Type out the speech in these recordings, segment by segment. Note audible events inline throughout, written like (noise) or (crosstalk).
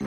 Tá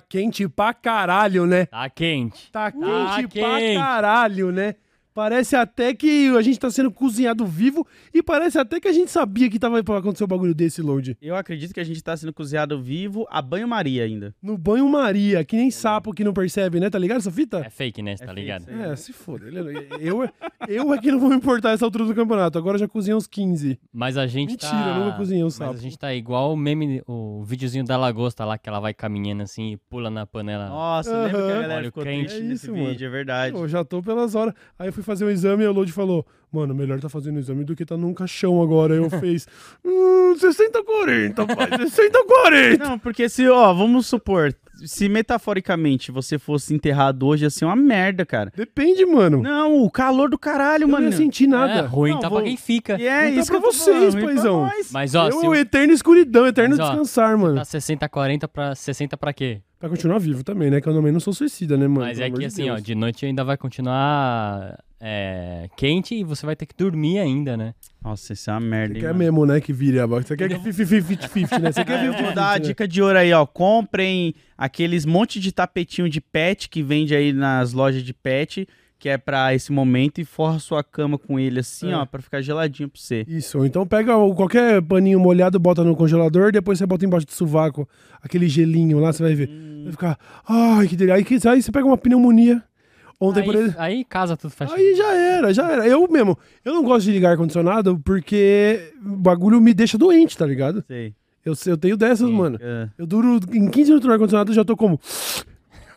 quente pra caralho, né? Tá quente. Tá quente pra quente. caralho, né? Parece até que a gente tá sendo cozinhado vivo e parece até que a gente sabia que tava pra acontecer um bagulho desse, Lord. Eu acredito que a gente tá sendo cozinhado vivo a banho-maria ainda. No banho-maria, que nem sapo que não percebe, né? Tá ligado essa fita? É fake, né? Você tá fake, ligado? aí. É, se foda. Ele- Eu, eu é que não vou me importar essa altura do campeonato. Agora eu já cozinhei uns 15. Mas a gente Mentira, tá... eu nunca cozinhei um Mas sapo. a gente tá igual o meme, o videozinho da lagosta lá, que ela vai caminhando assim e pula na panela. Nossa, lembra que a galera Óleo ficou triste É nesse isso, mano. vídeo, é verdade. Eu já tô pelas horas. Aí eu fui fazer um exame e o Lodi falou: Mano, melhor tá fazendo exame do que tá num caixão agora. Aí eu (laughs) fiz: Hum, 60-40, pai, 60-40. Não, porque se, ó, vamos supor, se metaforicamente você fosse enterrado hoje, ia ser uma merda, cara. Depende, mano. Não, o calor do caralho, eu não mano. ia sentir É, nada. ruim Não, tá vou- pra quem fica. E é Não tá isso pra que eu tô vocês, falando, pra paizão. Mas ó, eu se é o o- eterno escuridão, eterno Mas, ó, descansar, mano. tá 60-40 pra 60 pra quê? Pra continuar vivo também, né? Que eu também não sou suicida, né, mano? Mas Pelo é que de assim, ó, Deus. de noite ainda vai continuar é, quente e você vai ter que dormir ainda, né? Nossa, isso é uma merda, Você hein, quer mano. mesmo, né, que vire a bola. Você quer que 50-50, né? Você quer (laughs) É, eu 50 vou dar a dica de ouro aí, ó. Comprem aqueles monte de tapetinho de pet que vende aí nas lojas de pet, que é pra esse momento, e forra sua cama com ele assim, É. ó, pra ficar geladinho pra você. Isso, ou então pega o- qualquer paninho molhado, bota no congelador, depois você bota embaixo do sovaco, aquele gelinho lá, você vai ver. Hum. Vai ficar, ai, que delícia. Aí, aí você pega uma pneumonia. Ontem, por Aí, exemplo. aí casa tudo fecha. Aí já era, já era. Eu mesmo, eu não gosto de ligar ar-condicionado porque o bagulho me deixa doente, tá ligado? Sei. Eu, eu tenho dessas, mano. É. Eu duro em 15 minutos no ar-condicionado, já tô como. (laughs)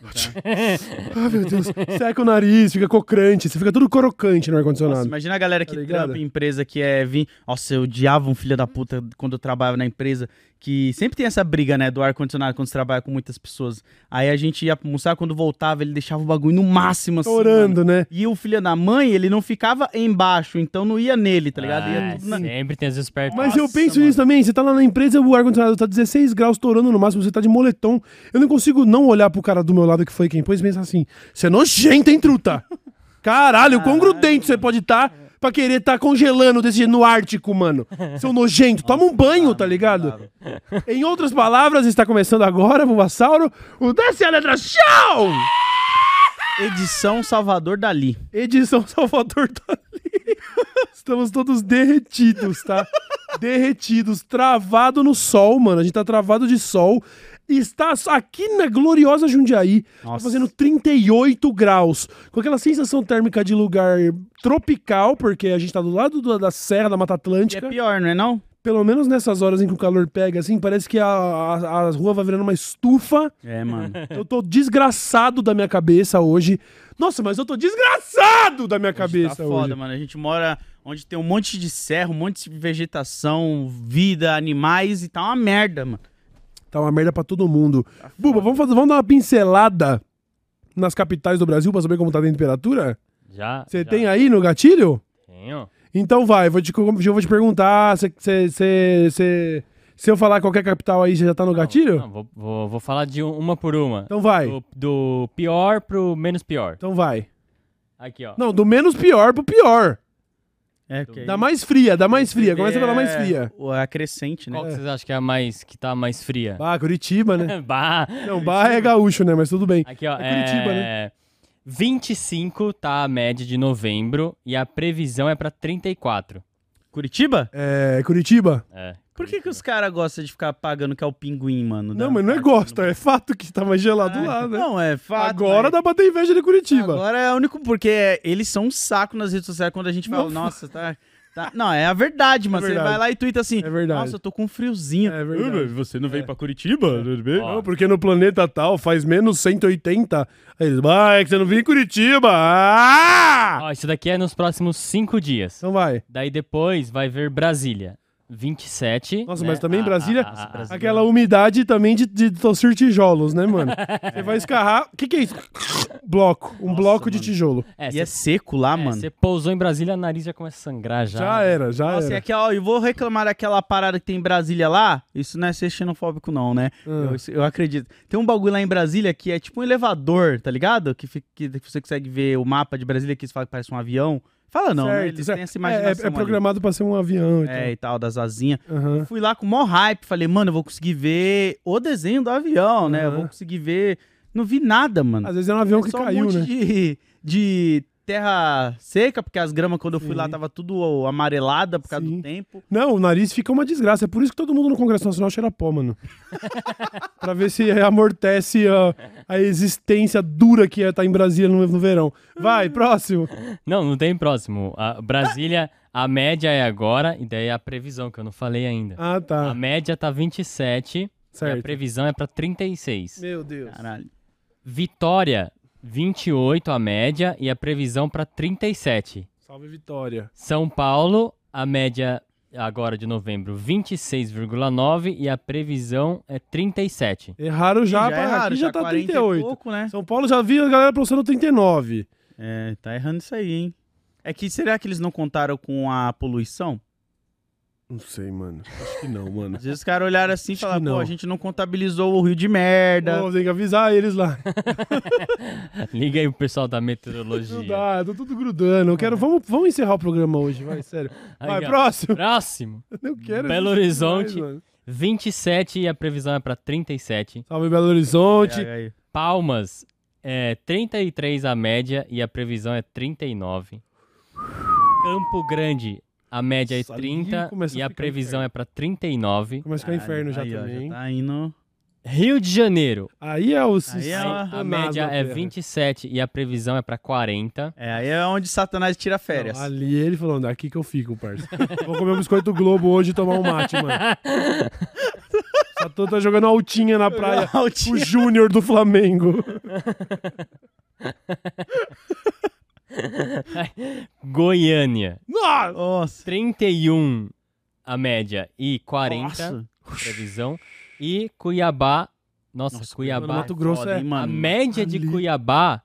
ah, meu Deus. Seca o nariz, fica cocrante, você fica tudo crocante no Nossa, ar-condicionado. imagina a galera que Tá trampa em empresa que é vir. Nossa, eu odiava um filho da puta quando eu trabalhava na empresa. Que sempre tem essa briga, né, do ar-condicionado quando você trabalha com muitas pessoas. Aí a gente ia almoçar, quando voltava, ele deixava o bagulho no máximo, assim. Orando, né? E o filho da mãe, ele não ficava embaixo, então não ia nele, tá ligado? Ia Ah, tudo na- Sempre tem as espertas. Mas eu Nossa, penso mano. nisso também, você tá lá na empresa, o ar-condicionado tá 16 graus estourando no máximo, você tá de moletom. Eu não consigo não olhar pro cara do meu lado que foi quem pôs e pensar assim, você é nojento, hein, truta? (laughs) Caralho, quão grudento você pode estar pra querer tá congelando desse jeito no Ártico, mano. (laughs) Seu nojento, toma um banho, tá ligado? (laughs) Em outras palavras, está começando agora, Bulbasauro, o Desce a Letra Show! Edição Salvador Dali. Edição Salvador Dali. (laughs) Estamos todos derretidos, tá? derretidos, travado no sol, mano. A gente tá travado de sol. Está aqui na gloriosa Jundiaí, tá Nossa. fazendo 38 graus. Com aquela sensação térmica de lugar tropical, porque a gente tá do lado do- da Serra da Mata E é Atlântica. pior, não é não? Pelo menos nessas horas em que o calor pega, assim, parece que a, a, a rua vai virando uma estufa. É, mano. (laughs) Eu tô desgraçado da minha cabeça hoje. Nossa, mas eu tô desgraçado da minha cabeça tá foda, hoje. mano. A gente mora onde tem um monte de serra, um monte de vegetação, vida, animais e tá uma merda, mano. Tá uma merda pra todo mundo. Tá Buba, vamos, fazer, vamos dar uma pincelada nas capitais do Brasil pra saber como tá a temperatura? Já. Você tem aí no gatilho? Tenho. Então vai, vou te, eu vou te perguntar se, se, se, se, se eu falar qualquer capital aí, você já tá no gatilho? Não, vou, vou, vou falar de um- uma por uma. Então vai, Do, do pior pro menos pior. então vai. Aqui, ó. Não, do menos pior pro pior. É, que Da mais fria, da mais fria. Começa pela mais é fria. o- A crescente, né? Qual que vocês acham que é a mais, que tá mais fria? Bah, Curitiba, né? (laughs) bah. Não, Bah é gaúcho, né? Mas tudo bem. Aqui, ó. É Curitiba, é... 25 tá a média de novembro e a previsão é pra 34. Curitiba? É, Curitiba? É. Por que, que os caras gostam de ficar pagando que é o pinguim, mano? Não, mas não é do- é fato que tá mais gelado Ah, lá, né? Não, é fato. Agora mas- dá pra ter inveja de Curitiba. Agora é o único, porque eles são um saco nas redes sociais quando a gente fala, Não, nossa, tá. tá- Não, é a verdade, mano. verdade. Você vai lá e tuita assim, É verdade. nossa, eu tô com um friozinho. É verdade. "Ah, mas Você não veio pra Curitiba? Ó. Não, porque no planeta tal faz menos 180. Aí eles, ah, é que você não viu em Curitiba. Ah! Ó, isso daqui é nos próximos 5 dias. Então vai. Daí depois vai ver Brasília. 27. Nossa, né? mas também em Brasília, a- a- a- aquela umidade também de, de tossir tijolos, né, mano? Você vai escarrar. O que, que é isso? Bloco. Um bloco de mano. tijolo. É, E você é seco lá, é, mano. você pousou em Brasília, o nariz já começa a sangrar já. Já era, já Nossa, e era. aqui, ó, eu vou reclamar daquela parada que tem em Brasília lá. Isso não é ser xenofóbico, não, né? Ah. Eu, eu acredito. Tem um bagulho lá em Brasília que é tipo um elevador, tá ligado? Que, fica- que você consegue ver o mapa de Brasília que falam que parece um avião. Fala não, né? Certo, Eles certo. têm essa É, imaginação é, é programado pra ser um avião e ali. É, e tal, das asinhas. Aham. Fui lá com mó hype, falei, mano, eu vou conseguir ver o desenho do avião, né? Eu vou conseguir ver... Não vi nada, mano. Às vezes é um avião É que caiu, um monte né? de, de terra seca, porque as gramas, quando eu fui lá, tava tudo amarelada por causa Sim. do tempo. Não, o nariz fica uma desgraça. É por isso que todo mundo no Congresso Nacional cheira pó, mano. (laughs) pra ver se amortece a, a existência dura que é estar em Brasília no, no verão. Vai, próximo. Não, não tem próximo. A Brasília, a média é agora, e daí a previsão, que eu não falei ainda. Ah, A tá. média tá 27 e a Certo. previsão é pra 36. Meu Deus. Caralho. Vitória, 28 a média e a previsão pra 37. Salve, Vitória. São Paulo, a média agora de novembro, 26,9 e a previsão é 37. Erraram já, Já erraram, aqui já tá 40 e 38. pouco, né? São Paulo já vi a galera postando 39. É, tá errando isso aí, hein? É que será que eles não contaram com a poluição? Não sei, mano. Acho que não, mano. Às vezes os caras olharam assim e falaram, pô, não. a gente não contabilizou o rio de merda. Pô, tem que avisar eles lá. (laughs) Liga aí o pessoal da Não meteorologia. dá, tô tudo grudando. Eu quero. Vamos, vamos encerrar o programa hoje, vai, sério. Vai, Aí, ó. próximo. Próximo, (laughs) Eu quero. Belo Horizonte. mais, mano. 27 e a previsão é pra 37. Salve, Belo Horizonte. Pega aí. Palmas, é 33 a média e a previsão é 39. Campo Grande, a média é Nossa, ali 30 começa a e a ficar previsão inferno. é pra 39. Começa a ficar inferno já Aí, ó, também. tá indo... Rio de Janeiro, Aí é o Aí é a, a a média é 27 e a previsão é pra 40. É, aí é onde Satanás tira férias. Não, ali ele falando, aqui que eu fico, parça. (laughs) Vou comer um biscoito Globo hoje e tomar um mate, mano. (laughs) Satu tá jogando altinha na praia. O Júnior do Flamengo. (laughs) (laughs) Goiânia, Nossa! Nossa. 31 a média e 40 Nossa. a previsão. E Cuiabá, nossa, Nossa, Cuiabá, Mato Grosso Foda, é- hein, a mano? média de ali. Cuiabá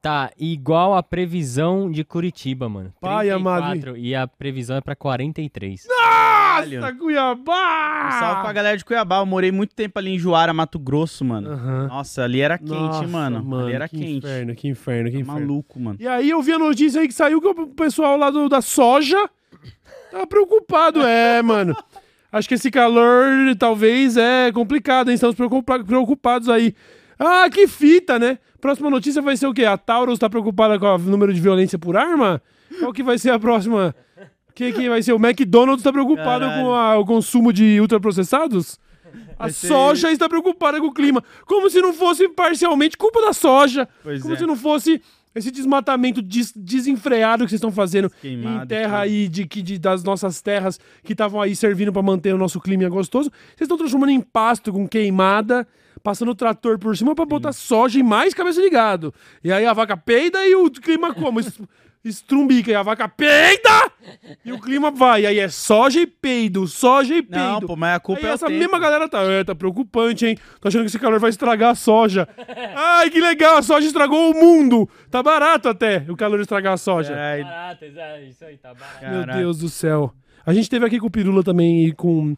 tá igual à previsão de Curitiba, mano. Pai 34 e a previsão é pra 43. Nossa, Cuiabá! Um salve pra galera de Cuiabá. Eu morei muito tempo ali em Juara, Mato Grosso, mano. Aham. Nossa, ali era quente, Nossa, mano. Ali era que quente. inferno, que inferno, que Tá inferno. maluco, mano. E aí eu vi a notícia aí que saiu que o pessoal lá do, da soja tá preocupado. É, mano. Acho que esse calor talvez é complicado, hein? Estamos preocupa- preocupados aí. Ah, que fita, né? Próxima notícia vai ser o quê? A Taurus tá preocupada com o número de violência por arma? Qual que vai ser a próxima? Que que vai ser? O McDonald's tá preocupado Caralho. com a- o consumo de ultraprocessados? A Vai ser- soja está preocupada com o clima. Como se não fosse parcialmente culpa da soja. Pois Como é. se não fosse esse desmatamento des- desenfreado que vocês estão fazendo Queimado em terra tudo. aí de, que- de- das nossas terras que estavam aí servindo pra manter o nosso clima gostoso. Vocês estão transformando em pasto com queimada, passando o trator por cima pra botar soja e mais cabeça de gado. E aí a vaca peida e o clima como? (laughs) Es- Estrumbica, e a vaca peida e o clima vai. E aí é soja e peido, soja e peido. Não, pô, mas a culpa Aí é essa tempo. mesma galera tá, é, tá preocupante, hein? Tô achando que esse calor vai estragar a soja. (laughs) Ai, que legal, a soja estragou o mundo. Tá barato até o calor estragar a soja. É, Barato, isso aí, tá barato. Meu caralho. Deus do céu. A gente teve aqui com o Pirula também e com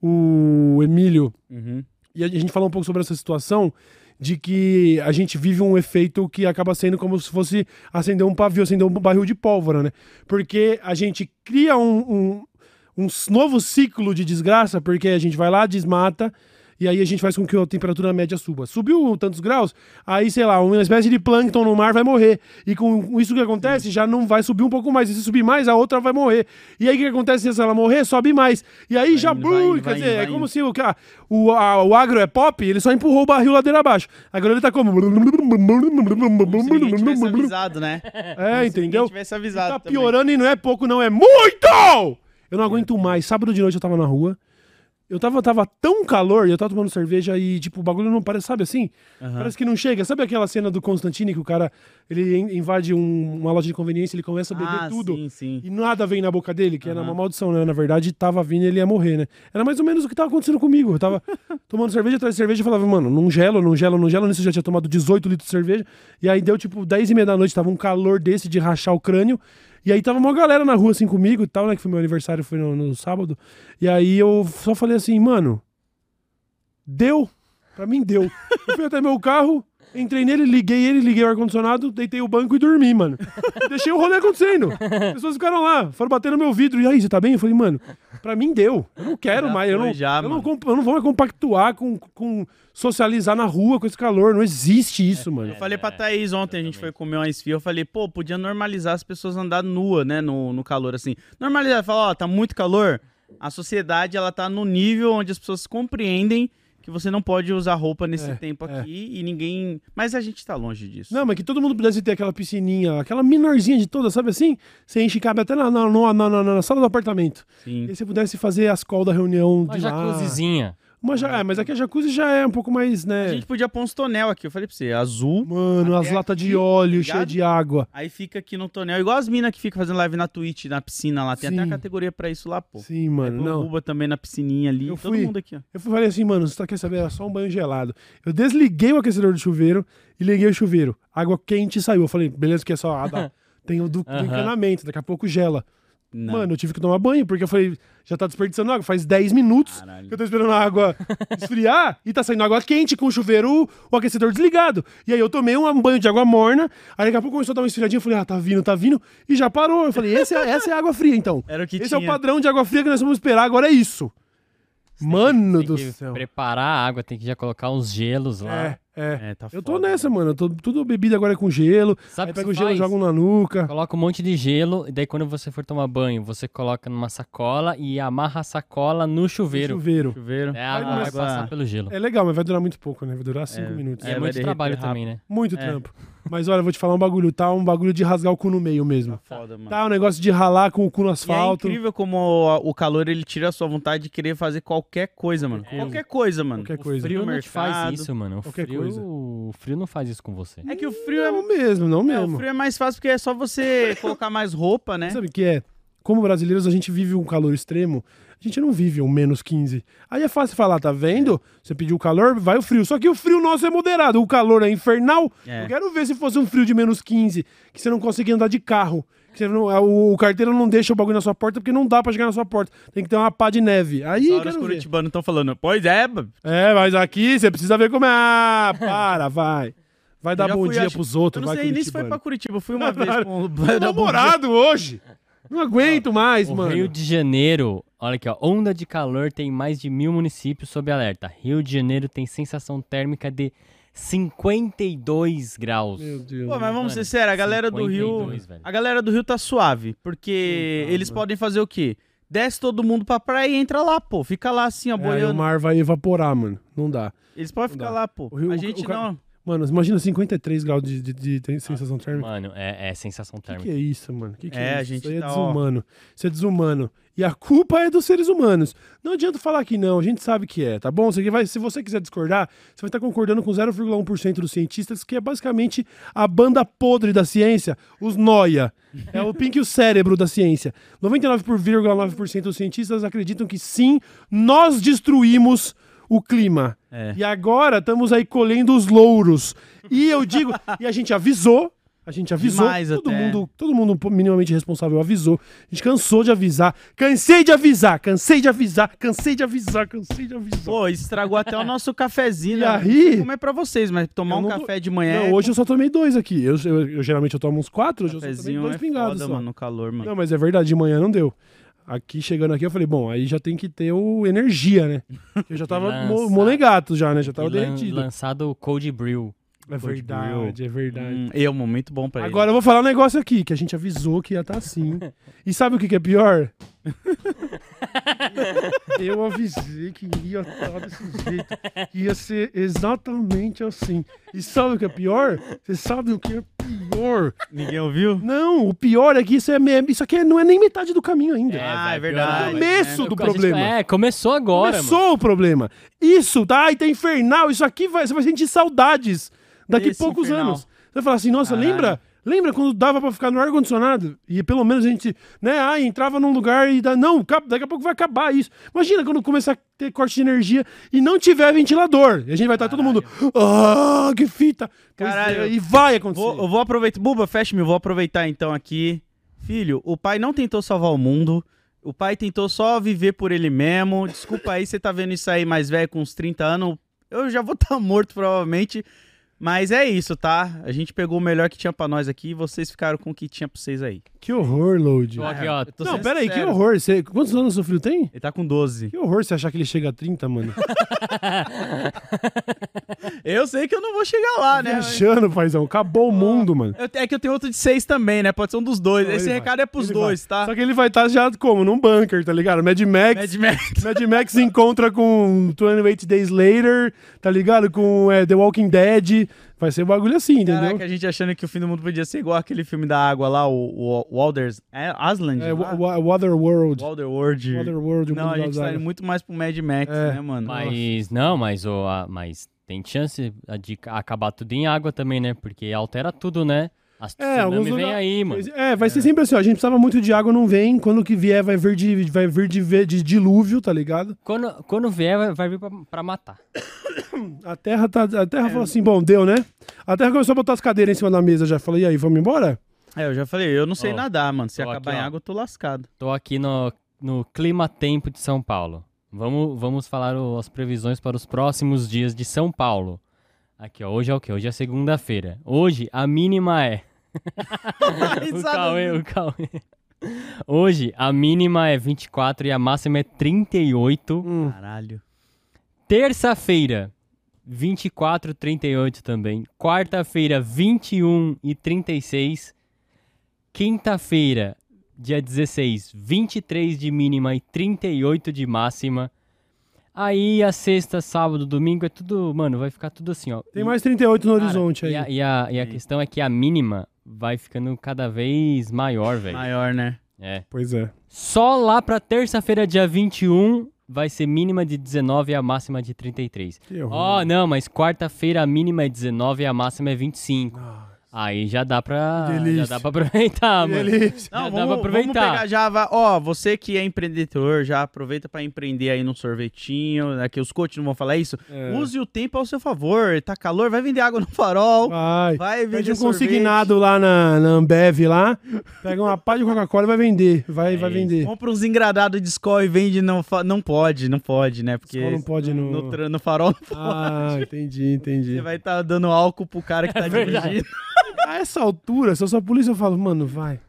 o Emílio. Uhum. E a gente falou um pouco sobre essa situação de que a gente vive um efeito que acaba sendo como se fosse acender um pavio, acender um barril de pólvora, né? Porque a gente cria um, um, um novo ciclo de desgraça, porque a gente vai lá, desmata, e aí a gente faz com que a temperatura média suba. Subiu tantos graus, aí, sei lá, uma espécie de plâncton no mar vai morrer. E com isso que acontece, já não vai subir um pouco mais. E se subir mais, a outra vai morrer. E aí o que acontece se ela morrer? Sobe mais. E aí já... indo, vai indo, Quer vai dizer, é vai como se o, ca- o, a- o agro é pop, ele só empurrou o barril ladeira abaixo. Agora ele tá como... Como se avisado, né? É, entendeu? Tivesse avisado Tá também. piorando e não é pouco, não, é muito! Eu não aguento mais. Sábado de noite eu tava na rua, eu tava, tava tão calor e eu tava tomando cerveja e, tipo, o bagulho não parece, sabe assim? Aham. Parece que não chega. Sabe aquela cena do Constantine que o cara ele in- invade um- uma loja de conveniência, ele começa a beber ah, tudo. sim, sim. E nada vem na boca dele, que era Aham. uma maldição, né? Na verdade, tava vindo e ele ia morrer, né? Era mais ou menos o que tava acontecendo comigo. Eu tava (laughs) tomando cerveja atrás de cerveja e falava, mano, não gelo, não gelo, não gelo. Nisso eu já tinha tomado 18 litros de cerveja. E aí deu tipo 10 e meia da noite, tava um calor desse de rachar o crânio. E aí tava uma galera na rua assim comigo e tal, né? Que foi meu aniversário, foi no, no sábado. E aí eu só falei assim, mano, deu. Pra mim deu. Eu fui até meu carro, entrei nele, liguei ele, liguei o ar-condicionado, deitei o banco e dormi, mano. (laughs) Deixei o rolê acontecendo. As pessoas ficaram lá, foram bater no meu vidro. E aí, você tá bem? Eu falei, mano, pra mim deu. Eu não quero Já mais. Eu não, já, eu, não eu não vou mais compactuar com, com socializar na rua com esse calor. Não existe isso, mano. Eu falei pra Thaís ontem, a gente foi comer uma esfirra, eu falei, pô, podia normalizar as pessoas andar nua, né, no, no calor, assim. Normalizar, falar, ó, tá muito calor, a sociedade, ela tá no nível onde as pessoas compreendem que você não pode usar roupa nesse É, tempo é. aqui e ninguém... Mas a gente tá longe disso. Não, mas que todo mundo pudesse ter aquela piscininha, aquela menorzinha de todas, sabe assim? Você enche e cabe até na, na, na, na- na sala do apartamento. Sim. E você pudesse fazer as call da reunião Uma de lá. jacuzzizinha. Uma ja... é, mas aqui a jacuzzi já é um pouco mais, A né? gente podia pôr uns tonel aqui, eu falei pra você, azul, Mano, as Até latas de óleo ligado? cheias de água. aí fica aqui no tonel, igual as minas que ficam fazendo live na Twitch, na piscina lá, tem até Sim. a categoria pra isso lá, pô. Sim, mano, o não. Buba também na piscininha ali, Eu todo fui- mundo aqui, ó. Eu falei assim, mano, você tá quer saber? Era só um banho gelado. Eu desliguei o aquecedor do chuveiro e liguei o chuveiro. Água quente saiu. Eu falei, beleza, que é só. Ah. (laughs) Tem o do, do encanamento, daqui a pouco gela. Não. Mano, eu tive que tomar banho, porque eu falei, já tá desperdiçando água. Faz 10 minutos Caralho. que eu tô esperando a água (laughs) esfriar e tá saindo água quente com o chuveiro, o aquecedor desligado. E aí eu tomei um banho de água morna, aí daqui a pouco começou a dar uma esfriadinha, eu falei, ah, tá vindo, tá vindo, e já parou. Eu falei, esse é- (laughs) essa é a água fria, então. Era o que Esse é tinha. o padrão de água fria que nós vamos esperar, agora é isso. Mano Tem do que céu. preparar a água, tem que já colocar uns gelos lá. É, é. É, tá Eu tô foda, nessa, mano. Eu tô, tudo bebida agora é com gelo. Sabe aí pega o gelo e faz? joga um na nuca. Coloca um monte de gelo, e daí quando você for tomar banho, você coloca numa sacola e amarra a sacola no chuveiro. Chuveiro. Chuveiro. É, a água Vai passar pelo gelo. É legal, mas vai durar muito pouco, né? Vai durar cinco É, minutos. É, é, muito trabalho também, né? Muito É. trampo. Mas olha, eu vou te falar um bagulho, tá? Um bagulho de rasgar o cu no meio mesmo. Foda, mano. Tá, um negócio de ralar com o cu no E é asfalto. incrível como o, o calor ele tira a sua vontade de querer fazer qualquer coisa, mano. coisa. Qualquer coisa, mano. Qualquer O coisa. frio não te faz isso, mano. O qualquer frio, coisa. o frio não faz isso com você. É que o frio é, Não mesmo, não é, mesmo. o frio é mais fácil porque é só você colocar mais roupa, né? Sabe o que é? Como brasileiros, a gente vive um calor extremo. A gente não vive um menos 15. Aí é fácil falar, tá vendo? Você pediu o calor, vai o frio. Só que o frio nosso é moderado. O calor é infernal. É. Eu quero ver se fosse um frio de menos 15, que você não conseguia andar de carro. Que você não, é, o, o carteiro não deixa o bagulho na sua porta porque não dá pra chegar na sua porta. Tem que ter uma pá de neve. Aí, Só os curitibanos estão falando, pois é. É, mas aqui você precisa ver como é. Ah, (laughs) para, vai. Vai dar bom fui, dia acho- pros eu outros, não vai sei nem se foi pra Curitiba, eu fui uma (laughs) vez com o (laughs) namorado hoje. Não aguento mais, O mano. Rio de Janeiro, olha aqui, ó, onda de calor tem mais de mil municípios sob alerta. Rio de Janeiro tem sensação térmica de 52 graus. Meu Deus. Pô, mas vamos ser sérios, a galera do Rio. 52, velho. A galera do Rio tá suave. Porque Não tá, eles mano. podem fazer o quê? Desce todo mundo pra praia e entra lá, pô. Fica lá assim, ó, É, aí boiando. o mar vai evaporar, mano. Não dá. Eles podem Não ficar dá. lá, pô. O Rio- a o- gente o não. Mano, imagina 53 graus de, de, de- de sensação térmica. Mano, é, é sensação O que, térmica. que é isso, mano? Que que É, é, a isso? gente isso aí é tá, ó. desumano. Isso é desumano. E a culpa é dos seres humanos. Não adianta falar que não, a gente sabe que é, tá bom? Você vai, se você quiser discordar, você vai estar concordando com 0,1% dos cientistas, que é basicamente a banda podre da ciência, os noia. É o pink e o cérebro da ciência. 99,9% dos cientistas acreditam que sim, nós destruímos o clima. É. E agora estamos aí colhendo os louros. E eu digo, e a gente avisou, a gente avisou, Demais todo até. mundo, todo mundo minimamente responsável avisou. A gente cansou de avisar, cansei de avisar, cansei de avisar, cansei de avisar, cansei de avisar. Pô, estragou até o (laughs) nosso cafezinho. E né? aí? Como é pra vocês, mas tomar um não tô- café de manhã. Não, hoje eu só tomei dois aqui. Eu, eu- eu geralmente eu tomo uns quatro, hoje eu só tomei dois é pingados. foda, só. mano, no calor, mano. Não, mas é verdade, de manhã não deu. Aqui, chegando aqui, eu falei, bom, aí já tem que ter o energia, né? (laughs) Eu já tava Lança- molegato já, né? Já tava derretido. lançado o Cold Brew. É verdade, é verdade. Hum, é um momento bom pra Agora eu vou falar um negócio aqui, que a gente avisou que ia estar assim. E sabe o que, que é pior? (laughs) eu avisei que ia estar desse jeito. Que ia ser exatamente assim. E sabe o que é pior? Você sabe o que é pior? Ninguém ouviu? Não, o pior é que isso, é, isso aqui não é nem metade do caminho ainda. É, ah, é verdade. piorar, Começo né? do A gente- problema. É, começou agora, mano. Começou o problema. Isso, tá? Ai, tá infernal. Isso aqui vai, você vai sentir saudades daqui a Esse poucos infernal. anos. Você vai falar assim, nossa, Caralho. lembra? Lembra quando dava pra ficar no ar-condicionado? E pelo menos a gente, né, ah, entrava num lugar e dá, não, daqui a pouco vai acabar isso. Imagina quando começar a ter corte de energia e não tiver ventilador. E a gente vai estar todo mundo, ah, que fita. Pois Caralho. é, e vai acontecer. Vou, eu vou aproveitar. Buba, fecha-me, vou aproveitar então aqui. Filho, o pai não tentou salvar o mundo. O pai tentou só viver por ele mesmo. Desculpa aí, você tá vendo isso aí mais velho, com uns 30 anos. Eu já vou estar morto, provavelmente. Mas é isso, tá? A gente pegou o melhor que tinha pra nós aqui e vocês ficaram com o que tinha pra vocês aí. Que horror, Load. Tô aqui, ó. Tô Não, sendo pera aí, que sincero. horror. Você, quantos anos seu filho tem? Ele tá com 12. Que horror você achar que ele chega a 30, mano. (laughs) Eu sei que eu não vou chegar lá, né? Viajando, paizão. Acabou o mundo, mano. Eu- é que eu tenho outro de 6 também, né? Pode ser um dos dois. Não, Esse ele recado vai. é pros Ele dois, vai. tá? Só que ele vai estar já como? Num bunker, tá ligado? Mad Max. Mad Max. (laughs) Mad Max se encontra com 28 Days Later, tá ligado? Com é, The Walking Dead. Vai ser um bagulho assim, entendeu? Caraca, a gente achando que o fim do mundo podia ser igual aquele filme da água lá, o, o Walders. É Asland? É, lá? Wa- Waterworld. Walderworld. Waterworld, o Não, a gente tá indo muito mais pro Mad Max, É. né, mano? Mas, não, mas, o, a- mas tem chance de ca- acabar tudo em água também, né? Porque altera tudo, né? As É, alguns tsunami vem lugar- aí, mano. É, vai ser sempre assim, ó. A gente precisava muito de água, não vem. Quando que vier, vai vir de, vai vir de, de dilúvio, tá ligado? Quando, quando vier, vai, vai vir pra, pra matar. (coughs) A terra tá. A É. terra falou assim: bom, deu, né? A terra começou a botar as cadeiras em cima da mesa já. Falei, e aí, vamos embora? É, eu já falei, eu não sei Ó, nadar, mano. Se acabar aqui, em água, eu tô lascado. Tô aqui no, no Clima Tempo de São Paulo. Vamos, vamos falar o- as previsões para os próximos dias de São Paulo. Aqui, ó. Hoje é o quê? Hoje é segunda-feira. Hoje a mínima é. (laughs) o Cauê, o Cauê. Hoje a mínima é 24 e a máxima é 38. Hum. Caralho. Terça-feira, 24 38 também. Quarta-feira, 21 e 36. Quinta-feira, dia 16, 23 de mínima e 38 de máxima. Aí a sexta, sábado, domingo é tudo, mano, vai ficar tudo assim, ó. Tem mais 38 no Cara, horizonte aí. E a, e a, e a questão é que a mínima vai ficando cada vez maior, velho. Maior, né? É. Pois é. Só lá pra terça-feira, dia 21, vai ser mínima de 19 e a máxima de 33. Que horror. Ó, não, mas quarta-feira a mínima é 19 e a máxima é 25. Aí já dá pra. Delícia. Já dá pra aproveitar, mano. delícia. Não, Já dá vamos, pra vamos aproveitar. pegar já, vai- ó, você que é empreendedor, já aproveita pra empreender aí no sorvetinho, né, que os coaches não vão falar isso. É. Use o tempo ao seu favor, tá calor, vai vender água no farol, Vai. vai vender Pede um sorvete. consignado lá na, na Ambev lá, pega uma pá de Coca-Cola e vai vender. Vai, É vai vender. Compra uns engradados de Skol e vende, não, não pode, não pode, né? Porque Skol não pode no- no, no farol Ah, entendi, entendi. você vai estar dando álcool pro cara que tá É dirigindo. (laughs) A essa altura, se eu sou a polícia, eu falo, mano, vai.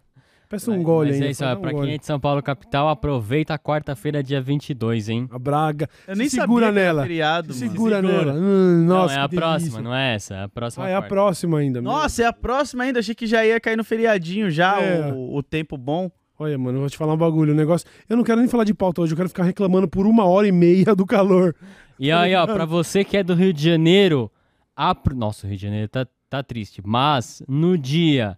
Peça um gole Mas ainda. é isso, ó, um pra gole. quem é de São Paulo capital, aproveita a quarta-feira, dia 22, hein? A Braga. Eu nem segura sabia que era nela. feriado, Se mano. segura segura. nela. Hum, nossa, não, é a que próxima, não é essa. É a próxima. Ah, é a quarta. próxima ainda. Nossa, é a próxima ainda. Achei que já ia cair no feriadinho já, É. o, o tempo bom. Olha, mano, eu vou te falar um bagulho. O negócio. Eu não quero nem falar de pauta hoje, eu quero ficar reclamando por uma hora e meia do calor. E aí, ó, pra (laughs) você que é do Rio de Janeiro, a... nossa, o Rio de Janeiro tá, tá triste, mas no dia,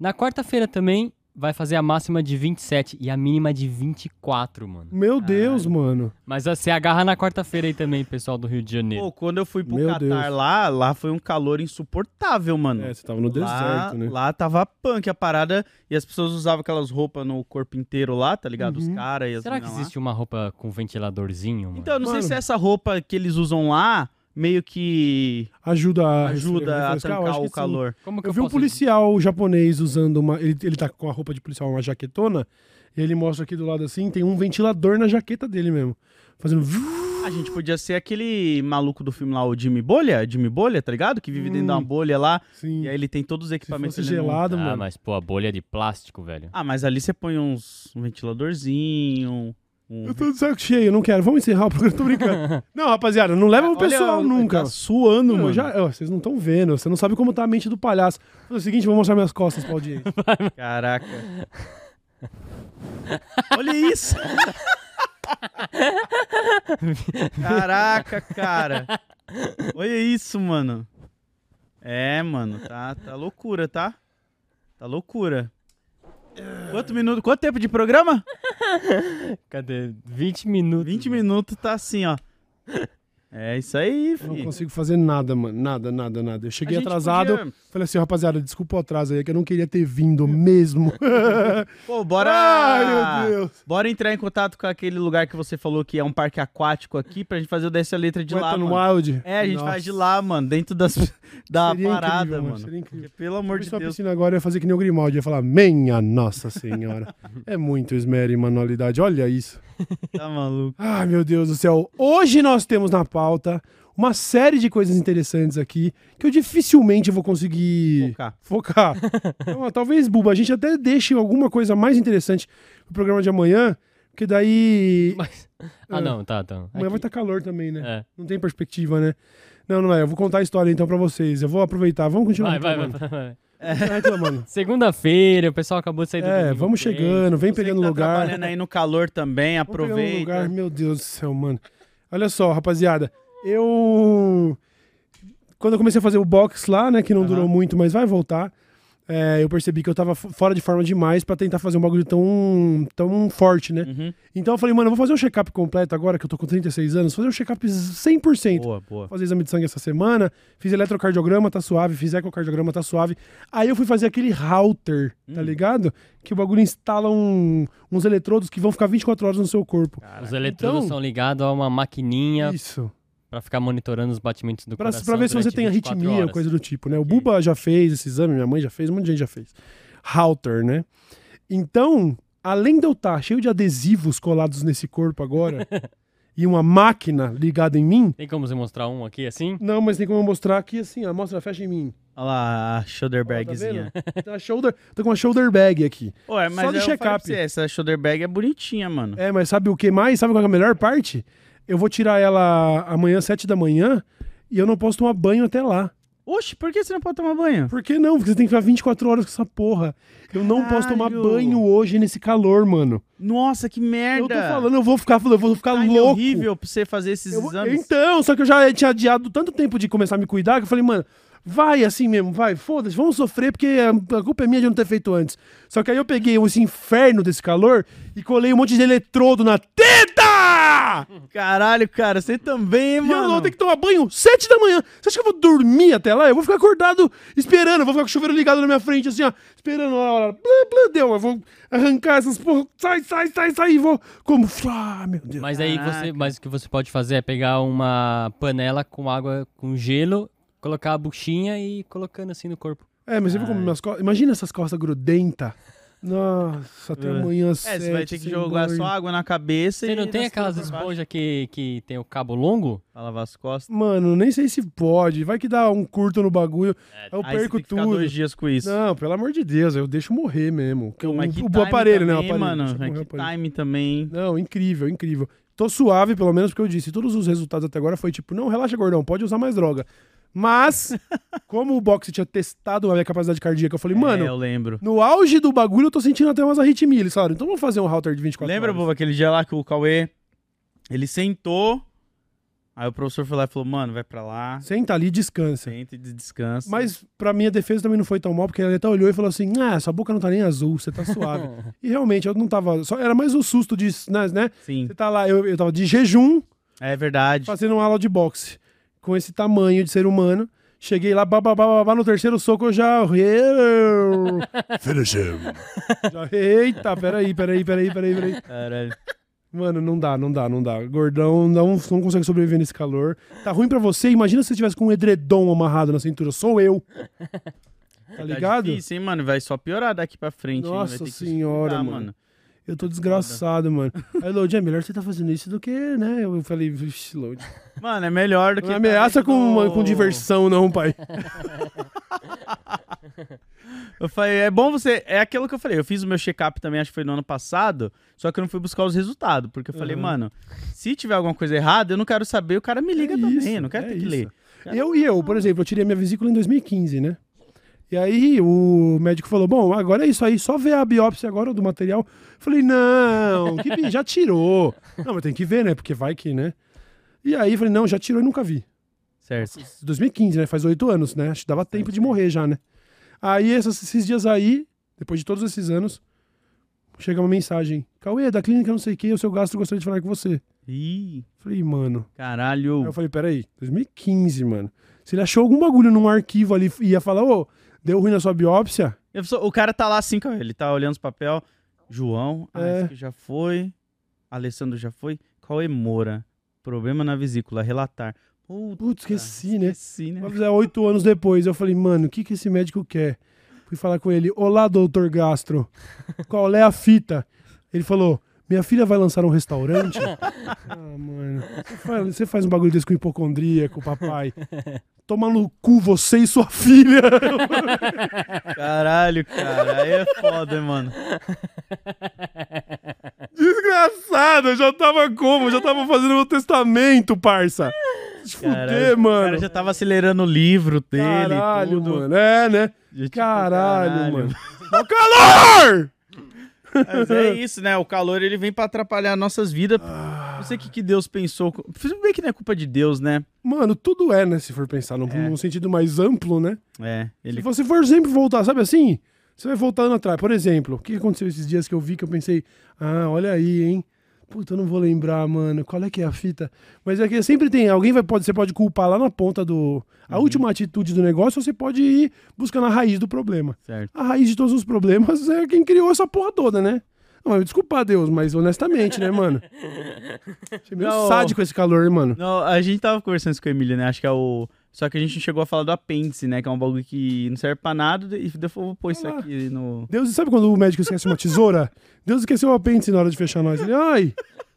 na quarta-feira também, vai fazer a máxima de 27 e a mínima de 24, mano. Meu Deus, mano. Mas você agarra na quarta-feira aí também, pessoal do Rio de Janeiro. Pô, quando eu fui pro Meu Catar Deus. lá, lá foi um calor insuportável, mano. É, você tava no lá, deserto, né? lá tava punk a parada e as pessoas usavam aquelas roupas no corpo inteiro lá, tá ligado? Os Uhum. caras e as Será que minas lá. existe uma roupa com ventiladorzinho, mano? Então, eu não sei Mano. se essa roupa que eles usam lá meio que Ajuda a ajuda a? Eu trancar o calor. Como que Eu vi um policial japonês usando uma. Ele, ele tá com a roupa de policial, uma jaquetona. E ele mostra aqui do lado assim: tem um ventilador na jaqueta dele mesmo. Fazendo. A gente podia ser aquele maluco do filme lá, o Jimmy Bolha, Jimmy Bolha, tá ligado? Que vive dentro de uma Hum. bolha lá Sim. e aí ele tem todos os Se equipamentos no- gelado, Ah, mano. mas pô, a bolha é de plástico, velho. Ah, mas ali você põe uns um ventiladorzinho, um Eu tô de saco cheio, não quero. Vamos encerrar o programa, tô brincando. (laughs) não, rapaziada, não leva o Olha, pessoal ele nunca. Tá suando, Não, mano. eu já, ó, vocês não estão vendo, você não sabe como tá a mente do palhaço. Faz o seguinte, vou mostrar minhas costas pra audiência. (laughs) Caraca. (laughs) Olha isso. Caraca, cara. Olha isso, mano. É, mano, tá, tá loucura, tá? Tá loucura. Quanto minuto? Quanto tempo de programa? (laughs) Cadê? 20 minutos. 20 minutos tá assim, ó. É isso aí, Não filho. consigo fazer nada, mano. Nada, nada, nada. Eu cheguei atrasado. podia- Falei assim, rapaziada, desculpa o atraso aí, que eu não queria ter vindo mesmo. (laughs) Pô, bora. Ai, meu Deus. Bora entrar em contato com aquele lugar que você falou que é um parque aquático aqui pra gente fazer o Desce a Letra de lá, Wet n mano. Wild. É, a gente Nossa. faz de lá, mano, dentro das, (laughs) da Seria parada, incrível, mano. Seria incrível. Porque, Pelo amor de Deus. piscina agora, eu ia fazer que nem o Grimaldi. Ia falar, minha nossa senhora. (laughs) é muito esmero e manualidade. Olha isso. Tá maluco. Ai, meu Deus do céu. Hoje nós temos na pauta uma série de coisas interessantes aqui que eu dificilmente vou conseguir Focar. focar. (laughs) Então, talvez, Buba, a gente até deixe alguma coisa mais interessante pro programa de amanhã, porque daí Mas- Ah, não, tá, tá. amanhã Aqui- vai estar calor também, né? É. Não tem perspectiva, né? Não, não é. Eu vou contar a história então pra vocês. Eu vou aproveitar. Vamos continuar Vai, vai, vai. Tá reclamando. (laughs) Segunda-feira, o pessoal acabou de sair do É, vamos bem. chegando, vem Você pegando tá lugar. trabalhando aí no calor também, Vamos um aproveita. lugar, meu Deus do céu, mano. Olha só, rapaziada. Eu. Quando eu comecei a fazer o box lá, né, que não Aham. durou muito, mas vai voltar, é, eu percebi que eu tava fora de forma demais pra tentar fazer um bagulho tão, tão forte, né? Uhum. Então eu falei, mano, eu vou fazer um check-up completo agora, que eu tô com 36 anos, fazer um check-up 100%. Boa, boa. fazer exame de sangue essa semana, fiz eletrocardiograma, tá suave, fiz ecocardiograma, tá suave. Aí eu fui fazer aquele router, tá Hum. ligado? Que o bagulho instala um- uns eletrodos que vão ficar 24 horas no seu corpo. Os eletrodos Então- são ligados a uma maquininha Isso. Pra ficar monitorando os batimentos do Pra, coração pra ver se você tem 24 arritmia, horas. coisa do tipo, né? O Buba já fez esse exame, minha mãe já fez, um monte de gente já fez. Router, né? Então, além de eu estar cheio de adesivos colados nesse corpo agora (laughs) e uma máquina ligada em mim, Tem como você mostrar um aqui assim? não, mas tem como eu mostrar aqui assim, ó, mostra, fecha em mim. Olha lá a shoulder tá bagzinha. vendo? Tem uma shoulder, tô com uma shoulder bag aqui. Ué, mas Só de check-up. essa shoulder bag é bonitinha, mano. É, mas sabe o que mais? Sabe qual é a melhor parte? Eu vou tirar ela amanhã, sete da manhã, e eu não posso tomar banho até lá. Oxe, por que você não pode tomar banho? Por que não? Porque você tem que ficar 24 horas com essa porra. Eu não posso tomar banho hoje nesse calor, mano. Nossa, que merda. Eu tô falando, eu vou ficar, eu vou ficar Time louco. horrível pra você fazer esses Eu exames. Então, só que eu já tinha adiado tanto tempo de começar a me cuidar que eu falei, mano, vai assim mesmo, vai, foda-se, vamos sofrer porque a a culpa é minha de não ter feito antes. Só que aí eu peguei esse inferno desse calor e colei um monte de eletrodo na teta! Caralho, cara, você também, E eu mano. vou ter que tomar banho sete da manhã. Você acha que eu vou dormir até lá? Eu vou ficar acordado esperando. Eu vou ficar com o chuveiro ligado na minha frente, assim, ó. Esperando. Ó, ó, blá, blá, deu. Eu vou arrancar essas porra. Sai, sai, sai, sai. e Vou. Como. Ah, meu Deus. Mas aí você, mas o que você pode fazer é pegar uma panela com água com gelo, colocar a buchinha e ir colocando assim no corpo. É, mas você viu como minhas costas. Imagina essas costas grudentas. Nossa, até É. amanhã É, sete. você vai ter que jogar banho. só água na cabeça Você e não tem aquelas esponjas que, que tem o cabo longo? pra lavar as costas. Mano, nem sei se pode. Vai que dá um curto no bagulho. eu Aí você perco tem que ficar tudo. dois dias com isso. Não, pelo amor de Deus, eu deixo morrer mesmo. Pô, mas o, o aparelho, né? O também, aparelho. mano. eu o que aparelho. time também. Não, incrível, incrível. Tô suave, pelo menos, porque eu disse. Todos os resultados até agora foi tipo, não, relaxa, gordão, pode usar mais droga. Mas, como o boxe tinha testado a minha capacidade cardíaca, eu falei, é, mano, eu lembro. no auge do bagulho eu tô sentindo até umas arritmias. Eles falaram, então vamos fazer um router de 24 Lembra, horas. Bobo, aquele dia lá que o Cauê, ele sentou, aí o professor foi lá e falou, mano, vai pra lá, Senta ali e descansa. senta e descansa. Mas pra minha defesa também não foi tão mal, porque ele até olhou e falou assim: Ah, sua boca não tá nem azul, você tá suave. (laughs) e realmente, eu não tava. Só, era mais o susto de. Né? né? Sim, Você tá lá, eu, eu tava de jejum, é verdade. fazendo uma aula de boxe com esse tamanho de ser humano. Cheguei lá, bababá, babá, no terceiro soco eu já. Finish (laughs) him. Já, Eita, peraí, peraí, peraí, peraí, peraí. Caralho. Mano, não dá, não dá, não dá. Gordão não, não consegue sobreviver nesse calor. Tá ruim pra você? Imagina se você tivesse com um edredom amarrado na cintura. Sou eu. (laughs) Tá ligado? difícil, hein, mano? Vai só piorar daqui pra frente. hein? Vai Nossa ter que senhora, estudar, mano. Eu tô desgraçado, mano. (laughs) Aí, Lodi, é melhor você tá fazendo isso do que, né? Eu falei, vixe, Lodi. Mano, é melhor do que. Não ameaça tá com, dentro com do- diversão, não, pai. (laughs) Eu falei, é bom você. É aquilo que eu falei. Eu fiz o meu check-up também, acho que foi no ano passado. Só que eu não fui buscar os resultados. Porque eu falei, Uhum. mano, se tiver alguma coisa errada, eu não quero saber, o cara me liga É também. isso, eu não quero é ter que isso. ler. Eu e eu, por exemplo, eu tirei minha vesícula em 2015, né? E aí o médico falou: Bom, agora é isso aí, só ver a biópsia agora do material. Eu falei: Não, que já tirou. (laughs) Não, mas tem que ver, né? Porque vai que, né? E aí eu falei: Não, já tirou e nunca vi. Certo. 2015, né? Faz oito anos, né? Acho que dava tempo de morrer já, né? Aí esses, esses dias aí, Depois de todos esses anos, chega uma mensagem. Cauê, da clínica não sei o que, o seu gastro gostaria de falar com você. Ih, Falei, mano. Aí caralho. eu falei, peraí, 2015, mano. Se ele achou algum bagulho num arquivo ali e ia falar, ô, deu ruim na sua biópsia, O cara tá lá assim, cara, ele tá olhando os papel. João, ah, É. esse aqui já foi. Alessandro já foi. Cauê Moura. Problema na vesícula, relatar. Puta, putz, esqueci, né? Esqueci, né? Vai fazer oito anos depois. Eu falei, mano, o que, que esse médico quer? Fui falar com ele, olá, doutor Gastro. Qual é a fita? Ele falou, minha filha vai lançar um restaurante. (laughs) ah, mano. Você faz, você faz um bagulho desse com hipocondríaco, papai. Toma no cu você e sua filha. (laughs) Caralho, cara. Aí é foda, hein, mano. Desgraçado, eu já tava como? Eu já tava fazendo meu testamento, parça. Se Caralho, fuder, O mano. cara já tava acelerando o livro dele. Caralho, tudo. mano. É, né? Tipo, Caralho, mano. Ó o calor! Mas é isso, né? O calor ele vem pra atrapalhar nossas vidas. Ah. Não sei o que, que Deus pensou. Tudo bem que não é culpa de Deus, né? Mano, tudo é, né? Se for pensar num, É. num sentido mais amplo, né? É, ele. Se você for sempre voltar, sabe assim? Você vai voltando atrás. Por exemplo, o que aconteceu esses dias que eu vi que eu pensei, ah, olha aí, hein? Puta, eu não vou lembrar, mano. Qual é que é a fita? Mas é que sempre tem. Alguém vai, pode, você pode culpar lá na ponta do. A Uhum. última atitude do negócio, ou você pode ir buscando a raiz do problema. Certo. A raiz de todos os problemas é quem criou essa porra toda, né? Não, mas desculpa, Deus, mas honestamente, né, mano? (laughs) Achei meio Não. sádico esse calor, mano. Não, a gente tava conversando isso com a Emília, né? Acho que é o. Só que a gente chegou a falar do apêndice, né? Que é um bagulho que não serve pra nada. E depois eu vou pôr isso aqui no. Deus, sabe quando o médico esquece uma tesoura? Deus esqueceu o apêndice na hora de fechar nós. Ele, ai,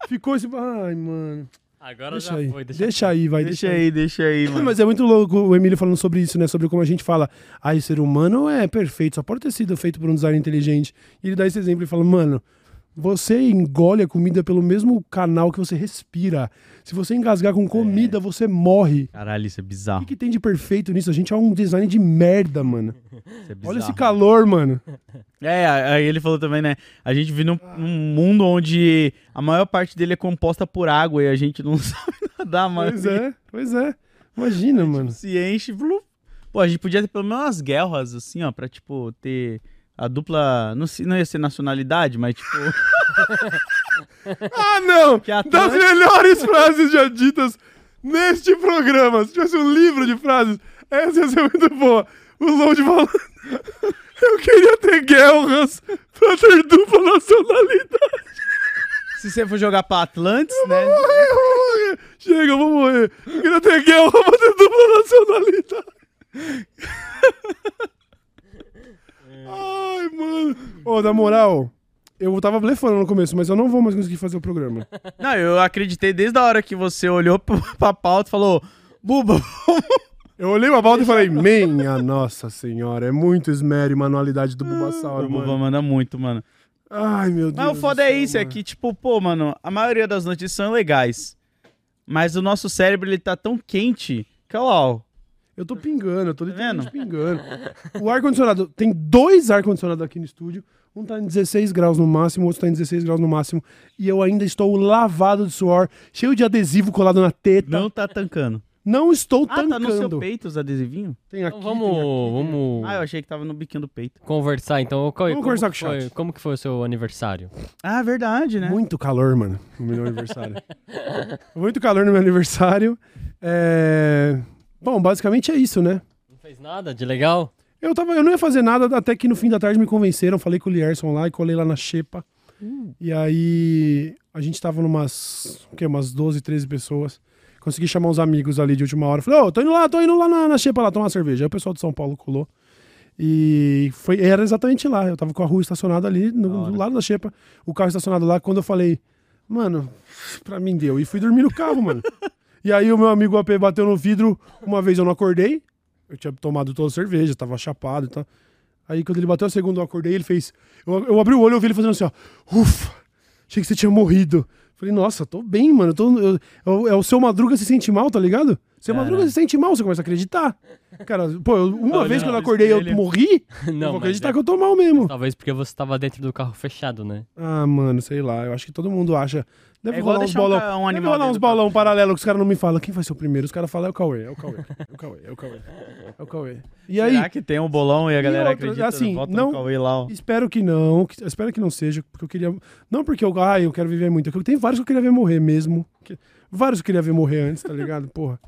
ficou esse. Ai, mano. Agora Deixa já aí. foi. Deixa, aí, vai. Deixa aí, deixa aí, (clears throat) mano. Mas é muito louco o Emílio falando sobre isso, né? Sobre como a gente fala, ai, o ser humano é perfeito, só pode ter sido feito por um design inteligente. E ele dá esse exemplo e fala, mano, você engole a comida pelo mesmo canal que você respira. Se você engasgar com comida, você morre. Caralho, isso é O bizarro. que, que tem de perfeito nisso? A gente é um design de merda, mano. Isso é Olha esse calor, mano. É, aí ele falou também, né? A gente vive num, num mundo onde a maior parte dele é composta por água e a gente não (laughs) sabe nadar, mano. Pois é, pois é. Imagina, mano. Se enche. blu. Pô, a gente podia ter pelo menos umas guerras, assim, ó, pra, tipo, ter a dupla. Não, não ia ser nacionalidade, mas, tipo. (laughs) (laughs) Ah, não! Das melhores frases já ditas neste programa. Se tivesse um livro de frases, essa ia ser muito boa. O Load falando. (laughs) Eu queria ter guerras pra ter dupla nacionalidade. se você for jogar pra Atlantis, né? Morrer, eu vou morrer. Chega, eu vou morrer. Eu queria ter guerra pra ter dupla nacionalidade. (laughs) Ai, mano. Ô, na moral, eu tava blefando no começo, mas eu não vou mais conseguir fazer o programa. (laughs) Não, eu acreditei desde a hora que você olhou (laughs) pra, pauta e falou: Buba, (laughs) Eu olhei uma volta e falei, minha nossa senhora, é muito esmero e manualidade do Bulbasauro, o Buba mano. manda muito, mano. Ai, meu Deus. Mas o foda do é céu, isso, é mano. que, tipo, pô, mano, a maioria das notícias são legais. Mas o nosso cérebro, ele tá tão quente que, ó, Eu tô pingando, eu tô literalmente vendo? pingando. O ar-condicionado, tem dois ar-condicionados aqui no estúdio. Um tá em 16 graus no máximo, o outro tá em 16 graus no máximo. E eu ainda estou lavado de suor, cheio de adesivo colado na teta. Não, não tá tancando. estou Ah, tá tancando. no seu peito os adesivinhos? Tem aqui, Então tem vamos, aqui. vamos Ah, eu achei que tava no biquinho do peito. conversar então. Qual- Vamos como conversar que com o foi- chat. Como que foi o seu aniversário? Ah, verdade, né? Muito calor, mano, no meu aniversário. (laughs) Muito calor no meu aniversário. É... Bom, basicamente é isso, né? Não fez nada de legal? Eu, tava, eu não ia fazer nada até que no fim da tarde me convenceram. Falei com o Lierson lá e colei lá na Xepa. E aí a gente tava numas, o quê, umas 12, 13 pessoas. Consegui chamar uns amigos ali de última hora. Falei, ô, tô indo lá, tô indo lá na, na Xepa lá tomar uma cerveja. Aí o pessoal de São Paulo colou. E foi, era exatamente lá. Eu tava com a rua estacionada ali, no, do lado da Xepa. O carro estacionado lá. Quando eu falei, mano, pra mim deu. E fui dormir no carro, mano. (laughs) E aí o meu amigo AP bateu no vidro. Uma vez eu não acordei. Eu tinha tomado toda a cerveja, tava chapado e tal. Aí quando ele bateu a segunda, eu acordei, ele fez. Eu, eu abri o olho e ouvi ele fazendo assim, ó. Ufa! Achei que você tinha morrido. Falei, nossa, tô bem, mano. Tô, eu- eu- é o seu Madruga se sente mal, tá ligado? Você madruga, você se sente mal, você começa a acreditar. Cara, pô, eu- uma (laughs) Oh, vez não, que eu acordei eu espelho. morri, (laughs) Não, vou acreditar é- que eu tô mal mesmo. Talvez porque você tava dentro do carro fechado, né? Ah, mano, sei lá. Eu acho que todo mundo acha. Deve É rolar uns um bolão. ca- um deve rolar uns bolão paralelo que os caras não me falam. Quem vai ser o primeiro? Os caras falam, é o Cauê, é o Cauê. É o Cauê, é o Cauê. É o Cauê. E aí, Será que tem um bolão e a galera outra, acredita? assim, não- no Cauê lá, espero que não. que- espero que não seja, porque eu queria. Não porque eu, ah, eu quero viver muito. é Tem vários que eu queria ver morrer mesmo. que- vários que eu queria ver morrer antes, tá ligado? (laughs) Porra.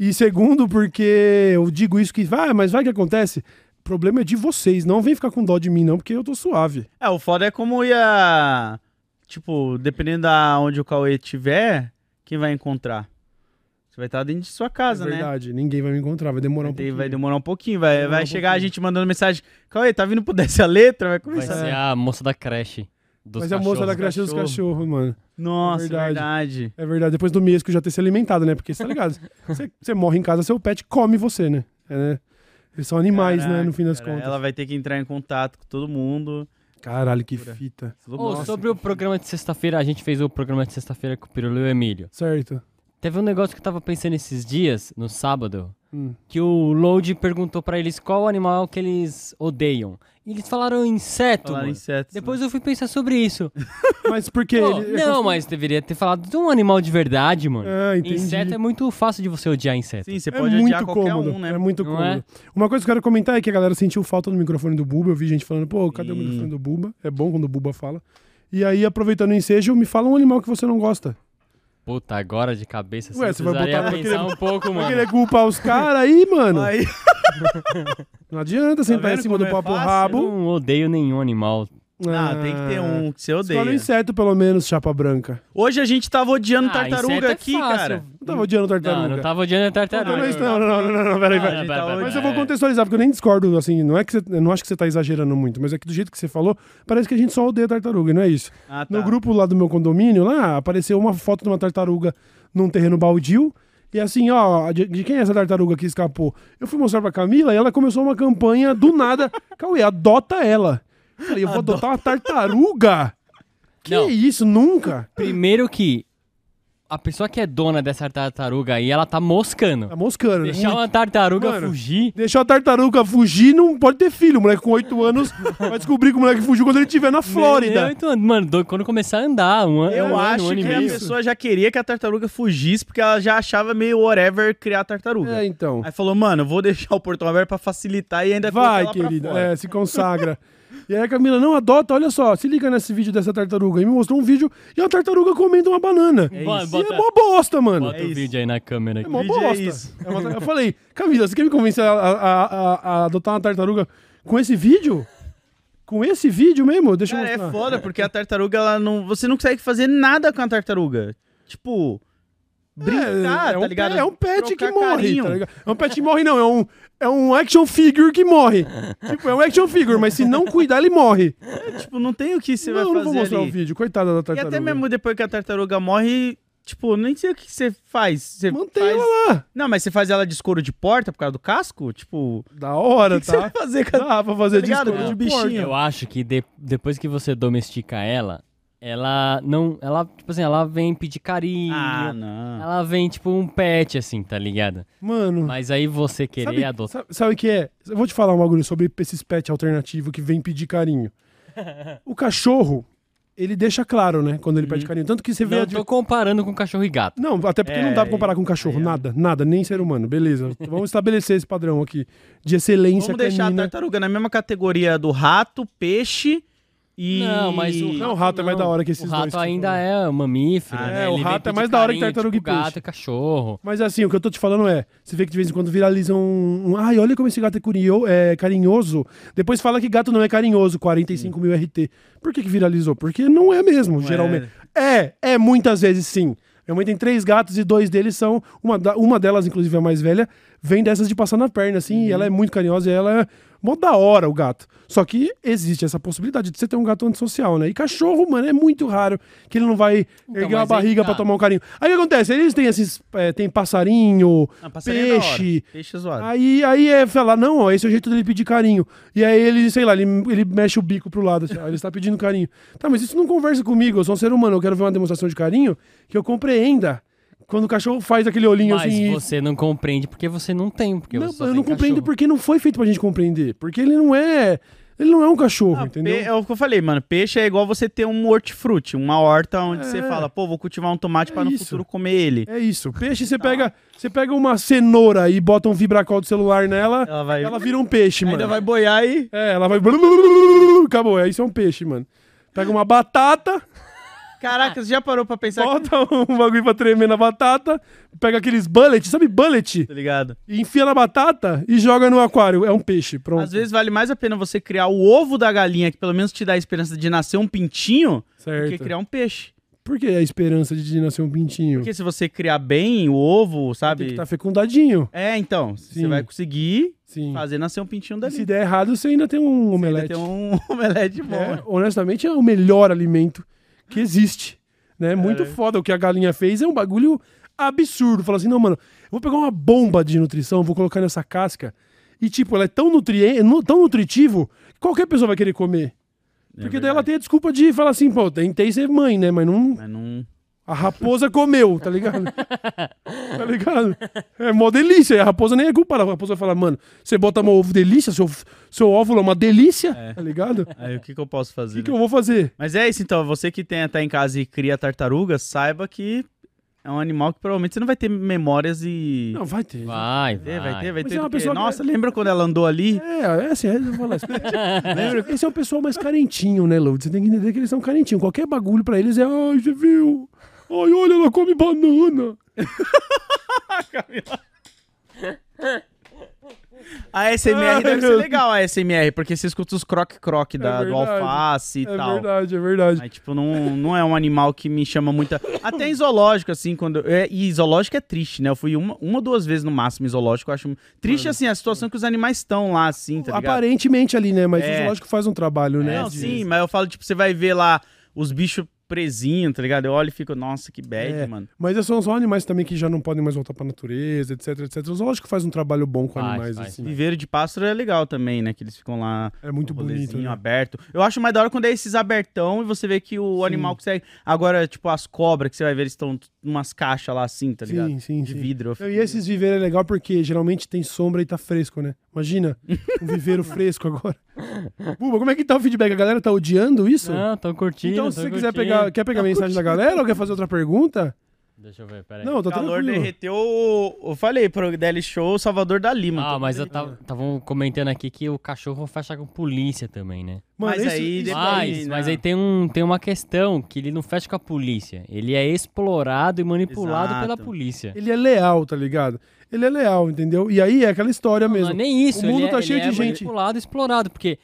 E segundo, porque eu digo isso que, ah, mas vai que acontece. O problema é de vocês. Não vem ficar com dó de mim, não, porque eu tô suave. É, o foda é como ia. Tipo, dependendo da onde o Cauê estiver, quem vai encontrar? Você vai estar dentro de sua casa, é né? verdade. Ninguém vai me encontrar, vai demorar Vai, um pouquinho. vai demorar um pouquinho, vai, demorar vai um chegar a pouquinho. gente mandando mensagem. Cauê, tá vindo pro (laughs) Desce a Letra? Vai Vai começar. ser a moça da creche. Dos Mas é a moça da cachorros. creche dos cachorro. cachorros, mano. Nossa, É verdade. verdade. É verdade. Depois do mês que eu já ter se alimentado, né? Porque você tá ligado? (laughs) Você, você morre em casa, seu pet come você, né? É, né? Eles são animais, né? Caraca, No fim das cara, contas. Ela vai ter que entrar em contato com todo mundo. Caralho, que fita. Bom. sobre o programa de sexta-feira, a gente fez o programa de sexta-feira com o Pirulio e o Emílio. Certo. Teve um negócio que eu tava pensando esses dias, no sábado, Hum. que o Load perguntou pra eles qual animal que eles odeiam. E eles falaram inseto, Falar mano. insetos. Depois eu fui pensar sobre isso. (laughs) Mas porque. Pô, ele- é não, mas deveria ter falado de um animal de verdade, mano. Ah, entendi. Inseto é muito fácil de você odiar inseto. Sim, você É pode muito odiar qualquer cômodo. um, né? É muito Não cômodo. Uma coisa que eu quero comentar é que a galera sentiu falta do microfone do Buba. Eu vi gente falando, pô, cadê o microfone do Buba? É bom quando o Buba fala. E aí, aproveitando o ensejo, me fala um animal que você não gosta. Puta, agora de cabeça, Ué, você você vai botar- pensar querer- um pouco, mano. querer culpar os caras aí, mano? Aí, (laughs) Não adianta sentar em vendo cima do é papo fácil? Eu rabo. não odeio nenhum animal. Ah, tem que ter um que você Escolhe um odeia. inseto, pelo menos, chapa branca. Hoje a gente tava odiando Ah, tartaruga é aqui, cara. Eu tava odiando tartaruga. Não, não tava odiando Não, tartaruga. não, não, não, não, não, não, peraí, Ah, peraí. tá. Mas eu vou contextualizar, porque eu nem discordo, assim, não é que eu não acho que você tá exagerando muito, mas é que do jeito que você falou, parece que a gente só odeia tartaruga, e não é isso. Ah, tá. No grupo lá do meu condomínio, lá, apareceu uma foto de uma tartaruga num terreno baldio, e assim, ó, de, de quem é essa tartaruga que escapou? Eu fui mostrar pra Camila e ela começou uma campanha do nada, (laughs) Cauê, adota ela. Eu Falei, eu vou adotar uma tartaruga? Que Não. isso, nunca? Primeiro que a pessoa que é dona dessa tartaruga aí, ela tá moscando. Tá moscando, né? Deixar uma tartaruga Mano, fugir. Deixar a tartaruga fugir não pode ter filho. O moleque com 8 anos vai descobrir que o moleque fugiu quando ele estiver na Flórida. Meu, então, mano, do- quando começar a andar, um, an- Eu um ano, acho um ano e que a meio. pessoa já queria que a tartaruga fugisse, porque ela já achava meio whatever criar a tartaruga. É, então. Aí falou, mano, eu vou deixar o portão aberto pra facilitar e ainda Vai, colocar ela pra querida. fora. É, se consagra. (laughs) E aí a Camila, não, adota, olha só, se liga nesse vídeo dessa tartaruga. E me mostrou um vídeo e a tartaruga comendo uma banana. É Bota- isso. E é bota- mó bosta, mano. Bota É o isso. vídeo aí na câmera. É aqui. mó vídeo é bosta. isso. É uma- eu falei, Camila, você quer me convencer a, a- a- a adotar uma tartaruga com esse vídeo? Com esse vídeo mesmo? Deixa Cara, eu é mostrar. foda, porque a tartaruga, ela não. Você não consegue fazer nada com a tartaruga. Tipo. Brincar, é, tá um, ligado? pe- é um pet que morre, carinho. tá ligado? É um pet que morre, não. É um, é um action figure que morre. tipo, é um action figure, mas se não cuidar, ele morre. Tipo, não tem o que você não, vai não fazer vou mostrar ali. o vídeo. Coitada da E tartaruga. até mesmo depois que a tartaruga morre, tipo, nem sei o que você faz. Você Mantém faz... ela lá. Não, mas você faz ela de escuro de porta por causa do casco? Tipo, Da hora, que, que você vai tá? fazer com a... Dá pra fazer Tá De de porta. bichinho. Eu acho que de- depois que você domestica ela, ela não. Ela, tipo assim, ela vem pedir carinho. Ah, não. Ela vem, tipo, um pet, assim, tá ligado? Mano. Mas aí você querer sabe, adotar. sabe, o que é? Eu vou te falar um bagulho sobre esses pets alternativos que vem pedir carinho. (laughs) O cachorro, ele deixa claro, né? Quando ele pede carinho. Tanto que você vê. Não a tô comparando com cachorro e gato. Não, até porque não dá pra comparar com cachorro. é- Nada, nada, nem ser humano. Beleza. Vamos estabelecer esse padrão aqui de excelência Vamos deixar a tartaruga na mesma categoria do rato, peixe e... Não, mas o Não, o rato é mais da hora que esses O dois rato que você ainda é um mamífero, Ah, né? é, o Ele rato é mais da hora que tartaruga tipo e peixe. gato e cachorro. Mas assim, o que eu tô te falando é, você vê que de vez em quando viralizam um, um, ai, olha como esse gato é, curio, é carinhoso. Depois fala que gato não é carinhoso, 45 mil RT. Por que que viralizou? Porque não é mesmo, Não geralmente. É, é muitas vezes sim. Minha mãe tem três gatos e dois deles são, uma, uma delas, inclusive a mais velha, vem dessas de passar na perna, assim, e ela é muito carinhosa e ela é mó da hora, o gato. Só que existe essa possibilidade de você ter um gato antissocial, né? E cachorro, mano, é muito raro que ele não vai erguer a mas aí barriga tá. pra tomar um carinho. Aí o que acontece? Eles têm esses, é, tem passarinho, Ah, é peixe, Peixe é zoado. Aí, aí é falar, não, ó, esse é o jeito dele pedir carinho. E aí ele, sei lá, ele, ele mexe o bico pro lado, assim, ó, ele está pedindo carinho. Tá, mas isso não conversa comigo, eu sou um ser humano, eu quero ver uma demonstração de carinho que eu compreenda Quando o cachorro faz aquele olhinho Mas assim. e- você não compreende porque você não tem. Porque Não, você eu tem não compreendo cachorro. porque não foi feito pra gente compreender. Porque ele não é. Ele não é um cachorro, Ah, entendeu? é o que eu falei, mano. Peixe é igual você ter um hortifruti, uma horta onde É. você fala, pô, vou cultivar um tomate É pra no isso. futuro comer ele. É isso. Peixe, você pega, você pega uma cenoura e bota um vibracol do celular nela, Ela vai. ela vira um peixe, mano. Ainda vai boiar aí. É, ela vai. (laughs) Acabou, é isso é um peixe, mano. Pega uma batata, Caraca, você já parou pra pensar que... bota um bagulho pra tremer na batata, pega aqueles bullet, sabe bullet? Tá ligado? E enfia na batata e joga no aquário. É um peixe, pronto. Às vezes vale mais a pena você criar o ovo da galinha, que pelo menos te dá a esperança de nascer um pintinho, do certo. que criar um peixe. Por que a esperança de nascer um pintinho? Porque se você criar bem o ovo, Tem sabe? que estar fecundadinho. É, então, você Sim. vai conseguir Sim. fazer nascer um pintinho E dali. se der errado, você ainda tem um Ainda omelete. tem um (laughs) omelete bom. É, honestamente, é o melhor alimento que existe. Né? Muito Caralho. foda. O que a galinha fez é um bagulho absurdo. Fala assim, não, mano, eu vou pegar uma bomba de nutrição, vou colocar nessa casca. E, tipo, ela é tão, nutrien nu- tão nutritivo que qualquer pessoa vai querer comer. É Porque daí ela tem a desculpa de falar assim, pô, tentei ser mãe, né? Mas não. Mas não... A raposa comeu, tá ligado? (laughs) tá ligado? É mó delícia. E a raposa nem é culpada. A raposa fala, mano, você bota meu ovo delícia, seu, seu óvulo é uma delícia, É. tá ligado? O Aí o que, que eu posso fazer? que, que né? eu vou fazer? Mas é isso, então. Você que tem até em casa e cria tartarugas, saiba que é um animal que provavelmente você não vai ter memórias e. Não, vai ter. Vai, Vai ter, vai ter, vai Mas ter. é uma pessoa que- Nossa, lembra quando ela andou ali? É, é assim, é, eu vou falar? (laughs) Esse é o pessoal mais carentinho, né, Load? Você tem que entender que eles são carentinhos. Qualquer bagulho pra eles é, ai, você viu? Ai, olha, ela come banana. (laughs) A SMR deve ser legal, a SMR, porque você escuta os croque-croque da- do verdade. alface e É tal. verdade, é verdade. Aí, tipo, não, não é um animal que me chama muita. (laughs) Até em zoológico, assim, quando. É, e zoológico é triste, né? Eu fui uma, uma ou duas vezes no máximo em zoológico. Eu acho triste, assim, a situação que os animais estão lá, assim, tá ligado? Aparentemente ali, né? Mas É. o zoológico faz um trabalho, né? Não, de- sim, mas eu falo, tipo, você vai ver lá os bichos presinhos, tá ligado? Eu olho e fico, nossa, que bad, É. mano. Mas são só animais também que já não podem mais voltar pra natureza, etc, etc. O zoológico faz um trabalho bom com Faz, animais, faz, assim. Viveiro de pássaro é legal também, né? Que eles ficam lá É muito bonito, né? aberto. Eu acho mais da hora quando é esses abertão e você vê que o Sim. animal consegue. Agora, tipo, as cobras que você vai ver, eles estão umas caixas lá assim, tá ligado? Sim, sim, De sim. vidro. Eu Não, E esses viveiros é legal porque geralmente tem sombra e tá fresco, né? Imagina, (laughs) um viveiro fresco agora. Buba, como é que tá o feedback? A galera tá odiando isso? Não, tô curtindo. então, se você quiser curtindo. pegar, quer pegar a mensagem da galera ou quer fazer outra pergunta? Deixa eu ver, peraí. Não, O tá calor tranquilo. derreteu. o- Eu falei pro Deli Show Salvador Dali, mano. Ah, mas eu tava, estavam comentando aqui que o cachorro fecha com polícia também, né? Mano, Mas isso- aí isso- depois- Mas, aí, mas não. aí tem, um, tem uma questão que ele não fecha com a polícia. Ele é explorado e manipulado Exato. pela polícia. ele é leal, tá ligado? Ele é leal, entendeu? E aí é aquela história Não, mesmo. não é nem isso. O mundo ele é, tá ele cheio é de gente. manipulado e explorado, porque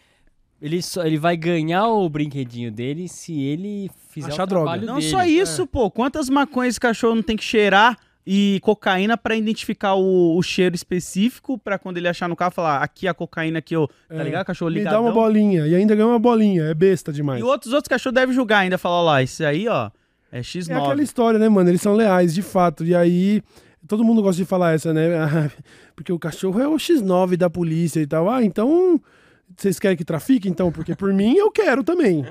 ele, só, ele vai ganhar o brinquedinho dele se ele fizer Achar o droga. trabalho Não dele. só isso, pô. Quantas maconhas esse cachorro não tem que cheirar e cocaína pra identificar o, o cheiro específico pra quando ele achar no carro falar aqui a cocaína que eu, tá É. ligado? Cachorro Me ligadão. dá uma bolinha. E ainda ganha uma bolinha. É besta demais. E outros outros cachorros devem julgar ainda, falar lá, isso aí, ó, é X9. É aquela história, né, mano? Eles são leais, de fato. E aí, todo mundo gosta de falar essa, né? (laughs) Porque o cachorro é o X9 da polícia e tal. Ah, então. Vocês querem que trafique, então? Porque por mim eu quero também.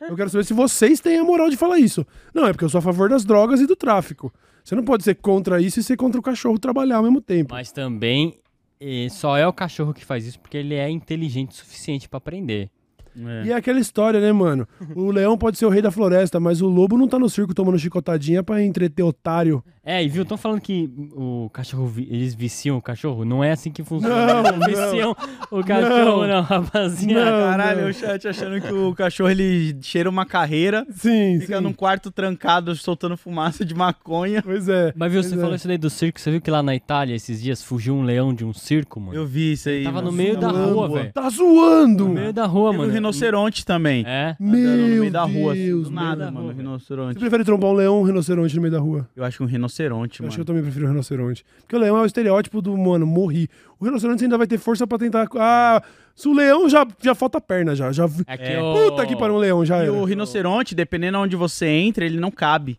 Eu quero saber se vocês têm a moral de falar isso. Não, é porque eu sou a favor das drogas e do tráfico. Você não pode ser contra isso e ser contra o cachorro trabalhar ao mesmo tempo. Mas também eh, só é o cachorro que faz isso porque ele é inteligente o suficiente pra aprender. É. E é aquela história, né, mano? O leão pode ser o rei da floresta, mas o lobo não tá no circo tomando chicotadinha pra entreter otário. É, e viu, estão falando que o cachorro, eles viciam o cachorro? Não é assim que funciona. Não, Eles viciam o cachorro, Não. não, rapaziada. Não. Caralho, o chat achando que o cachorro ele cheira uma carreira, Sim, fica sim. num quarto trancado soltando fumaça de maconha. Pois é. Mas viu, você é. falou isso daí do circo, você viu que lá na Itália, esses dias, fugiu um leão de um circo, mano? Eu vi isso aí. Tava no meio da Zoando. rua, velho. Tá zoando! No meio da rua, mano. Rinoceronte também. É. Andando no Meu meio da rua. assim, Deus, do nada, da mano, rua, velho. Você rinoceronte. prefere trombar um leão ou um rinoceronte no meio da rua? Eu acho que um rinoceronte, Eu mano. acho que eu também prefiro um rinoceronte. Porque o leão é o estereótipo do, mano, morri. O rinoceronte ainda vai ter força pra tentar. Ah, se o leão já, já falta perna, já. já... É que É. o... Puta que pariu, um leão já E era. o rinoceronte, dependendo onde você entra, ele não cabe.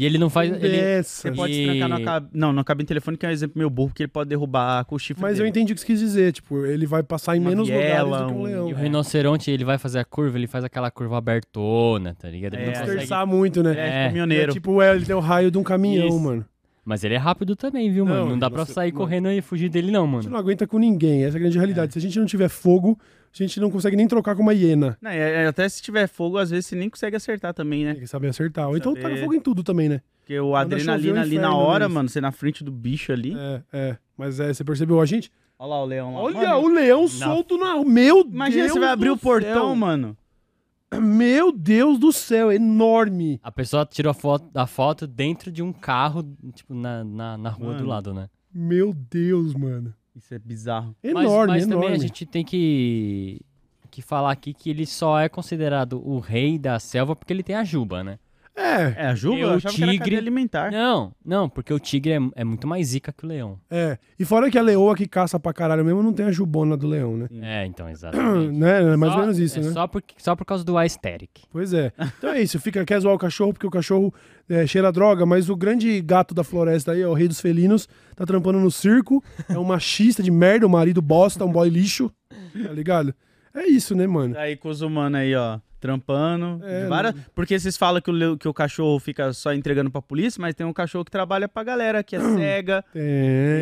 E ele não faz... Ele... Você pode E- se trancar na cabine. Não, na cabine telefônica é um exemplo meio burro, porque ele pode derrubar com o chifre Mas eu dele. entendi o que você quis dizer. Tipo, ele vai passar em Uma menos viela, lugares do que um um- leão. E o rinoceronte, ele vai fazer a curva, ele faz aquela curva abertona, tá ligado? Ele É, não consegue... Dispersar muito, né? É, É. caminhoneiro. É tipo, é, ele tem o raio de um caminhão, Isso. mano. Mas ele é rápido também, viu, mano? Não, Não dá pra sair mano. correndo e fugir dele, não, A gente mano. não aguenta com ninguém, essa é a grande realidade. Se a gente não tiver fogo, a gente não consegue nem trocar com uma hiena. Não, até se tiver fogo, às vezes você nem consegue acertar também, né? Tem que saber acertar. Ou então Saber- taca fogo em tudo também, né? Porque o chover adrenalina ali na hora, neles. mano, você na frente do bicho ali. É, é. Mas é, você percebeu a gente? Olha lá o leão lá. Olha Mano, o leão solto na. Meu Imagina Deus você vai abrir do o portão, céu. mano. Meu Deus do céu, enorme. A pessoa tirou a foto, a foto dentro de um carro, tipo, na, na, na rua do Mano. lado, né? Meu Deus, mano. Isso é bizarro. Mas- Enorme, mas, enorme. também a gente tem que, que falar aqui que ele só é considerado o rei da selva porque ele tem a juba, né? É, É, a Juba? Eu o achava que era tigre- cadeia alimentar. Não, não, porque o tigre é, é muito mais zica que o leão. é. E fora que a leoa que caça pra caralho mesmo não tem a jubona do leão, né? É, então, exatamente. (clears throat) né? É mais Só- ou menos isso, é né? Só por, só por causa do aesthetic. Pois é. Então é isso, fica, quer zoar o cachorro porque o cachorro é, cheira droga, mas o grande gato da floresta aí, ó, o rei dos felinos, tá trampando no circo, é um machista de merda, um marido bosta, um boy lixo, tá ligado? É isso, né, mano? Aí com os humanos aí, ó, trampando. É, várias- Porque vocês falam que o, que o cachorro fica só entregando pra polícia, mas tem um cachorro que trabalha pra galera, que é cega. Tem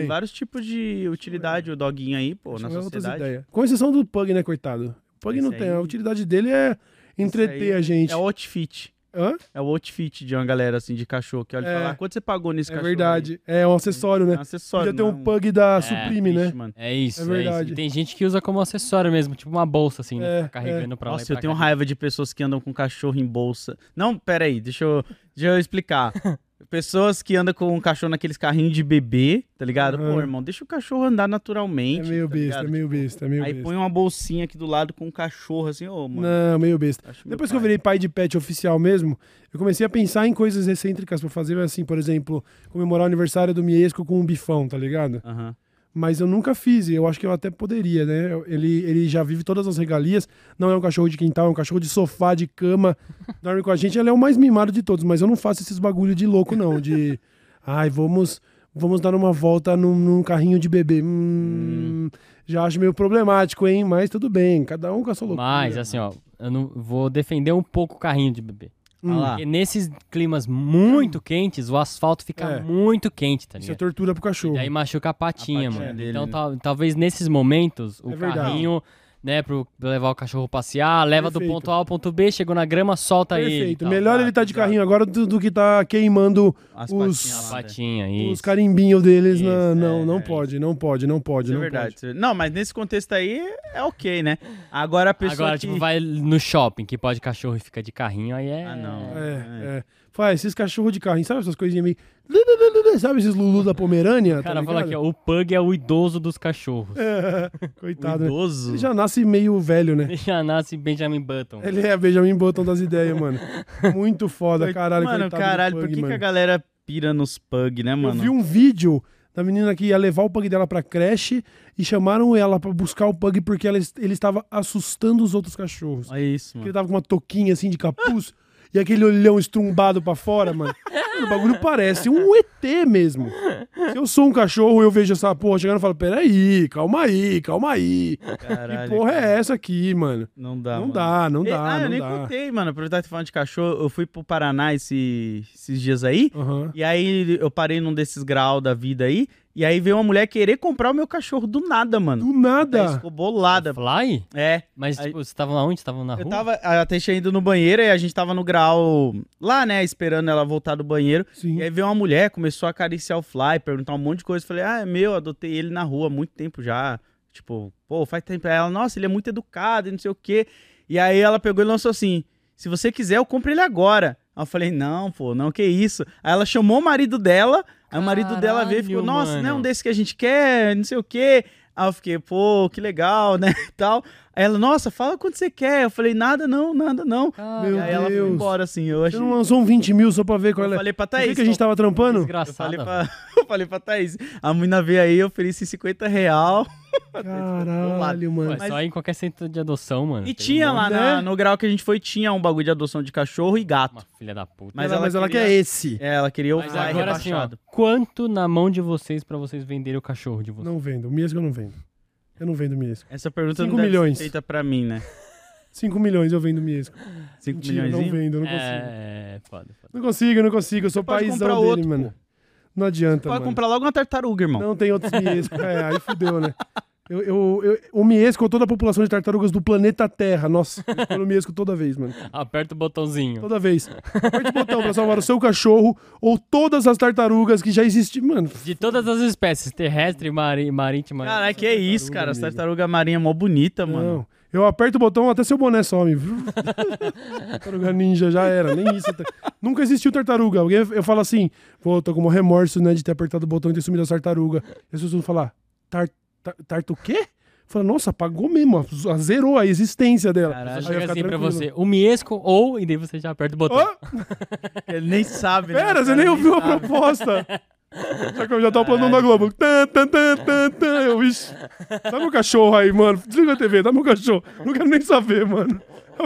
Tem. vários tipos de utilidade, o doguinho aí, pô, na outras sociedade. Com exceção do Pug, né, coitado? O Pug Esse não tem. aí- A utilidade dele é entreter a gente. É outfit. Hã? É o outfit de uma galera assim de cachorro que olha e É. fala: "Ah, quanto você pagou nesse É cachorro? verdade. É um acessório, aí?" É né? um acessório. Podia ter um não- Pug da É, Supreme, né? mano. É isso, É é, verdade. isso. E tem gente que usa como acessório mesmo, tipo uma bolsa, assim, né? É, carregando pra lá e Nossa, eu tenho cá. raiva de pessoas que andam com cachorro em bolsa. Não, pera aí, deixa eu, deixa eu explicar. (laughs) Pessoas que andam com um cachorro naqueles carrinhos de bebê, tá ligado? Pô, Aham. irmão, deixa o cachorro andar É naturalmente. meio tá besta, é meio besta, é meio Aí besta. põe uma bolsinha aqui do lado com um cachorro assim, ô, mano. Não, meio besta. acho Depois que eu virei pai de pet oficial mesmo, eu comecei a pensar em coisas excêntricas pra fazer, assim, por exemplo, comemorar o aniversário do Miesco com um bifão, tá ligado? Aham. Mas eu nunca fiz, e eu acho que eu até poderia, né? Ele, ele já vive todas as regalias, não é um cachorro de quintal, é um cachorro de sofá, de cama, (laughs) dorme com a gente, ele é o mais mimado de todos, mas eu não faço esses bagulho de louco, não, de... (laughs) Ai, vamos, vamos dar uma volta num, num carrinho de bebê. Hum, Já acho meio problemático, hein? Mas tudo bem, cada um com a sua loucura. Mas, assim, ó, eu não vou defender um pouco o carrinho de bebê. Hum, nesses climas muito quentes, o asfalto fica É. muito quente, tá Isso é ligado? tortura pro cachorro. E aí machuca a patinha, A patinha mano. dele, então né? tal- talvez nesses momentos o É verdade. Né, pro levar o cachorro passear, leva do Perfeito. ponto A ao ponto B, chegou na grama, solta ele. e Perfeito. tal. Melhor ele tá de carrinho agora do, do que tá queimando As Os- patinhas né? os carimbinhos deles. Isso, na- não, é, não é pode, não pode, não pode, é não verdade. pode. Não, mas nesse contexto aí é ok, né? Agora a pessoa Agora, que... tipo, vai no shopping, que pode cachorro e fica de carrinho, aí é... Ah, não. É, é. Faz esses cachorros de carrinho, sabe essas coisinhas meio. Sabe esses Lulu da Pomerânia? O cara tá fala que ó, o pug é o idoso dos cachorros. É, o (laughs) coitado, né? idoso... Ele já nasce meio velho, né? Ele já nasce Benjamin Button. Ele é Benjamin Button das ideias, mano. Muito foda, caralho. Mano, caralho, pug, por que, que mano. a galera pira nos pug, né, Eu mano? vi um vídeo da menina que ia levar o pug dela pra creche e chamaram ela pra buscar o pug porque ela, ele estava assustando os outros cachorros. Olha isso, Porque mano. ele tava com uma touquinha assim de capuz e aquele olhão estrumbado pra fora, mano. (laughs) O bagulho parece um ET mesmo. Se eu sou um cachorro e eu vejo essa porra chegando, eu falo: peraí, calma aí, calma aí. Caralho, que porra cara. é essa aqui, mano? Não dá, não mano. dá, não E- dá, ah, eu não nem dá. contei, mano. Aproveitar que tá falando de cachorro, eu fui pro Paraná esse- esses dias aí. Aham. E aí eu parei num desses graus da vida aí. E aí veio uma mulher querer comprar o meu cachorro do nada, mano. Do Aí nada. ficou bolada. Fly? É. Mas, Aí- tipo, vocês estavam aonde? Estavam na rua? Eu tava até tinha ido no banheiro e a gente tava no grau lá, né, esperando ela voltar do banheiro. Sim. E aí veio uma mulher, começou a acariciar o Fly, perguntar um monte de coisa. Falei, ah, é meu, adotei ele na rua há muito tempo já. Tipo, pô, faz tempo. Aí ela, nossa, ele é muito educado e não sei o quê. E aí ela pegou e lançou assim: se você quiser, eu compro ele agora. Aí eu falei, não, pô, não, que isso. Aí ela chamou o marido dela, aí o marido dela veio e ficou, nossa, não é um mano. desse que a gente quer, não sei o quê. Aí eu fiquei, pô, que legal, né, (laughs) tal. Aí ela, nossa, fala quanto você quer. Eu falei, nada não, nada não. Meu e aí ela foi Deus. embora, assim, eu Você achei... não lançou um 20 mil só pra ver qual Eu é? falei pra Por que Thaís, que a gente tava trampando? eu Desgraçada. falei, velho. pra, (laughs) eu falei pra Thaís, a menina veio aí, eu ofereci 50 real. Caralho, mano. é só em qualquer centro de adoção, mano. E Tem tinha um lá monte- na- né? no grau que a gente foi, tinha um bagulho de adoção de cachorro e gato. Uma filha da puta. Mas Mas, ela ela, mas ela queria- quer esse. É, ela queria o Mas Fly agora assim, ó, rebaixado. quanto na mão de vocês pra vocês venderem o cachorro de vocês? Não vendo. O Miesco eu não vendo. Eu não vendo Miesco. Essa pergunta Cinco não deve milhões. ser feita pra mim, né? 5 milhões eu vendo Miesco. 5 Mentira, não milhões. vendo, eu não consigo. É, foda, foda. Não consigo, eu não consigo. Eu sou pode paizão comprar dele, outro, mano. Não adianta, Pode mano. comprar logo uma tartaruga, irmão. Não tem outros miescos. É, aí fudeu, né? Eu, eu, eu, o miesco é toda a população de tartarugas do planeta Terra. Nossa, eu escolho o miesco toda vez, mano. (laughs) Aperta o botãozinho. Toda vez. Aperte o botão pra salvar o seu cachorro ou todas as tartarugas que já existem. Mano, De todas as espécies, terrestre, mari, marítima. Caralho, que é isso, cara. As tartaruga marinha é mó bonita, mano. não. Eu aperto o botão até seu boné some. (laughs) tartaruga ninja já era, nem isso. Nunca existiu tartaruga. Alguém eu falo assim, pô, tô com um remorso, né, de ter apertado o botão e ter sumido as tartaruga. E as pessoas vão falar, tar, tar, tarta o quê? Fala, nossa, apagou mesmo, a- zerou a existência dela. Caralho. Chega assim pra você, o miesco ou, e daí você já aperta o botão. Ó, (laughs) Ele nem sabe, né? pera, você nem ouviu a sabe. proposta. (laughs) Só que eu já tava planando na Globo. Tan, tan, tan, tan, tan. Eu, ixi, dá meu cachorro aí, mano. Desliga a TV, dá meu cachorro. Não quero nem saber, mano.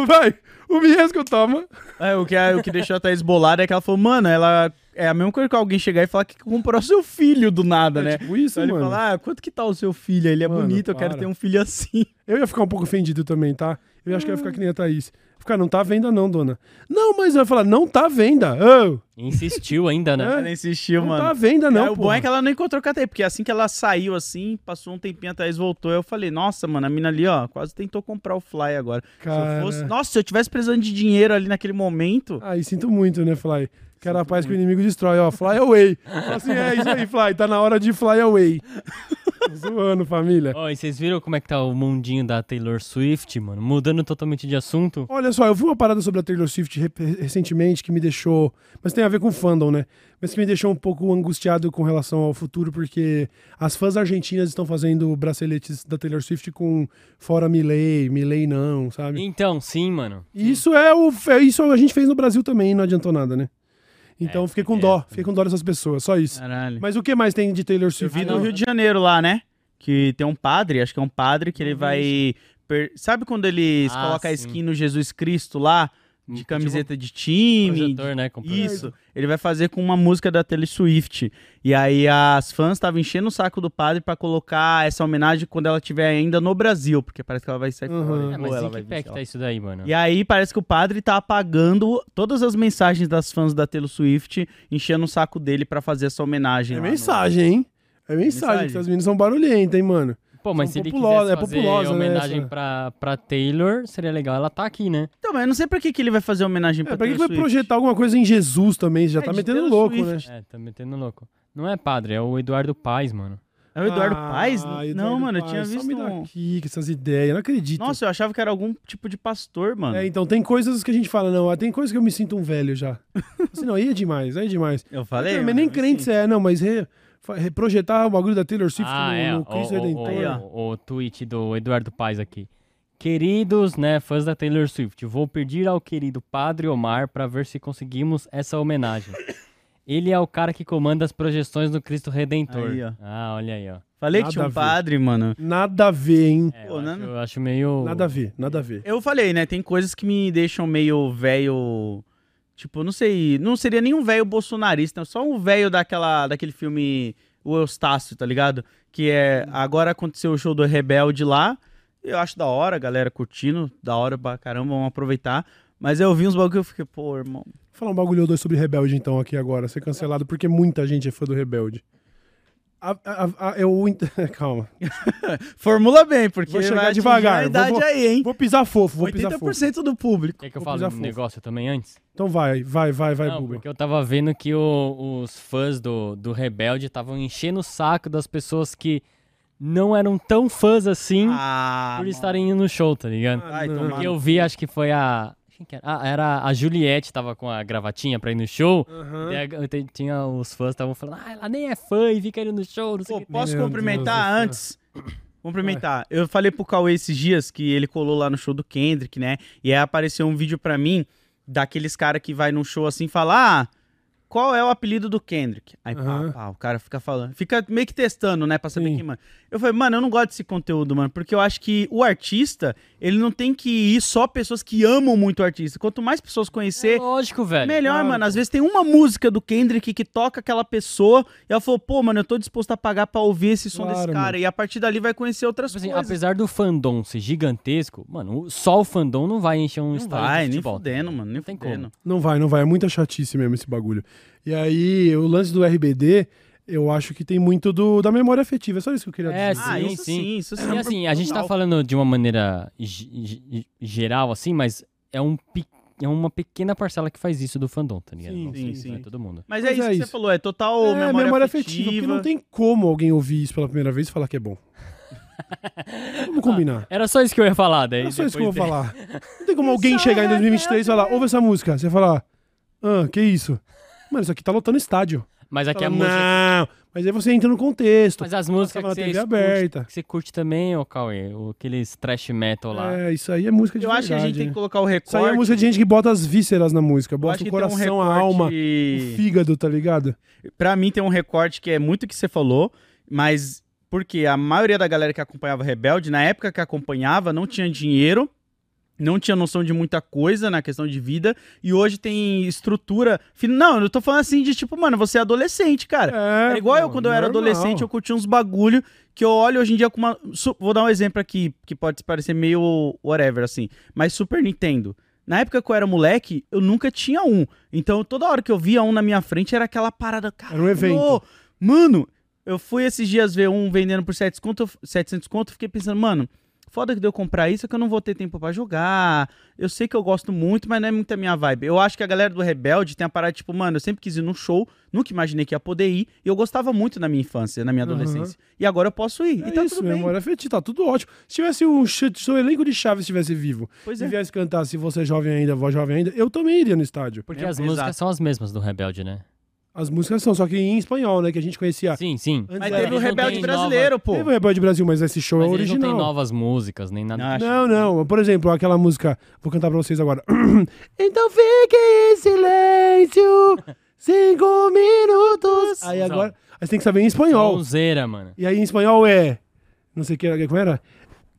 Vai, o Miesco toma. É, o que, o que deixou a Thaís bolada é que ela falou, mano, ela. É a mesma coisa que alguém chegar e falar que comprou seu filho do nada, né? É tipo isso, Aí ele mano. fala, ah, quanto que tá o seu filho? Ele é Mano, bonito, eu quero ter um filho assim. (laughs) Eu ia ficar um pouco ofendido também, tá? Eu acho que eu ia ficar que nem a Thaís. Ficar, não tá à venda não, dona. Não, mas eu ia falar, não tá à venda. Ô, Insistiu ainda, né? É? Ela insistiu, não mano. tá à venda não, É, o bom é que ela não encontrou Thaís, porque assim que ela saiu assim, passou um tempinho, a Thaís voltou, eu falei, nossa, mano, a mina ali, ó, quase tentou comprar o Fly agora. Se Cara... eu fosse, nossa, se eu tivesse precisando de dinheiro ali naquele momento, Ai, sinto muito, né, Fly? Que era a paz que o inimigo destrói, ó. Fly away. Fala assim, é isso aí, Fly. Tá na hora de fly away. Tô (laughs) Zoando, família. Ó, e vocês viram como é que tá o mundinho da Taylor Swift, mano? Mudando totalmente de assunto. Olha só, eu vi uma parada sobre a Taylor Swift re- recentemente que me deixou. Mas tem a ver com fandom, né? Mas que me deixou um pouco angustiado com relação ao futuro, porque as fãs argentinas estão fazendo braceletes da Taylor Swift com fora Milley, Milley não, sabe? Então, sim, mano. Isso é o. é Isso a gente fez no Brasil também não adiantou nada, né? Então É, fiquei com é. dó, fiquei com dó dessas pessoas, só isso. caralho. Mas o que mais tem de Taylor Eu Swift? vi Ah, no. Rio de Janeiro lá, né? Que tem um padre, acho que é um padre que ele vi vai. per- Sabe quando eles Ah, colocam a skin no Jesus Cristo lá? De Tipo, camiseta de time. Projetor, né? com projetor. Isso. Ele vai fazer com uma música da Taylor Swift. E aí as fãs estavam enchendo o saco do padre pra colocar essa homenagem quando ela estiver ainda no Brasil, porque parece que ela vai sair Uhum. fora. É, ou mas ela em que pé que tá isso daí, mano? E aí parece que o padre tá apagando todas as mensagens das fãs da Taylor Swift, enchendo o saco dele pra fazer essa homenagem. É lá no- mensagem, hein? É mensagem, Mensagem. que essas meninas são barulhentas, hein, mano? Pô, mas são se ele populosa- quisesse é fazer populosa, né, homenagem essa- pra, pra Taylor, seria legal ela tá aqui, né? Então, mas eu não sei pra que, que ele vai fazer homenagem pra É, pra que, que Taylor vai projetar alguma coisa em Jesus também? Você já É, tá metendo Taylor louco, Swift. né? É, tá metendo louco. Não é padre, é o Eduardo Paz, mano. É o Eduardo Ah, Paes? Eduardo não, mano, eu tinha visto Some um... daqui com essas ideias, eu não acredito. Nossa, eu achava que era algum tipo de pastor, mano. É, então, tem coisas que a gente fala, não, tem coisas que eu me sinto um velho já. (laughs) assim, não, aí é demais, aí é demais. Eu falei? mas mano, nem eu crente me você é, não, mas re, reprojetar o bagulho da Taylor Swift ah, no, é. no o, Cristo o, Redentor. Ó. o, o tweet do Eduardo Paz aqui. Queridos, né, fãs da Taylor Swift, vou pedir ao querido Padre Omar pra ver se conseguimos essa homenagem. (laughs) Ele é o cara que comanda as projeções do Cristo Redentor. Aí, ó. Ah, olha aí, ó. Falei Nada que tinha um padre, mano. Nada a ver, hein? É, Pô, eu, né, acho, eu acho meio. Nada a ver, nada a ver. Eu falei, né? Tem coisas que me deixam meio velho. Tipo, não sei. Não seria nem um velho bolsonarista, só um velho daquela, daquele filme O Eustácio, tá ligado? Que é. Agora aconteceu o show do Rebelde lá. Eu acho da hora, galera curtindo. Da hora pra caramba, vamos aproveitar. Mas eu vi uns bagulho que eu fiquei, pô, irmão. Vou falar um bagulho ou dois sobre Rebelde, então, aqui agora. Ser cancelado porque muita gente é fã do Rebelde. A- a- a- eu. (laughs) Calma. (laughs) Formula bem, porque Vou chegar devagar, a idade vou- aí, hein? Vou pisar fofo, vou pisar fofo. 80% do público. Quer que eu Vou fale um fofo. negócio também antes? Então vai, vai, vai, vai, Não, Buba. porque eu tava vendo que o- os fãs do, do Rebelde estavam enchendo o saco das pessoas que não eram tão fãs assim Ah, por mano. estarem indo no show, tá ligado? Ai, não. tomar Porque eu vi, acho que foi a. quem que era? Ah, era a Juliette, tava com a gravatinha pra ir no show. Aham. E a- tinha os fãs estavam falando, ah, ela nem é fã e fica indo no show, não sei o Pô, que. posso Meu cumprimentar Deus antes? Cumprimentar. Eu falei pro Cauê esses dias que ele colou lá no show do Kendrick, né? E aí apareceu um vídeo pra mim daqueles caras que vai num show assim e fala: Ah, qual é o apelido do Kendrick? Aí pá, Aham. pá, o cara fica falando. Fica meio que testando, né? Pra saber Sim. quem, mano. Eu falei, mano, eu não gosto desse conteúdo, mano, porque eu acho que o artista, ele não tem que ir só pessoas que amam muito o artista. Quanto mais pessoas É conhecer, lógico, velho. Melhor, claro, mano. Às vezes tem uma música do Kendrick que toca aquela pessoa e ela falou, pô, mano, eu tô disposto a pagar pra ouvir esse som Claro, desse cara. mano. E a partir dali vai conhecer outras Tipo assim, coisas. apesar do fandom ser gigantesco, mano, só o fandom não vai encher um Não estádio vai, de nem fudendo, mano, nem tem fudendo. Não vai, não vai. É muita chatice mesmo esse bagulho. E aí, o lance do RBD, eu acho que tem muito do, da memória afetiva. É só isso que eu queria É, dizer. sim, ah, isso sim. sim, isso sim. E assim, a gente tá falando de uma maneira ge- ge- geral, assim, mas é, um, é uma pequena parcela que faz isso do fandom, tá ligado? Sim, Não sim, sei, sim. não é todo mundo. Mas, Mas é isso é que isso. você falou, é total É, memória, afetiva. porque não tem como alguém ouvir isso pela primeira vez e falar que é bom. (laughs) Vamos combinar. Era só isso que eu ia falar, daí. É só isso que eu vou falar. Não tem como alguém chegar em 2023 e falar, ouve essa música. Você falar, ah, que isso? Mano, isso aqui tá lotando estádio. Mas aqui Fala, a música. Não, mas aí você entra no contexto. Mas as músicas que você, TV curte, aberta. que você curte também, ô Cauê, o- aqueles trash metal lá. É, isso aí é música de Eu acho que a verdade. gente tem né? que colocar o Isso aí é recorte. música de gente que bota as vísceras na música. Bota acho o tem um coração, a recorte- alma, o fígado, tá ligado? Pra mim tem um recorte que é muito o que você falou, mas porque a maioria da galera que acompanhava Rebelde, na época que acompanhava, não tinha dinheiro, não tinha noção de muita coisa na questão de vida, e hoje tem estrutura. Não, eu tô falando assim de tipo, mano, você é adolescente, cara. É, É igual eu, pô, quando eu era normal. adolescente, eu curtia uns bagulho que eu olho hoje em dia com uma. Vou dar um exemplo aqui, que pode parecer meio whatever, assim. Mas Super Nintendo. Na época que eu era moleque, eu nunca tinha um. Então, toda hora que eu via um na minha frente, era aquela parada. Cara, Era um evento. Mano, eu fui esses dias ver um vendendo por 700 conto, eu- 700 conto, eu fiquei pensando, mano. Foda que deu comprar isso é que eu não vou ter tempo pra jogar. Eu sei que eu gosto muito, mas não é muito a minha vibe. Eu acho que a galera do Rebelde tem a parada, tipo, mano, eu sempre quis ir num show, nunca imaginei que ia poder ir. E eu gostava muito na minha infância, na minha adolescência. E agora eu posso ir. É e tá isso, tudo bem. memória afetiva, tá tudo ótimo. Se tivesse um ch- se o elenco de Chaves estivesse vivo Pois e é. viesse cantar Se Você é Jovem Ainda, Voz Jovem Ainda, eu também iria no estádio. Porque É, as exato. músicas são as mesmas do Rebelde, né? As músicas são, só que em espanhol, né? Que a gente conhecia. Sim, sim. Antes Mas era- teve o eles não Rebelde têm brasileiro, pô. Teve o Rebelde Brasil, mas esse show Mas é eles não original. têm novas músicas, nem nada. Não, Não, não. Por exemplo, aquela música. Vou cantar pra vocês agora. (clears throat) então fique em silêncio. (laughs) Cinco minutos. Aí agora. Aí você tem que saber em espanhol. Sonzeira, mano. E aí em espanhol é. Não sei o que. Como era?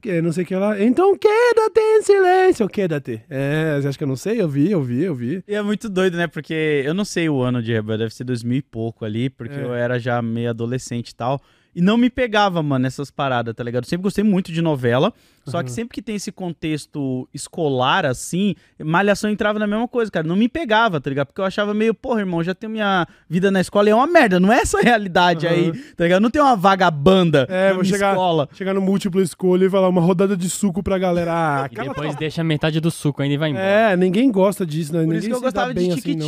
Que, não sei o que lá. Então quédate em silêncio. Quédate. É, você acha que eu não sei? Eu vi, eu vi, eu vi. E é muito doido, né? Porque eu não sei o ano de Rebelde, deve ser 2000 e pouco ali, porque É. eu era já meio adolescente e tal. E não me pegava, mano, essas paradas, tá ligado? Eu sempre gostei muito de novela, só que sempre que tem esse contexto escolar, assim, Malhação entrava na mesma coisa, cara. Não me pegava, tá ligado? Porque eu achava meio, porra, irmão, já tenho minha vida na escola e é uma merda, não é essa realidade Aham. aí, tá ligado? Não tem uma vagabanda É, na vou chegar, escola. chegar no múltiplo escolha e falar uma rodada de suco pra galera. Ah, E depois deixa metade do suco ainda e vai embora. É, ninguém gosta disso, né? Por ninguém isso que eu gostava de assim, não.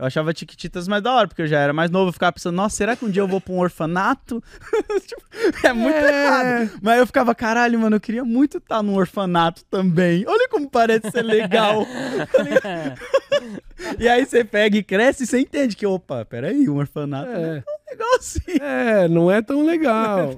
Eu achava Tiquititas mais da hora, porque eu já era mais novo. Eu ficava pensando, nossa, será que um dia eu vou pra um orfanato? (laughs) Tipo, é muito É. errado. Mas eu ficava, caralho, mano, eu queria muito estar num orfanato também. Olha como parece ser legal. (laughs) Tá e aí você pega e cresce e você entende que, opa, peraí, um orfanato não é É, tão legal assim. é, não é tão (laughs) legal.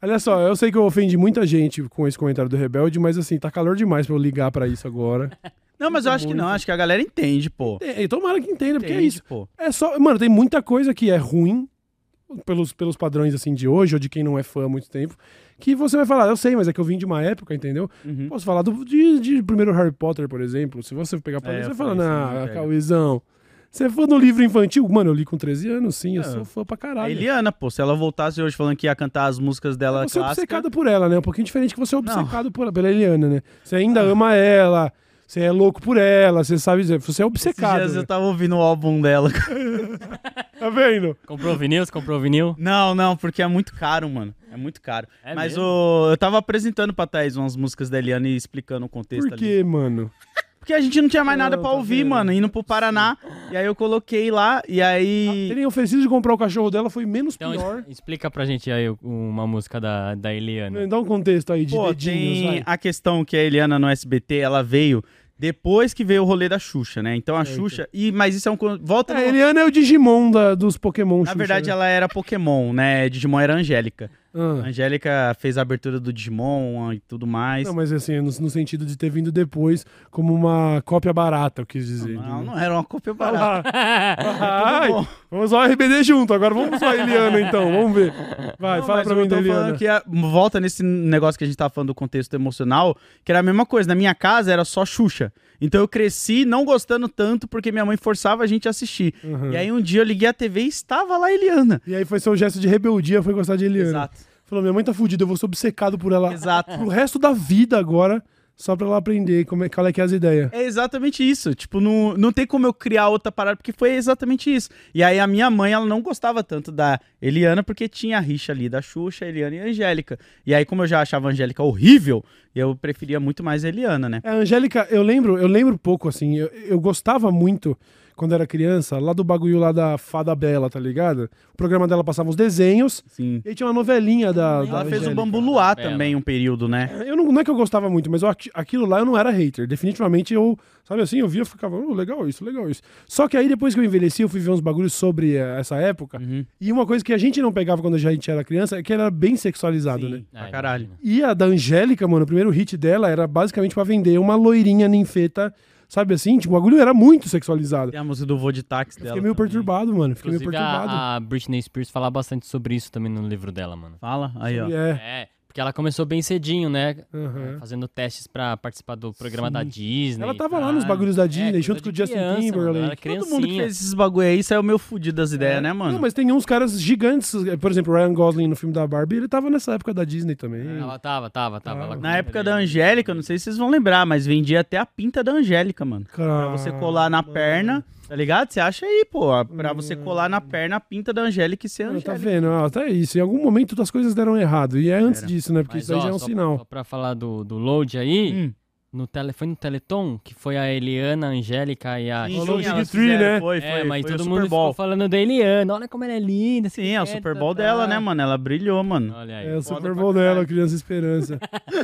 Olha só, eu sei que eu ofendi muita gente com esse comentário do Rebelde, mas assim, tá calor demais pra eu ligar pra isso agora. (laughs) Não, mas eu acho que não, acho que a galera entende, pô. É, e tomara que entenda, porque é Entende, isso. pô. É só. Mano, tem muita coisa que é ruim, pelos, pelos padrões assim de hoje, ou de quem não é fã há muito tempo, que você vai falar, eu sei, mas é que eu vim de uma época, entendeu? Uhum. Posso falar do, de, de primeiro Harry Potter, por exemplo. Se você pegar pra É, eu você fala, falei isso, nah, não pega." Cauizão. Você é fã do livro infantil? Mano, eu li com 13 anos, sim, eu É. sou fã pra A caralho. Eliana, pô, se ela voltasse hoje falando que ia cantar as músicas dela Você é obcecado por ela, né? Um pouquinho diferente que você é obcecado por, pela Eliana, né? Você ainda ama ela, você é louco por ela, você sabe dizer, você é Esses obcecado. dias né? eu tava ouvindo o álbum dela. (laughs) Tá vendo? Comprou vinil? Você comprou vinil? Não, não, porque é muito caro, mano. É muito caro. É Mas mesmo? o... eu tava apresentando pra Thaís umas músicas da Eliana e explicando o contexto Por ali. quê, mano? Porque a gente não tinha mais nada Não, pra ouvir, vendo? mano, indo pro Paraná. E aí eu coloquei lá, e aí... Terem oferecido de comprar o cachorro dela foi menos Então pior. explica pra gente aí uma música da, da Eliana. Dá um contexto aí de Pô, dedinhos, tem vai. a questão que a Eliana no SBT, ela veio depois que veio o rolê da Xuxa, né? Então a Certo. Xuxa... E, mas isso é um... Volta no... É, Eliana é o Digimon da- dos Pokémon Na Xuxa, verdade, né? ela era Pokémon, né? Digimon era Angélica. A Ah. Angélica fez a abertura do Digimon e tudo mais. Não, mas assim, no, no sentido de ter vindo depois como uma cópia barata, eu quis dizer. Não, não era uma cópia barata. (laughs) lá. Ai, vamos usar o RBD junto, agora vamos usar a Eliana então, vamos ver. Vai, Não, fala pra mim da Eliana. que a- volta nesse negócio que a gente tava falando do contexto emocional, que era a mesma coisa. Na minha casa era só Xuxa. Então eu cresci não gostando tanto porque minha mãe forçava a gente a assistir. Uhum. E aí um dia eu liguei a TV e estava lá a Eliana. E aí foi seu gesto de rebeldia, foi gostar de Eliana. Exato. Falou, minha mãe tá fudida, eu vou ser obcecado por ela Exato. pro resto da vida agora. só pra ela aprender como é, qual é que é as ideias. É exatamente isso. Tipo, não, não tem como eu criar outra parada, porque foi exatamente isso. E aí a minha mãe, ela não gostava tanto da Eliana, porque tinha a rixa ali da Xuxa, Eliana e a Angélica. E aí, como eu já achava a Angélica horrível, eu preferia muito mais a Eliana, né? É, a Angélica, eu lembro, eu lembro pouco, assim, eu, eu gostava muito, quando era criança, lá do bagulho lá da Fada Bela, tá ligado? O programa dela passava os desenhos, Sim. e aí tinha uma novelinha da, da Ela fez o. Bambu Luar também um período, né? Eu não, não é que eu gostava muito, mas eu, aqui- aquilo lá eu não era hater. Definitivamente eu, sabe assim, eu via e ficava, oh, legal isso, legal isso. Só que aí depois que eu envelheci, eu fui ver uns bagulhos sobre eh, essa época. Uhum. E uma coisa que a gente não pegava quando a gente era criança é que era bem sexualizado, né? Sim, pra Ah, caralho. E a da Angélica, mano, o primeiro hit dela era basicamente pra vender uma loirinha ninfeta, sabe assim? Tipo, o bagulho era muito sexualizado. Tem a música do voo de táxi dela. fiquei meio também. perturbado, mano. Fiquei meio Inclusive, perturbado. a, a Britney Spears fala bastante sobre isso também no livro dela, mano. Fala, aí, ó. É. É, porque ela começou bem cedinho, né? aham. Fazendo testes pra participar do programa Sim. da Disney. Ela tava e lá nos bagulhos da É, Disney, coisa junto com o de Justin criança, mano, Timberlake. ela era Todo mundo que fez esses bagulho aí saiu meio fudido das ideias, né, mano? Não, mas tem uns caras gigantes. Por exemplo, o Ryan Gosling no filme da Barbie, ele tava nessa época da Disney também. Ela tava, tava, tava. Ela Na época da. Angélica, não sei se vocês vão lembrar, mas vendia até a pinta da Angélica, mano. Pra você colar na mano. perna, tá ligado? Você acha aí, pô. Pra você colar na perna a pinta da Angélica e ser Mano, tá Angélica. vendo? Ó, até isso. Em algum momento as coisas deram errado. E é antes Era. disso, né? Porque Mas, isso aí ó, já é um só, sinal. Só pra falar do, do load aí, Hum. No tele, foi no Teleton, que foi a Eliana, a Angélica e a Sim, sim, fizeram, né? Foi, foi, É, mas foi todo mundo Super ficou Bowl. falando da Eliana, olha como ela é linda. Sim, é o Super Bowl tá. dela, né, mano? Ela brilhou, mano. Olha aí. É o Super Bowl dela. Criança Esperança.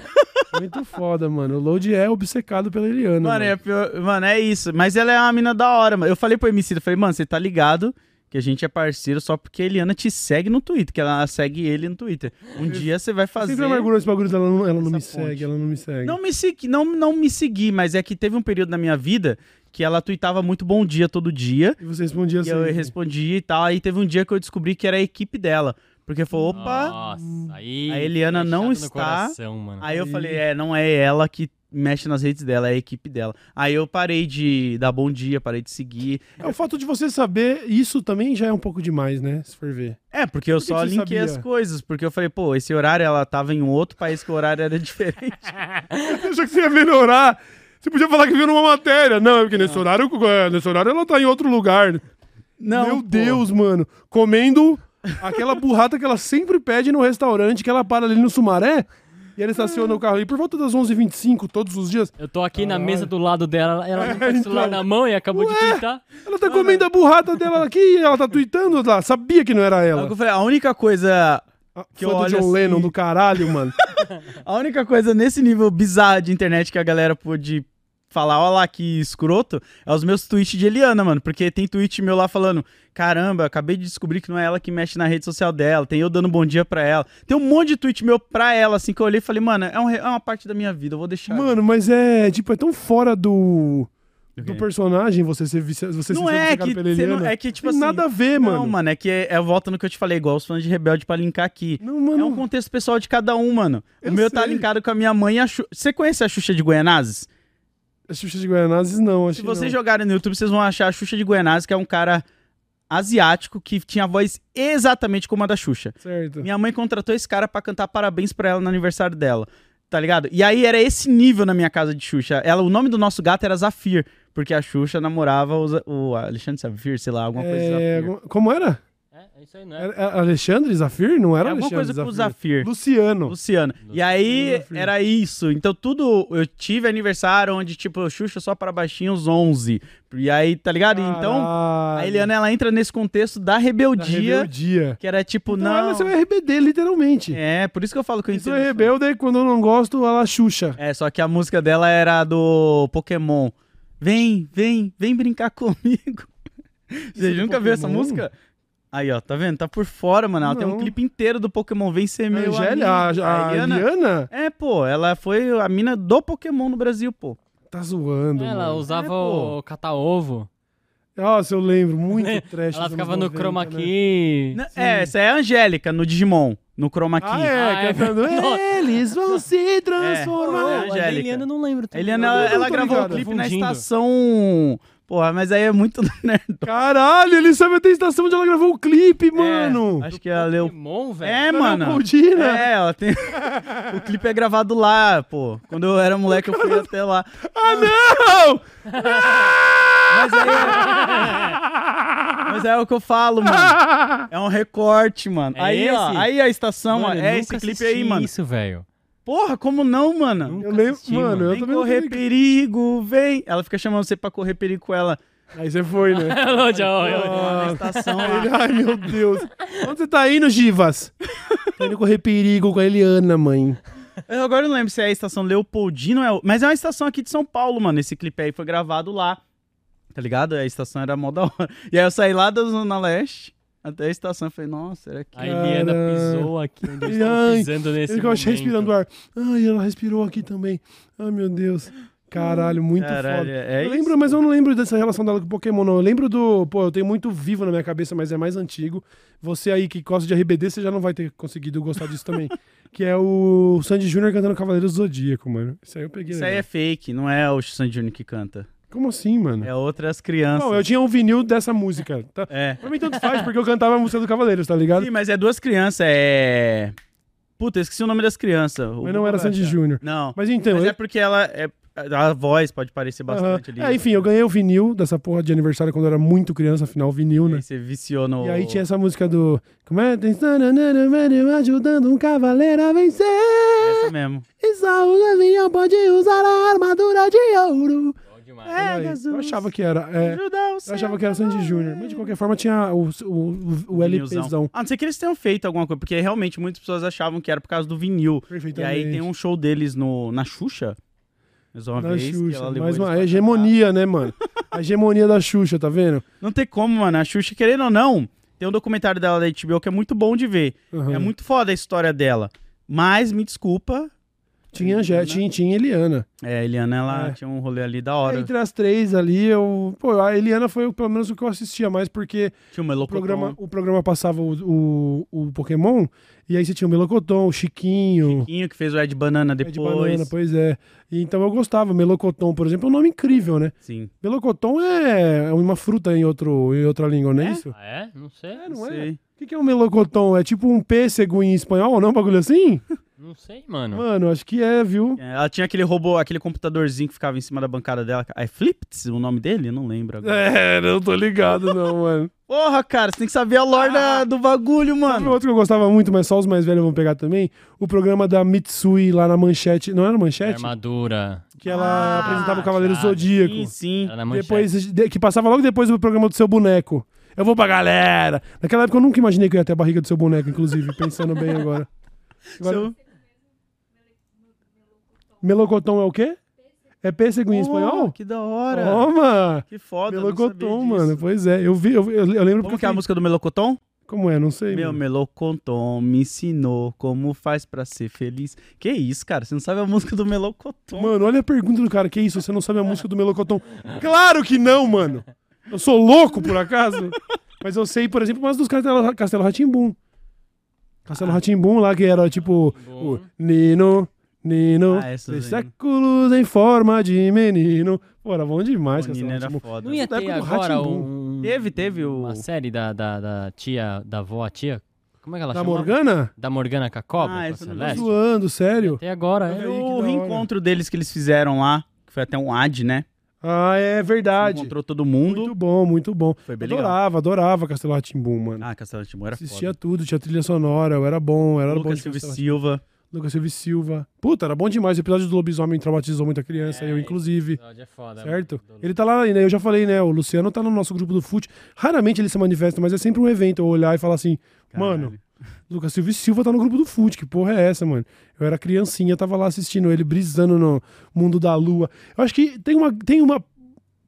(laughs) Muito foda, mano. O Load é obcecado pela Eliana. Mano, Mano, é, pior- mano, é isso. Mas ela é uma mina da hora, mano. Eu falei pro MC, eu falei, mano, você tá ligado que a gente é parceiro só porque a Eliana te segue no Twitter, que ela segue ele no Twitter. Um dia você vai fazer... Sempre amargurou esse bagulho dela, não- ela não me ponte. segue, ela não me segue. Não me segui, não, não me segui, mas é que teve um período na minha vida que ela tweetava muito bom dia todo dia. E você respondia E assim. eu respondi e tal. Aí teve um dia que eu descobri que era a equipe dela. Porque falou, opa. Nossa, aí. A Eliana fechado não está- coração. Aí eu falei, é, não é ela que mexe nas redes dela, é a equipe dela. Aí eu parei de dar bom dia, parei de seguir. É, o fato de você saber, isso também já é um pouco demais, né? Se for ver. É, porque eu Por que só que você linkei sabia? as coisas. Porque eu falei, pô, esse horário ela tava em um outro país que o horário era (laughs) diferente. (laughs) Eu achei que você ia melhorar. Você podia falar que viu numa matéria. Não, é porque nesse horário, é, nesse horário ela tá em outro lugar. Não, Meu pô. Deus, mano. Comendo aquela burrata que ela sempre pede no restaurante, que ela para ali no Sumaré. E ela estaciona o carro ali por volta das 11h25 todos os dias. Eu tô aqui na Caralho. mesa do lado dela, ela não (laughs) tá com o celular então. na mão e acabou de Ué? twittar. Ela tá comendo a burrata dela aqui e ela tá tweetando lá. Sabia que não era ela. eu falei, a única coisa. A que fã eu do olho John assim- Lennon do caralho, mano. (laughs) A única coisa nesse nível bizarro de internet que a galera pôde falar, ó lá que escroto, é os meus tweets de Eliana, mano. Porque tem tweet meu lá falando: caramba, acabei de descobrir que não é ela que mexe na rede social dela. Tem eu dando bom dia pra ela. Tem um monte de tweet meu pra ela, assim, que eu olhei e falei, mano, é, um é uma parte da minha vida, eu vou deixar. Mano, mas é, tipo, é tão fora do, Do do personagem você ser, vici- você não ser é que, pela você não- Eliana. é que, tipo Tem assim. nada a ver, não, mano. mano, é que é, é volta no que eu te falei, igual os fãs de Rebelde pra linkar aqui. Não, É mano. um contexto pessoal de cada um, mano. O Eu meu tá sei. linkado com a minha mãe e a Xuxa. Você conhece a Xuxa de Guianazes? A Xuxa de Guianazes, não. Se vocês não. jogarem no YouTube, vocês vão achar a Xuxa de Guianazes, que é um cara asiático que tinha a voz exatamente como a da Xuxa. Certo. Minha mãe contratou esse cara pra cantar parabéns pra ela no aniversário dela. Tá ligado? E aí era esse nível na minha casa de Xuxa. Ela, o nome do nosso gato era Zafir, porque a Xuxa namorava o, o Alexandre Zafir, sei lá, alguma coisa É, Zafir. alguma- como era? É, é isso aí, não é? Era- era Alexandre Zafir? Não era É alguma Alexandre coisa com o Zafir. Zafir. Luciano. Luciano. E aí Zafir. era isso. Então tudo. Eu tive aniversário onde, tipo, Xuxa só para baixinhos 11. E aí, tá ligado? Então, a Caralho. Eliana ela entra nesse contexto da Da rebeldia, rebeldia. que era tipo, Então não. ela é RBD, literalmente. É, por isso que eu falo que eu Eu sou entendo. rebelde e quando eu não gosto, ela Xuxa. É, só que a música dela era do Pokémon. Vem, vem, vem brincar comigo. (laughs) Você nunca viu essa música? Aí, ó, tá vendo? Tá por fora, mano. Ela tem um Não. clipe inteiro do Pokémon Vem Ser A Meu Angélia, a, a, Eliana- Eliana É, pô, ela foi a mina do Pokémon no Brasil, pô. tá zoando. Ela mano. usava É, o cata-ovo. Nossa, eu lembro. Muito (laughs) trash. Ela ficava no 90, chroma né? key. É, essa é a Angélica no Digimon, no Chroma Key. Ah, é, Ah, é cantando. verdade. Eles vão se transformar. É, a Angélica. Eliana eu não lembro. A também. Eliana, ela, não ela gravou o ligado. clipe na Confundindo. estação Porra, mas aí é muito (laughs) nerd. Caralho, ele sabe até a estação onde ela gravou o clipe, mano. É, acho que ela leu. Pokémon, velho. É, mano. Leopoldina. É, ela tem. (laughs) o clipe é gravado lá, pô. Quando eu era moleque, eu fui até lá. Ah, não! Mas aí. é- Mas é o que eu falo, mano. (laughs) É um recorte, mano. É aí, ó. esse? Aí a estação, Mano, ó. É esse clipe aí, mano. isso, velho. Porra, como não, mano? Nunca Eu lembro, assisti, mano, mano. eu Vem também não correr perigo, vem. Ela fica chamando você pra correr perigo com ela. Aí você foi, né? (laughs) Alô, Joe. Na estação ele- ai, meu Deus. Onde você tá indo, Givas? (laughs) Tô indo correr perigo com a Eliana, mãe. Eu agora não lembro se é a estação Leopoldino, é mas é uma estação aqui de São Paulo, mano. Esse clipe aí foi gravado lá. Tá ligado? A estação era mó da hora. E aí eu saí lá da Zona Leste até a estação e falei, nossa, será que. A Eliana Cara. pisou aqui onde eu Ai, estou pisando nesse Ele que eu achei momento. respirando ar. Ai, ela respirou aqui também. Ai, meu Deus. Caralho, muito Caralho, foda. é eu isso? lembro, mas eu não lembro dessa relação dela com o Pokémon, não. Eu lembro do. Pô, eu tenho muito vivo na minha cabeça, mas é mais antigo. Você aí que gosta de RBD, você já não vai ter conseguido gostar disso também. (laughs) que é o Sandy Júnior cantando Cavaleiros do Zodíaco, mano. Isso aí eu peguei. Isso aí é fake, não é o Sandy Júnior que canta. Como assim, mano? É outras crianças. Não, eu tinha um vinil dessa música. Tá? (laughs) É. Pra mim tanto faz, porque eu cantava a música do Cavaleiros, tá ligado? Sim, mas é duas crianças, é. Puta, eu esqueci o nome das crianças. Mas não era Sandy. Júnior. Não. Mas então. Mas eu- é porque ela é. A voz pode parecer bastante Aham. ali. É, enfim, eu ganhei o vinil dessa porra de aniversário quando eu era muito criança, afinal, vinil, né? Aí você viciou no. E aí tinha essa música do. Como é? Ajudando um cavaleiro a vencer. Essa mesmo. E só o gavião pode usar a armadura de ouro. Demais. E aí, eu achava que era. é, eu achava que era Sandy Júnior. Mas de qualquer forma tinha o, o, o, LPzão. A não ser que eles tenham feito alguma coisa, porque realmente muitas pessoas achavam que era por causa do vinil. E aí tem um show deles no, na Xuxa. Mais uma Da vez. que Xuxa. Mais uma pra hegemonia, né, mano? A hegemonia da Xuxa, tá vendo? Não tem como, mano. A Xuxa, querendo ou não, tem um documentário dela da HBO que é muito bom de ver. Aham. É muito foda a história dela. Mas, me desculpa. Tinha, já, tinha, tinha Eliana. É, a Eliana, ela É. tinha um rolê ali da hora. Entre as três ali, eu. Pô, a Eliana foi pelo menos o que eu assistia mais, porque Tinha o o Melocotão. programa, o programa passava o, o, o Pokémon, e aí você tinha o Melocoton, o Chiquinho. Chiquinho, que fez o Ed Banana Ed depois. Banana, pois é. E então eu gostava. Melocoton, por exemplo, é um nome incrível, né? Sim. Melocoton é uma fruta em, outro, em outra língua, não é, É? isso? Ah, é? Não sei. É, não Não é? sei. O que, que é um melocoton? É tipo um pêssego em espanhol, não? Um bagulho assim? (laughs) Não sei, mano. Mano, acho que é, viu? É, Ela tinha aquele robô, aquele computadorzinho que ficava em cima da bancada dela. É Flips o nome dele? Eu não lembro agora. É, não tô ligado, não, (laughs) mano. Porra, cara, você tem que saber a lore da- do bagulho, Sabe mano. outro que eu gostava muito, mas só os mais velhos vão pegar também? O programa da Mitsui lá na Manchete. Não era Manchete? Armadura. Que ela Ah, apresentava o Cavaleiro sabe. Zodíaco. Sim, sim. Era na manchete. Depois, de- que passava logo depois do programa do seu boneco. Eu vou pra galera. Naquela época eu nunca imaginei que eu ia ter a barriga do seu boneco, inclusive, (laughs) pensando bem agora. Agora, Seu- Melocotão é o quê? É pêssego em Oh, espanhol? Que da hora. Toma! Que foda, disso. mano. Pois é. Eu vi, eu, eu, eu lembro Como porque que é a música do Melocoton? Como é? Não sei. Meu mano. Melocoton me ensinou como faz pra ser feliz. Que isso, cara? Você não sabe a música do Melocoton? Mano, olha a pergunta do cara. Que isso? Você não sabe a música do Melocotão? (laughs) Claro que não, mano. Eu sou louco, por acaso? Mas eu sei, por exemplo, umas dos Castelo, Castelo Ratimbum. Castelo Ratimbum lá, que era tipo... O Nino, Nino, Ah, essas três aí. séculos em forma de menino. Pô, era bom demais, O Castelo Nino era Rá-Tim-Bum. foda. Não ia Da ter época do agora Rá-Tim-Bum. um... Teve, teve o... Uma série da, da, da tia, da avó, a tia... Como é que ela Da chama? Morgana? Da Morgana com a cobra, Ah, com a essa eu não Celeste. Zoando, sério? Até agora, Olha é. aí, o que da hora. reencontro deles que eles fizeram lá, que foi até um ad, né? Ah, é verdade. Encontrou todo mundo. Muito bom, muito bom. Foi bem legal. Adorava, adorava Castelo mano. Ah, Castelo Timor era Assistia foda. tudo, tinha trilha sonora, eu era bom, era bom Lucas de Silva e Castelo Silva. Lucas Silva e Silva. Puta, era bom demais. O episódio do lobisomem traumatizou muita criança, É, eu inclusive. é foda, Certo? mano. Ele tá lá ainda, eu já falei, né? O Luciano tá no nosso grupo do FUT. Raramente ele se manifesta, mas é sempre um evento eu olhar e falar assim: mano, Caralho. Lucas Silva e Silva tá no grupo do FUT. Que porra é essa, mano? Eu era criancinha, tava lá assistindo ele, brisando no mundo da lua. Eu acho que tem uma, tem uma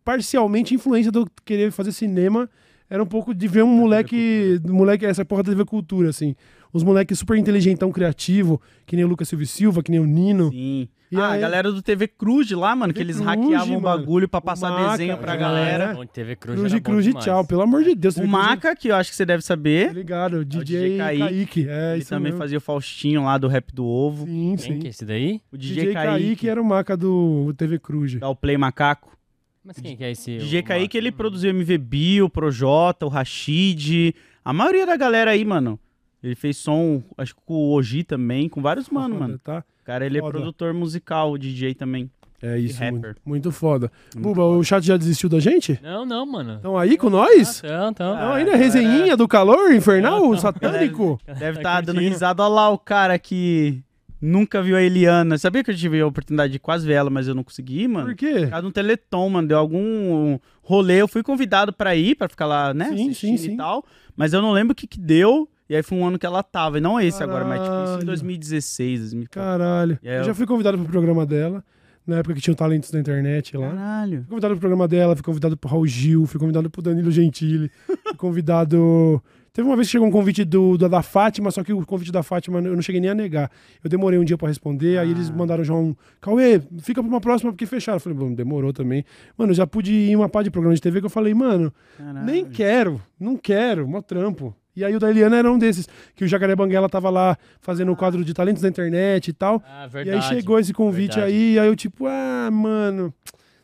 parcialmente influência eu querer fazer cinema. Era um pouco de ver um moleque, moleque, essa porra da TV Cultura, assim. Os moleques super inteligentão, criativo, que nem o Lucas Silva Silva, que nem o Nino. Sim. E ah, aí- a galera do TV Cruz lá, mano, que TV eles Cruz, hackeavam o bagulho pra O passar Maca, desenho pra é. galera. Bom, TV Cruz, Cruz era e bom Cruz e tchau, pelo amor de Deus. O TV Cruz é- Maca, que eu acho que você deve Tá saber, ligado, DJ, DJ Kaique. Kaique. É, ele isso também mesmo. fazia o Faustinho lá do Rap do Ovo. Sim, Quem sim. que é esse daí? O DJ, DJ, Kaique. Kaique, era o maca do TV Cruz. dá o Play Macaco. Mas quem que é esse? DJ o Kaique, ele produziu MV Bio, Projota, o Rashid. A maioria da galera aí, mano. Ele fez som, acho que com o Oji também, com vários mano, Foda, mano. Tá? O cara, ele é Foda. produtor musical, DJ também. É isso, rapper. muito, muito foda. Muito Buba, o chat já desistiu da gente? Não, não, mano. Estão aí com nós? Então, então. Não, Ah, ainda é galera. resenhinha do calor infernal, Não, não. satânico? (laughs) Deve Tá estar dando risada. Olha lá o cara que nunca viu a Eliana. Sabia que eu tive a oportunidade de quase ver ela, mas eu não consegui mano? Por quê? Por causa de um teleton, mano. Deu algum rolê. Eu fui convidado pra ir, pra ficar lá, né? Sim, assistindo sim, sim. e tal. Mas eu não lembro o que que deu. E aí foi um ano que ela tava. E não esse agora, mas tipo, isso Caralho. em 2016, 2014. Caralho. Aí Eu eu- já fui convidado pro programa dela, na época que tinha o Talentos da Internet lá. Caralho. Fui convidado pro programa dela, fui convidado pro Raul Gil, fui convidado pro Danilo Gentili, fui (laughs) convidado. Teve uma vez que chegou um convite do, da, da Fátima, só que o convite da Fátima eu não cheguei nem a negar. Eu demorei um dia pra responder, aí eles Ah. mandaram já um. Cauê, fica pra uma próxima porque fecharam. Eu falei, bom, demorou também. Mano, eu já pude ir em uma pá de programa de TV que eu falei, mano, Caralho. nem quero, não quero, mó trampo. E aí o da Eliana era um desses, que o Jacaré Banguela tava lá fazendo o quadro de talentos da internet e tal. Ah, E verdade. aí chegou esse convite verdade. aí, e aí eu tipo, ah, mano,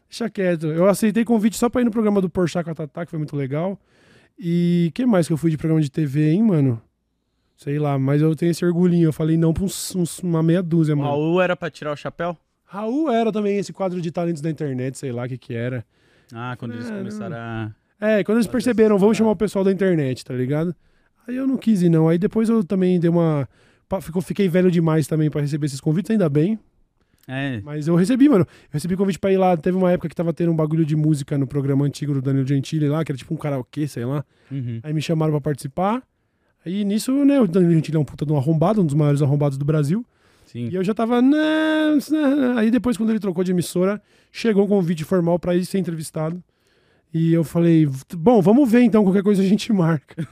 deixa quieto. Eu aceitei convite só pra ir no programa do Porchat com a Tatá, que foi muito legal. E que mais que eu fui de programa de TV, hein, mano? Sei lá, mas eu tenho esse orgulhinho. Eu falei não pra uns, uns- uma meia dúzia, O mano. Raul era pra tirar o chapéu? Raul era também esse quadro de talentos da internet, sei lá o que que era. Ah, quando eles É, começaram a. É, quando eles perceberam, vamos chamar o pessoal da internet, tá ligado? Aí eu não quis ir, não. Aí depois eu também dei uma. ficou- Fiquei velho demais também pra receber esses convites, ainda bem. É. Mas eu recebi, mano. Eu recebi convite pra ir lá. Teve uma época que tava tendo um bagulho de música no programa antigo do Danilo Gentili lá, que era tipo um karaokê, sei lá. Uhum. Aí me chamaram pra participar. Aí nisso, né, o Danilo Gentili é um puta de um arrombado, um dos maiores arrombados do Brasil. Sim. E eu já tava. "Não, isso não". Aí depois, quando ele trocou de emissora, chegou um convite formal pra ir ser entrevistado. E eu falei, bom, vamos ver então, qualquer coisa a gente (laughs) marca.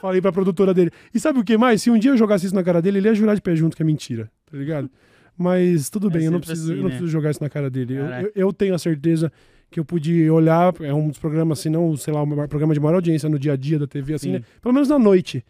falei pra produtora dele. E sabe o que mais? Se um dia eu jogasse isso na cara dele, ele ia jurar de pé junto que é mentira, tá ligado? Mas tudo É bem, eu não, preciso, assim, eu não né? preciso jogar isso na cara dele. Eu, eu- eu tenho a certeza que eu pude olhar, é um dos programas, se não, sei lá, um programa de maior audiência no dia a dia da TV, assim, Sim. né? Pelo menos na noite.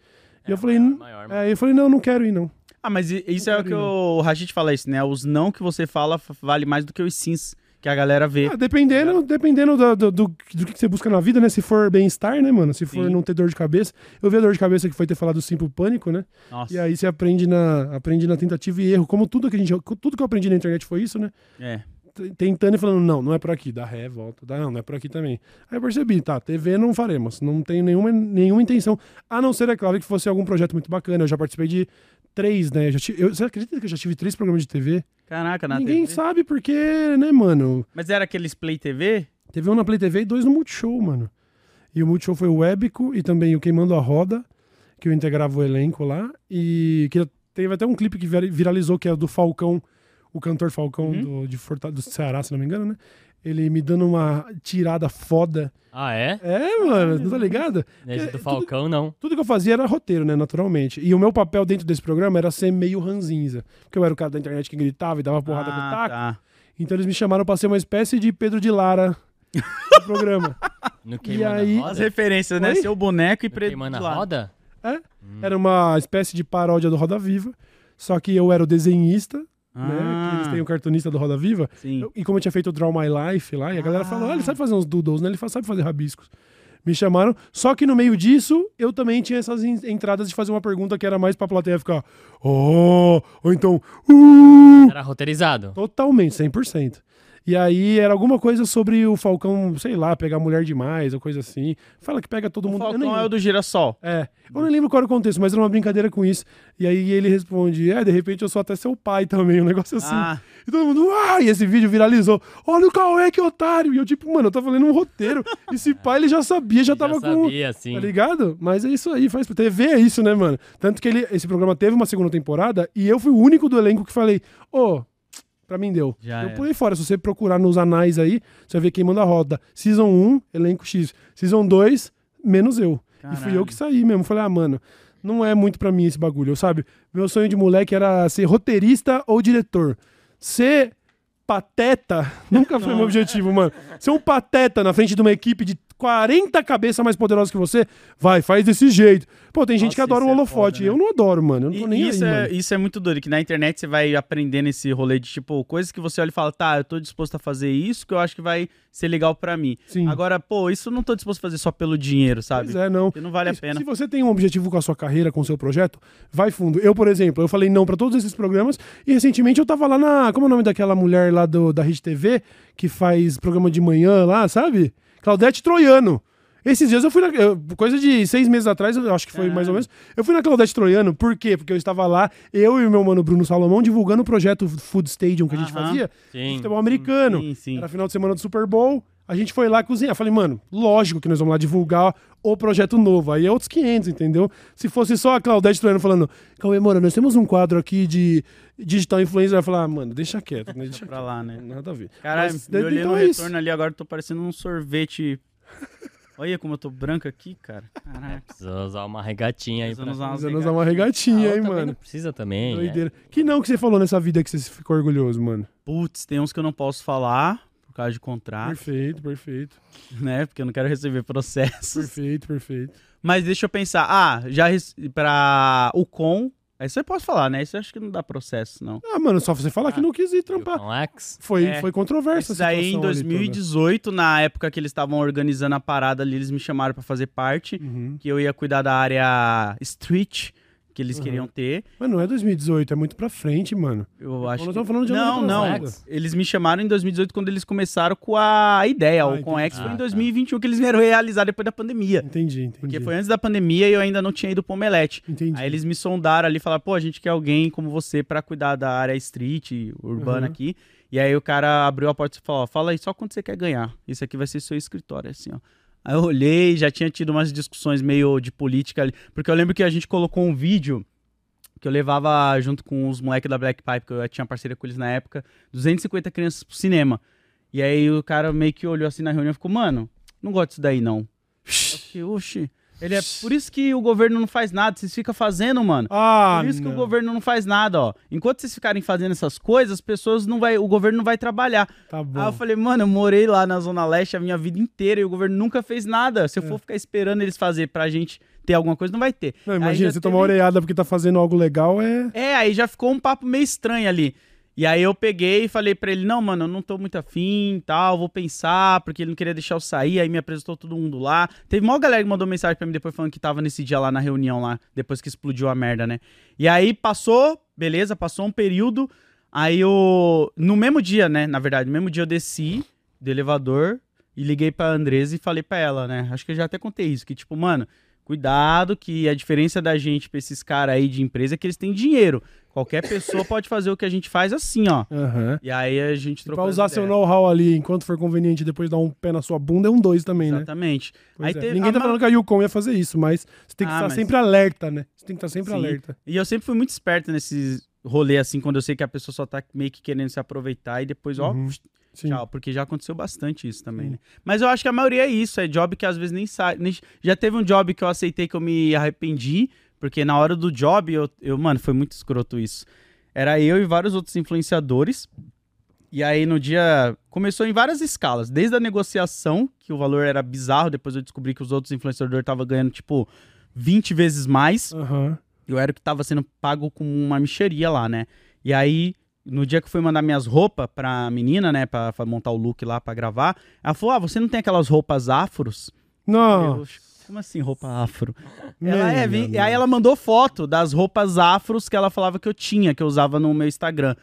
E É, eu falei, maior, "N- maior, é, eu falei, não, não quero ir, não. Ah, mas isso Não é o que ir, o Rashid fala isso, né? Os não que você fala vale mais do que os sims que a galera vê. Ah, dependendo dependendo do, do, do, do que você busca na vida, né? Se for bem-estar, né, mano? Se for Sim. não ter dor de cabeça. Eu vi a dor de cabeça que foi ter falado sim pro pânico, né? Nossa. E aí você aprende na, aprende na tentativa e erro. Como tudo que a gente. Tudo que eu aprendi na internet foi isso, né? É. Tentando e falando, não, não é por aqui, dá ré, volta, dá, não, não é por aqui também. Aí eu percebi, tá, TV não faremos, não tenho nenhuma, nenhuma intenção, a não ser, é claro, que fosse algum projeto muito bacana. Eu já participei de três, né? Eu já tive, eu, você acredita que eu já tive três programas de TV? Caraca, na Ninguém TV. sabe porque, né, mano? Mas era aqueles Play TV? Teve um na Play TV e dois no Multishow, mano. E o Multishow foi o Webico e também o Queimando a Roda, que eu integrava o elenco lá. E que teve até um clipe que vira- viralizou, que é do Falcão, o cantor Falcão Uhum. do, de Forta- do Ceará, se não me engano, né? Ele me dando uma tirada foda. Ah, é? É, mano, não tá ligado? Esse É, do tudo- Falcão, não. Tudo que eu fazia era roteiro, né, naturalmente. E o meu papel dentro desse programa era ser meio ranzinza. Porque eu era o cara da internet que gritava e dava porrada com o ah, taco. tá. Então eles me chamaram pra ser uma espécie de Pedro de Lara do (laughs) programa. No Queimando aí- As referências, né? Oi? Seu boneco e No preto Queimando do a lado. Roda? É? Era uma espécie de paródia do Roda Viva. Só que eu era o desenhista, né? Ah, Que eles têm o cartunista do Roda Viva. sim. Eu- e como eu tinha feito o Draw My Life lá, e a galera Ah. falou: ah, ele sabe fazer uns doodles, né? Ele sabe fazer rabiscos. Me chamaram. Só que no meio disso, eu também tinha essas en- entradas de fazer uma pergunta que era mais pra plateia ficar. Oh! Ou então. Uh! Era roteirizado. Totalmente, 100%. E aí era alguma coisa sobre o Falcão, sei lá, pegar mulher demais ou coisa assim. Fala que pega todo O mundo. nem Falcão é o do girassol. é, eu não lembro qual era o contexto, mas era uma brincadeira com isso. E aí ele responde: É, de repente eu sou até seu pai também, um negócio assim. Ah, E todo mundo, ah, e esse vídeo viralizou. Olha o Cauê, que otário. E eu, tipo, mano, eu tô falando um roteiro. (laughs) Esse pai ele já sabia, já tava Já com. sabia, sim. Tá ligado? Mas é isso aí, faz TV é isso, né, mano? Tanto que ele, esse programa teve uma segunda temporada e eu fui o único do elenco que falei, ô, pra mim deu. Já eu era. pulei fora. Se você procurar nos anais aí, você vai ver quem manda a roda. Season 1, elenco X. Season 2, menos eu. E fui eu Caralho. que saí mesmo. Falei, ah, mano, não é muito pra mim esse bagulho, sabe? Meu sonho de moleque era ser roteirista ou diretor. Ser pateta (laughs) nunca foi meu objetivo, mano. Ser um pateta na frente de uma equipe de 40 cabeças mais poderosas que você, vai, faz desse jeito. Pô, tem gente Nossa, que adora o isso é holofote. foda, né? Eu não adoro, mano. Eu não tô E nem isso, aí, é, mano. isso é muito doido, que na internet você vai aprendendo esse rolê de, tipo, coisas que você olha e fala, tá, eu tô disposto a fazer isso que eu acho que vai ser legal pra mim. Sim. Agora, pô, isso eu não tô disposto a fazer só pelo dinheiro, sabe? Pois é, não. Porque não vale a Se- pena. Se você tem um objetivo com a sua carreira, com o seu projeto, vai fundo. Eu, por exemplo, eu falei não pra todos esses programas e recentemente eu tava lá na. Como é o nome daquela mulher lá do, da Rede TV que faz programa de manhã lá, sabe? Claudete Troiano. Esses dias eu fui na. eu- Coisa de seis meses atrás, eu acho que foi mais ou menos. Eu fui na Claudete Troiano, por quê? Porque eu estava lá, eu e o meu mano Bruno Salomão, divulgando o projeto Food Stadium que a gente fazia. Sim. Futebol americano. Sim, sim. Era final de semana do Super Bowl. A gente foi lá cozinhar. Falei, mano, lógico que nós vamos lá divulgar o projeto novo. Aí é outros 500, entendeu? Se fosse só a Claudete Troiano falando, Cauê, mano, nós temos um quadro aqui de digital influencer. Vai falar, ah, mano, deixa quieto, né? Deixa Pra lá, né? Nada a ver. Caralho, Mas, eu olhei então no é isso. retorno ali agora, eu tô parecendo um sorvete. Olha como eu tô branco aqui, cara. Caraca. Precisa usar uma regatinha aí pra... usar umas Precisando usar uma regatinha, Ah, hein, também mano. Não precisa também. é. Doideira. Que não que você falou nessa vida que você ficou orgulhoso, mano. Putz, tem uns que eu não posso falar por causa de contrato, Perfeito, perfeito. (laughs) né? Porque eu não quero receber processos. Perfeito, perfeito. Mas deixa eu pensar. Ah, já rece- pra o com. Aí você pode falar, né? Isso eu acho que não dá processo, não. Ah, mano, só você falar que não quis ir trampar. Com X? Foi, É. foi controversa Isso daí em situação ali toda. 2018, na época que eles estavam organizando a parada ali, eles me chamaram pra fazer parte. Uhum. Que eu ia cuidar da área street que eles Uhum. queriam ter. Mas não é 2018, é muito pra frente, mano. Eu acho nós que... estamos falando de Não, ano não. Eles me chamaram em 2018 quando eles começaram com a ideia. Ah, o com. X foi Ah, em tá. 2021 que eles vieram realizar depois da pandemia. Entendi, entendi. Porque foi antes da pandemia e eu ainda não tinha ido pro Omelete. Entendi. Aí eles me sondaram ali e falaram, pô, a gente quer alguém como você pra cuidar da área street, urbana Uhum. aqui. E aí o cara abriu a porta e falou, ó, fala aí só quanto você quer ganhar. Isso aqui vai ser seu escritório, assim, ó. Aí eu olhei, já tinha tido umas discussões meio de política ali. Porque eu lembro que a gente colocou um vídeo que eu levava junto com os moleques da Black Pipe, que eu tinha parceria com eles na época, 250 crianças pro cinema. E aí o cara meio que olhou assim na reunião e ficou, mano, não gosto disso daí não. Eu fiquei, oxi. Ele é por isso que o governo não faz nada, vocês ficam fazendo, mano. Ah, Por isso que o não. governo não faz nada, ó. Enquanto vocês ficarem fazendo essas coisas, as pessoas não vai, o governo não vai trabalhar. Tá bom. Aí eu falei, mano, eu morei lá na Zona Leste a minha vida inteira e o governo nunca fez nada. É. Se eu for ficar esperando eles fazer pra gente ter alguma coisa, não vai ter. Não, imagina, você teve- tomar orelhada porque tá fazendo algo legal é. É, aí já ficou um papo meio estranho ali. E aí eu peguei e falei pra ele, não, mano, eu não tô muito afim e tal, vou pensar, porque ele não queria deixar eu sair, aí me apresentou todo mundo lá. Teve uma galera que mandou mensagem pra mim depois falando que tava nesse dia lá na reunião lá, depois que explodiu a merda, né? E aí passou, beleza, passou um período, aí eu, no mesmo dia, né, na verdade, no mesmo dia eu desci do elevador e liguei pra Andresa e falei pra ela, né, acho que eu já até contei isso, que tipo, mano, cuidado que a diferença da gente pra esses caras aí de empresa é que eles têm dinheiro. Qualquer pessoa pode fazer o que a gente faz assim, ó. Aham. E aí a gente E Pra usar seu know-how ali enquanto for conveniente depois dar um pé na sua bunda é um dois também, né? Exatamente. Pois Aí é. teve- Ninguém tá falando que a Yukon ia fazer isso, mas você tem que Ah, estar mas- sempre alerta, né? Você tem que estar sempre Sim. alerta. E eu sempre fui muito esperto nesses rolê assim, quando eu sei que a pessoa só tá meio que querendo se aproveitar e depois, ó, Uhum. Sim. tchau. Porque já aconteceu bastante isso também, Sim. né? Mas eu acho que a maioria é isso, é job que às vezes nem sai. nem- Já teve um job que eu aceitei que eu me arrependi, porque na hora do job, eu, eu mano, foi muito escroto isso. Era eu e vários outros influenciadores. E aí no dia. Começou em várias escalas. Desde a negociação, que o valor era bizarro, depois eu descobri que os outros influenciadores estavam ganhando, tipo, 20 vezes mais. Aham. Eu era o que tava sendo pago com uma micharia lá, né? E aí, no dia que eu fui mandar minhas roupas pra menina, né, pra, pra montar o look lá pra gravar, ela falou: Ah, você não tem aquelas roupas afros? Não. Eu, Como assim, roupa afro? Meu Ela é, vem- e aí ela mandou foto das roupas afros que ela falava que eu tinha, que eu usava no meu Instagram.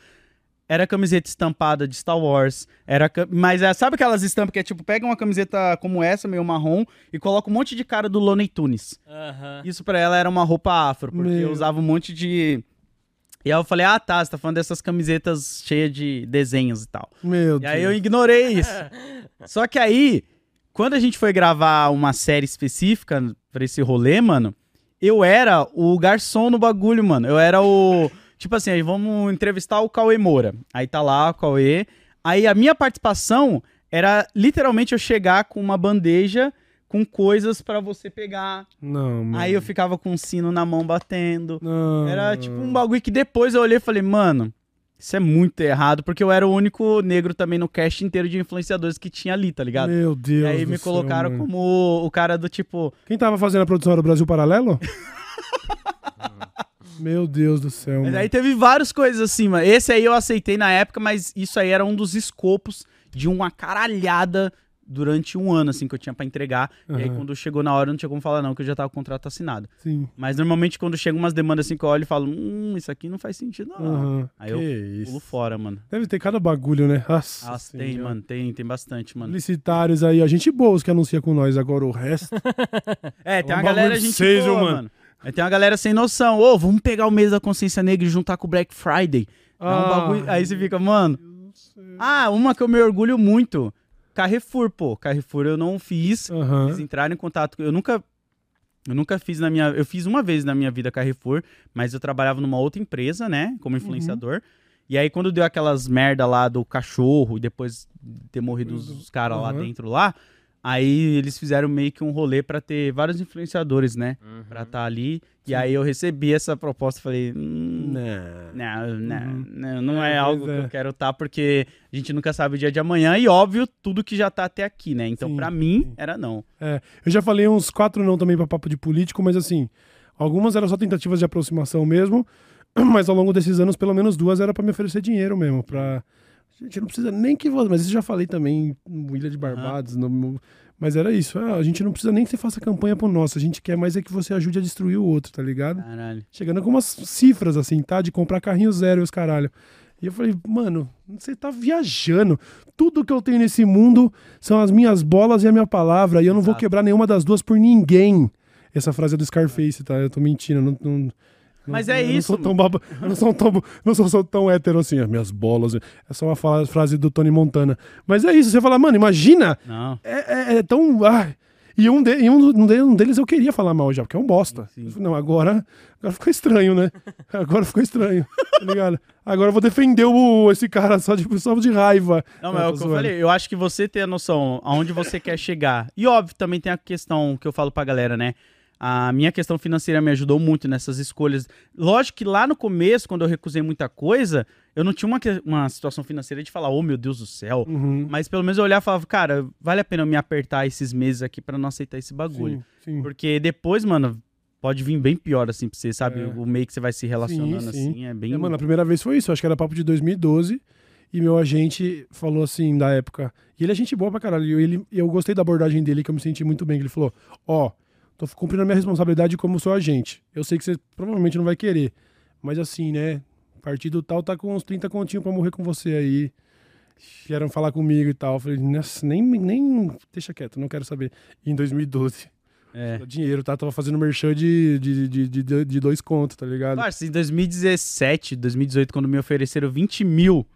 Era camiseta estampada de Star Wars. Era, mas é, sabe aquelas estampas que é tipo, pega uma camiseta como essa, meio marrom, e coloca um monte de cara do Looney Tunes. Aham. Isso pra ela era uma roupa afro, porque Meu. eu usava um monte de. E aí eu falei, ah tá, você tá falando dessas camisetas cheias de desenhos e tal. Meu E Deus. aí eu ignorei isso. (laughs) Só que aí, quando a gente foi gravar uma série específica pra esse rolê, mano, eu era o garçom no bagulho, mano. Eu era o. Tipo assim, aí vamos entrevistar o Cauê Moura. Aí tá lá o Cauê. Aí a minha participação era literalmente eu chegar com uma bandeja com coisas pra você pegar. Não, mano. Aí eu ficava com um sino na mão batendo. Não. Era tipo um bagulho que depois eu olhei e falei, mano, Isso é muito errado, porque eu era o único negro também no cast inteiro de influenciadores que tinha ali, tá ligado? Meu Deus. E aí me céu, colocaram mano. como o cara do tipo. Quem tava fazendo a produção era o Brasil Paralelo? (laughs) Meu Deus do céu. Mas mano. aí teve várias coisas assim, mano. Esse aí eu aceitei na época, mas isso aí era um dos escopos de uma caralhada durante um ano, assim, que eu tinha pra entregar. E aí quando chegou na hora, não tinha como falar não, que eu já tava com o contrato assinado. Sim. Mas normalmente quando chegam umas demandas assim que eu olho e falo, hum, isso aqui não faz sentido não. Aham. Aí eu que Pulo isso. fora, mano. Deve ter cada bagulho, né? Nossa, Nossa, tem, mano, tem, tem bastante, mano. Publicitários aí, a gente boa os que anuncia com nós. Agora o resto. (laughs) É, tem um uma galera gente seis, boa, mano? mano. Aí tem uma galera sem noção. Ô, vamos pegar o mês da consciência negra e juntar com o Black Friday. É um Ah, bagulho... Aí você fica, mano. Ah, uma que eu me orgulho muito. Carrefour, pô. Carrefour eu não fiz. Aham. Eles entraram em contato. Eu nunca. Eu nunca fiz na minha. Eu fiz uma vez na minha vida Carrefour, mas eu trabalhava numa outra empresa, né? Como influenciador. E aí, quando deu aquelas merda lá do cachorro e depois de ter morrido os, os caras lá Aham. dentro lá, aí eles fizeram meio que um rolê pra ter vários influenciadores, né? Uhum. Pra estar ali. E aí eu recebi essa proposta e falei. Hum, Não. não, não, Uhum. não, não é, É, algo que é. eu quero estar, porque a gente nunca sabe o dia de amanhã e, óbvio, tudo que já tá até aqui, né? Então, Sim, pra mim, sim. era não. Eu já falei uns quatro não também pra papo de político, mas assim, algumas eram só tentativas de aproximação mesmo, (clears throat) mas ao longo desses anos, pelo menos duas era pra me oferecer dinheiro mesmo, pra... Gente, não precisa nem que você... Mas isso eu já falei também no Ilha de Barbados, no- mas era isso. ah, a gente não precisa nem que você faça campanha pro nosso, a gente quer mais é que você ajude a destruir o outro, tá ligado? Caralho. Chegando com umas cifras assim, tá? De comprar carrinho zero e os caralho. E eu falei, mano, você tá viajando. Tudo que eu tenho nesse mundo são as minhas bolas e a minha palavra. E eu não vou Exato. quebrar nenhuma das duas por ninguém. Essa frase é do Scarface, tá? Eu tô mentindo. Não, não- Mas não- é eu não isso, sou tão eu não sou tão, não sou, sou tão hétero assim, as minhas bolas. É só uma fala- frase do Tony Montana. Mas é isso, você fala, mano, imagina. Não. É, é- é tão. ai. E um, de- e um, um de- deles eu queria falar mal já, porque é um bosta. Sim, sim. Não, agora, agora ficou estranho, né? Agora ficou estranho, tá ligado? Agora eu vou defender o, esse cara só de, só de raiva. Não, mas é o que eu falei. Eu acho que você ter a noção aonde você quer chegar. E óbvio, também tem a questão que eu falo pra galera, né? A minha questão financeira me ajudou muito nessas escolhas. Lógico que lá no começo, quando eu recusei muita coisa, eu não tinha uma, uma situação financeira de falar, oh meu Deus do céu. Uhum. Mas pelo menos eu olhava e falava, cara, vale a pena eu me apertar esses meses aqui pra não aceitar esse bagulho. Sim, sim. Porque depois, mano, pode vir bem pior, assim, pra você, sabe? É. O meio que você vai se relacionando, Sim, sim. assim, é bem. É, mano, a primeira vez foi isso, acho que era papo de 2012. E meu agente falou assim, da época. E ele é gente boa pra caralho. E ele, eu gostei da abordagem dele, que eu me senti muito bem. que Ele falou: Ó, tô cumprindo a minha responsabilidade como seu agente. Eu sei que você provavelmente não vai querer. Mas assim, né? Partido tal tá com uns 30 continhos pra morrer com você aí. Vieram falar comigo e tal. Eu falei, nossa, nem, nem. Deixa quieto, não quero saber. E em 2012. É. Dinheiro, tá? Tava fazendo merchan de, de, de, de, de dois contos, tá ligado? Parça, em 2017, 2018, quando me ofereceram 20 mil,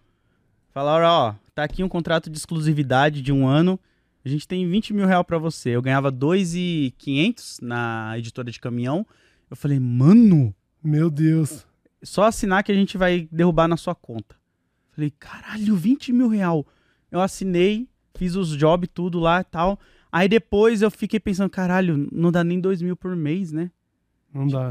falaram, ó, tá aqui um contrato de exclusividade de um ano, a gente tem 20 mil reais pra você. Eu ganhava 2,500 na editora de caminhão. Eu falei, mano, Meu Deus. só assinar que a gente vai derrubar na sua conta. Falei, caralho, 20 mil real. Eu assinei, fiz os jobs, tudo lá e tal. Aí depois eu fiquei pensando, caralho, não dá nem 2 mil por mês, né? Não dá.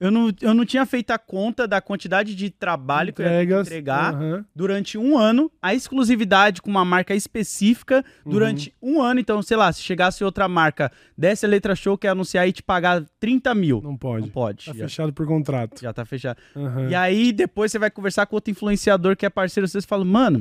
Eu não, eu não tinha feito a conta da quantidade de trabalho que eu ia Entregas, entregar durante um ano, a exclusividade com uma marca específica durante Uhum. um ano. Então, sei lá, se chegasse outra marca, desse a letra show, quer anunciar e te pagar 30 mil. Não pode. Não pode. Tá já, fechado por contrato. já tá fechado. Aham. E aí, depois você vai conversar com outro influenciador que é parceiro, vocês falam, mano,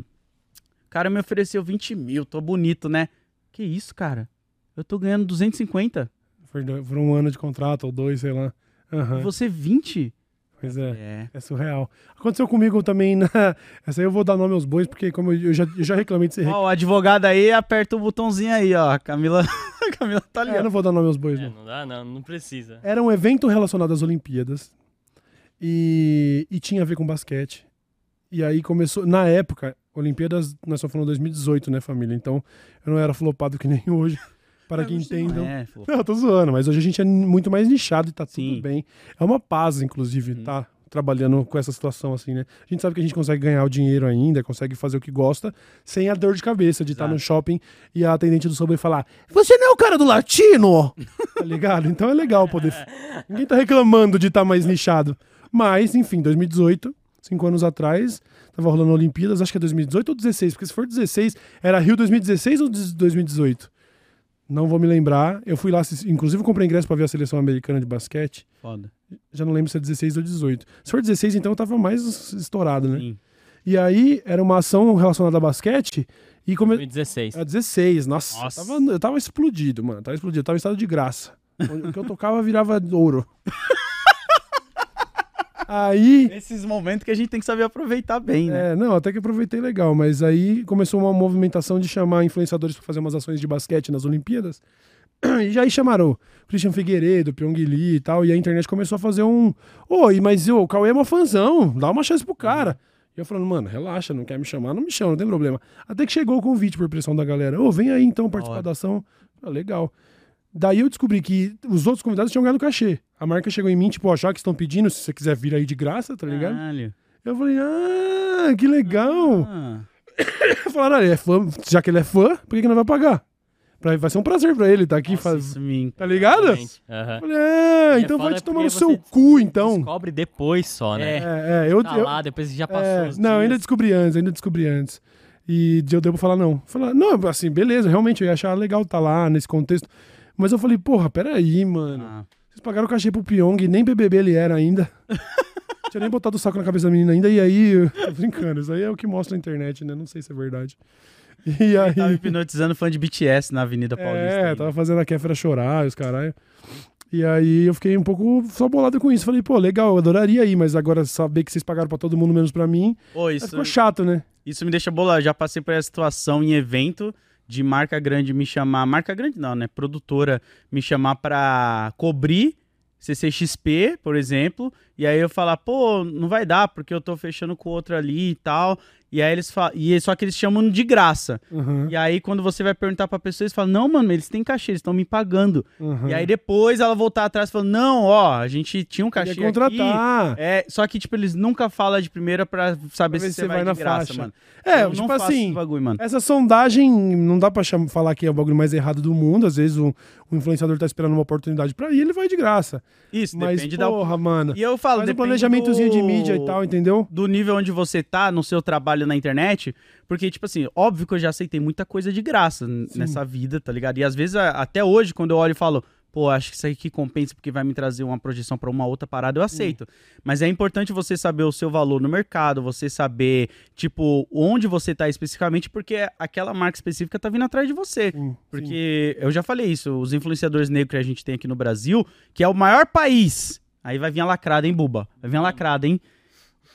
o cara me ofereceu 20 mil, tô bonito, né? Que isso, cara? Eu tô ganhando 250. Foi, foi um ano de contrato ou dois, sei lá. E você 20? Pois é. É. É surreal. Aconteceu comigo também na. (laughs) Essa aí eu vou dar nome aos bois, porque como eu já, eu já reclamei de ser. Ó, o advogado aí, aperta o botãozinho aí, ó. Camila, (laughs) Camila tá ali, É, eu não vou dar nome aos bois, É, não. não dá, não, não precisa. Era um evento relacionado às Olimpíadas. E, e tinha a ver com basquete. E aí começou. Na época, Olimpíadas, nós estamos falando 2018, né, família? Então eu não era flopado que nem (laughs) hoje. Para que entendam. É, pô. Não, eu tô zoando, mas hoje a gente é muito mais nichado e tá Sim. tudo bem. É uma paz, inclusive, Uhum. tá trabalhando com essa situação assim, né? A gente sabe que a gente consegue ganhar o dinheiro ainda, consegue fazer o que gosta, sem a dor de cabeça de estar Exato. no shopping e a atendente do Subway falar: Você não é o cara do latino? (laughs) tá ligado? Então é legal poder. Ninguém tá reclamando de estar mais nichado. Mas, enfim, 2018, cinco anos atrás, tava rolando Olimpíadas, acho que é 2018 ou 16, porque se for 16, era Rio 2016 ou 2018? Não vou me lembrar. Eu fui lá, inclusive eu comprei ingresso pra ver a seleção americana de basquete. Foda. Já não lembro se é 16 ou 18. Se for 16, então eu tava mais estourado, né? Sim. E aí era uma ação relacionada a basquete e come... 2016. Era 16, nossa. Nossa. Eu, tava, eu tava explodido, mano. Tava explodido. Eu tava em estado de graça. O que eu tocava virava ouro. (laughs) aí. Esses momentos que a gente tem que saber aproveitar bem, né? É, não, até que aproveitei legal, mas aí começou uma movimentação de chamar influenciadores pra fazer umas ações de basquete nas Olimpíadas. (clears throat) E já aí chamaram o Christian Figueiredo, Pyong Lee e tal, e a internet começou a fazer um. Oi, mas ô, o Cauê é uma fãzão, dá uma chance pro cara. E eu falando, mano, relaxa, não quer me chamar, não me chama, não tem problema. Até que chegou o convite por pressão da galera. Ô, vem aí então participar da ação. Ah, legal. Daí eu descobri que os outros convidados tinham ganhado cachê. A marca chegou em mim, tipo, ó, já que estão pedindo, se você quiser vir aí de graça, tá ligado? Caralho. Eu falei, ah, que legal. Ah. (laughs) Falaram, ah, ele é fã, já que ele é fã, por que, que não vai pagar? Pra- vai ser um prazer pra ele estar aqui. Nossa, Faz... isso me... Tá ligado? Eu falei, ah, E é então vai te tomar no seu cu, então. Descobre depois só, né? É. É, é, eu, Tá eu- lá, depois já passou. é, os não, dias. ainda descobri antes, ainda descobri antes. E eu devo falar não. Falar, não, assim, beleza, realmente eu ia achar legal estar lá nesse contexto. Mas eu falei, porra, peraí, mano. Ah. Vocês pagaram o cachê pro Pyong, nem BBB ele era ainda. (laughs) Tinha nem botado o saco na cabeça da menina ainda, e aí, (laughs) tô brincando, isso aí é o que mostra na internet, né? Não sei se é verdade. (laughs) E aí. Tava hipnotizando fã de BTS na Avenida Paulista. É, aí. tava fazendo a Kéfera chorar, os caralho. E aí eu fiquei um pouco só bolado com isso. Falei, pô, legal, eu adoraria ir, mas agora saber que vocês pagaram pra todo mundo menos pra mim, Ô, aí isso, ficou chato, né? isso me deixa bolado. Já passei por essa situação em evento de marca grande me chamar. Marca grande não, né? Produtora me chamar pra cobrir CCXP, por exemplo. E aí eu falar, pô, não vai dar, porque eu tô fechando com outro ali e tal. E aí eles falam. E só que eles chamam de graça. Uhum, E aí, quando você vai perguntar pra pessoa, eles falam, não, mano, eles têm cachê, eles estão me pagando. uhum. E aí depois ela voltar atrás e falar, não, ó, a gente tinha um cachê Queria contratar. aqui. É, só que, tipo, eles nunca falam de primeira pra saber Pra se você vai, de graça, faixa. mano. É, Eu tipo não assim, bagulho, essa sondagem não dá pra cham- falar que é o bagulho mais errado do mundo. Às vezes o, o influenciador tá esperando uma oportunidade pra ir, ele vai de graça. Isso, Mas, depende da... porra, mano. E eu falo, Faz um planejamentozinho do... de mídia e tal, entendeu? Do nível onde você tá no seu trabalho na internet, porque, tipo assim, óbvio que eu já aceitei muita coisa de graça nessa vida, tá ligado? E às vezes, até hoje, quando eu olho e falo, pô, acho que isso aqui compensa porque vai me trazer uma projeção pra uma outra parada, eu aceito. Mas é importante você saber o seu valor no mercado, você saber, tipo, onde você tá especificamente, porque aquela marca específica tá vindo atrás de você. Sim, sim. Porque eu já falei isso, os influenciadores negros que a gente tem aqui no Brasil, que é o maior país. Aí vai vir a lacrada, hein, Buba? Vai vir a lacrada, hein?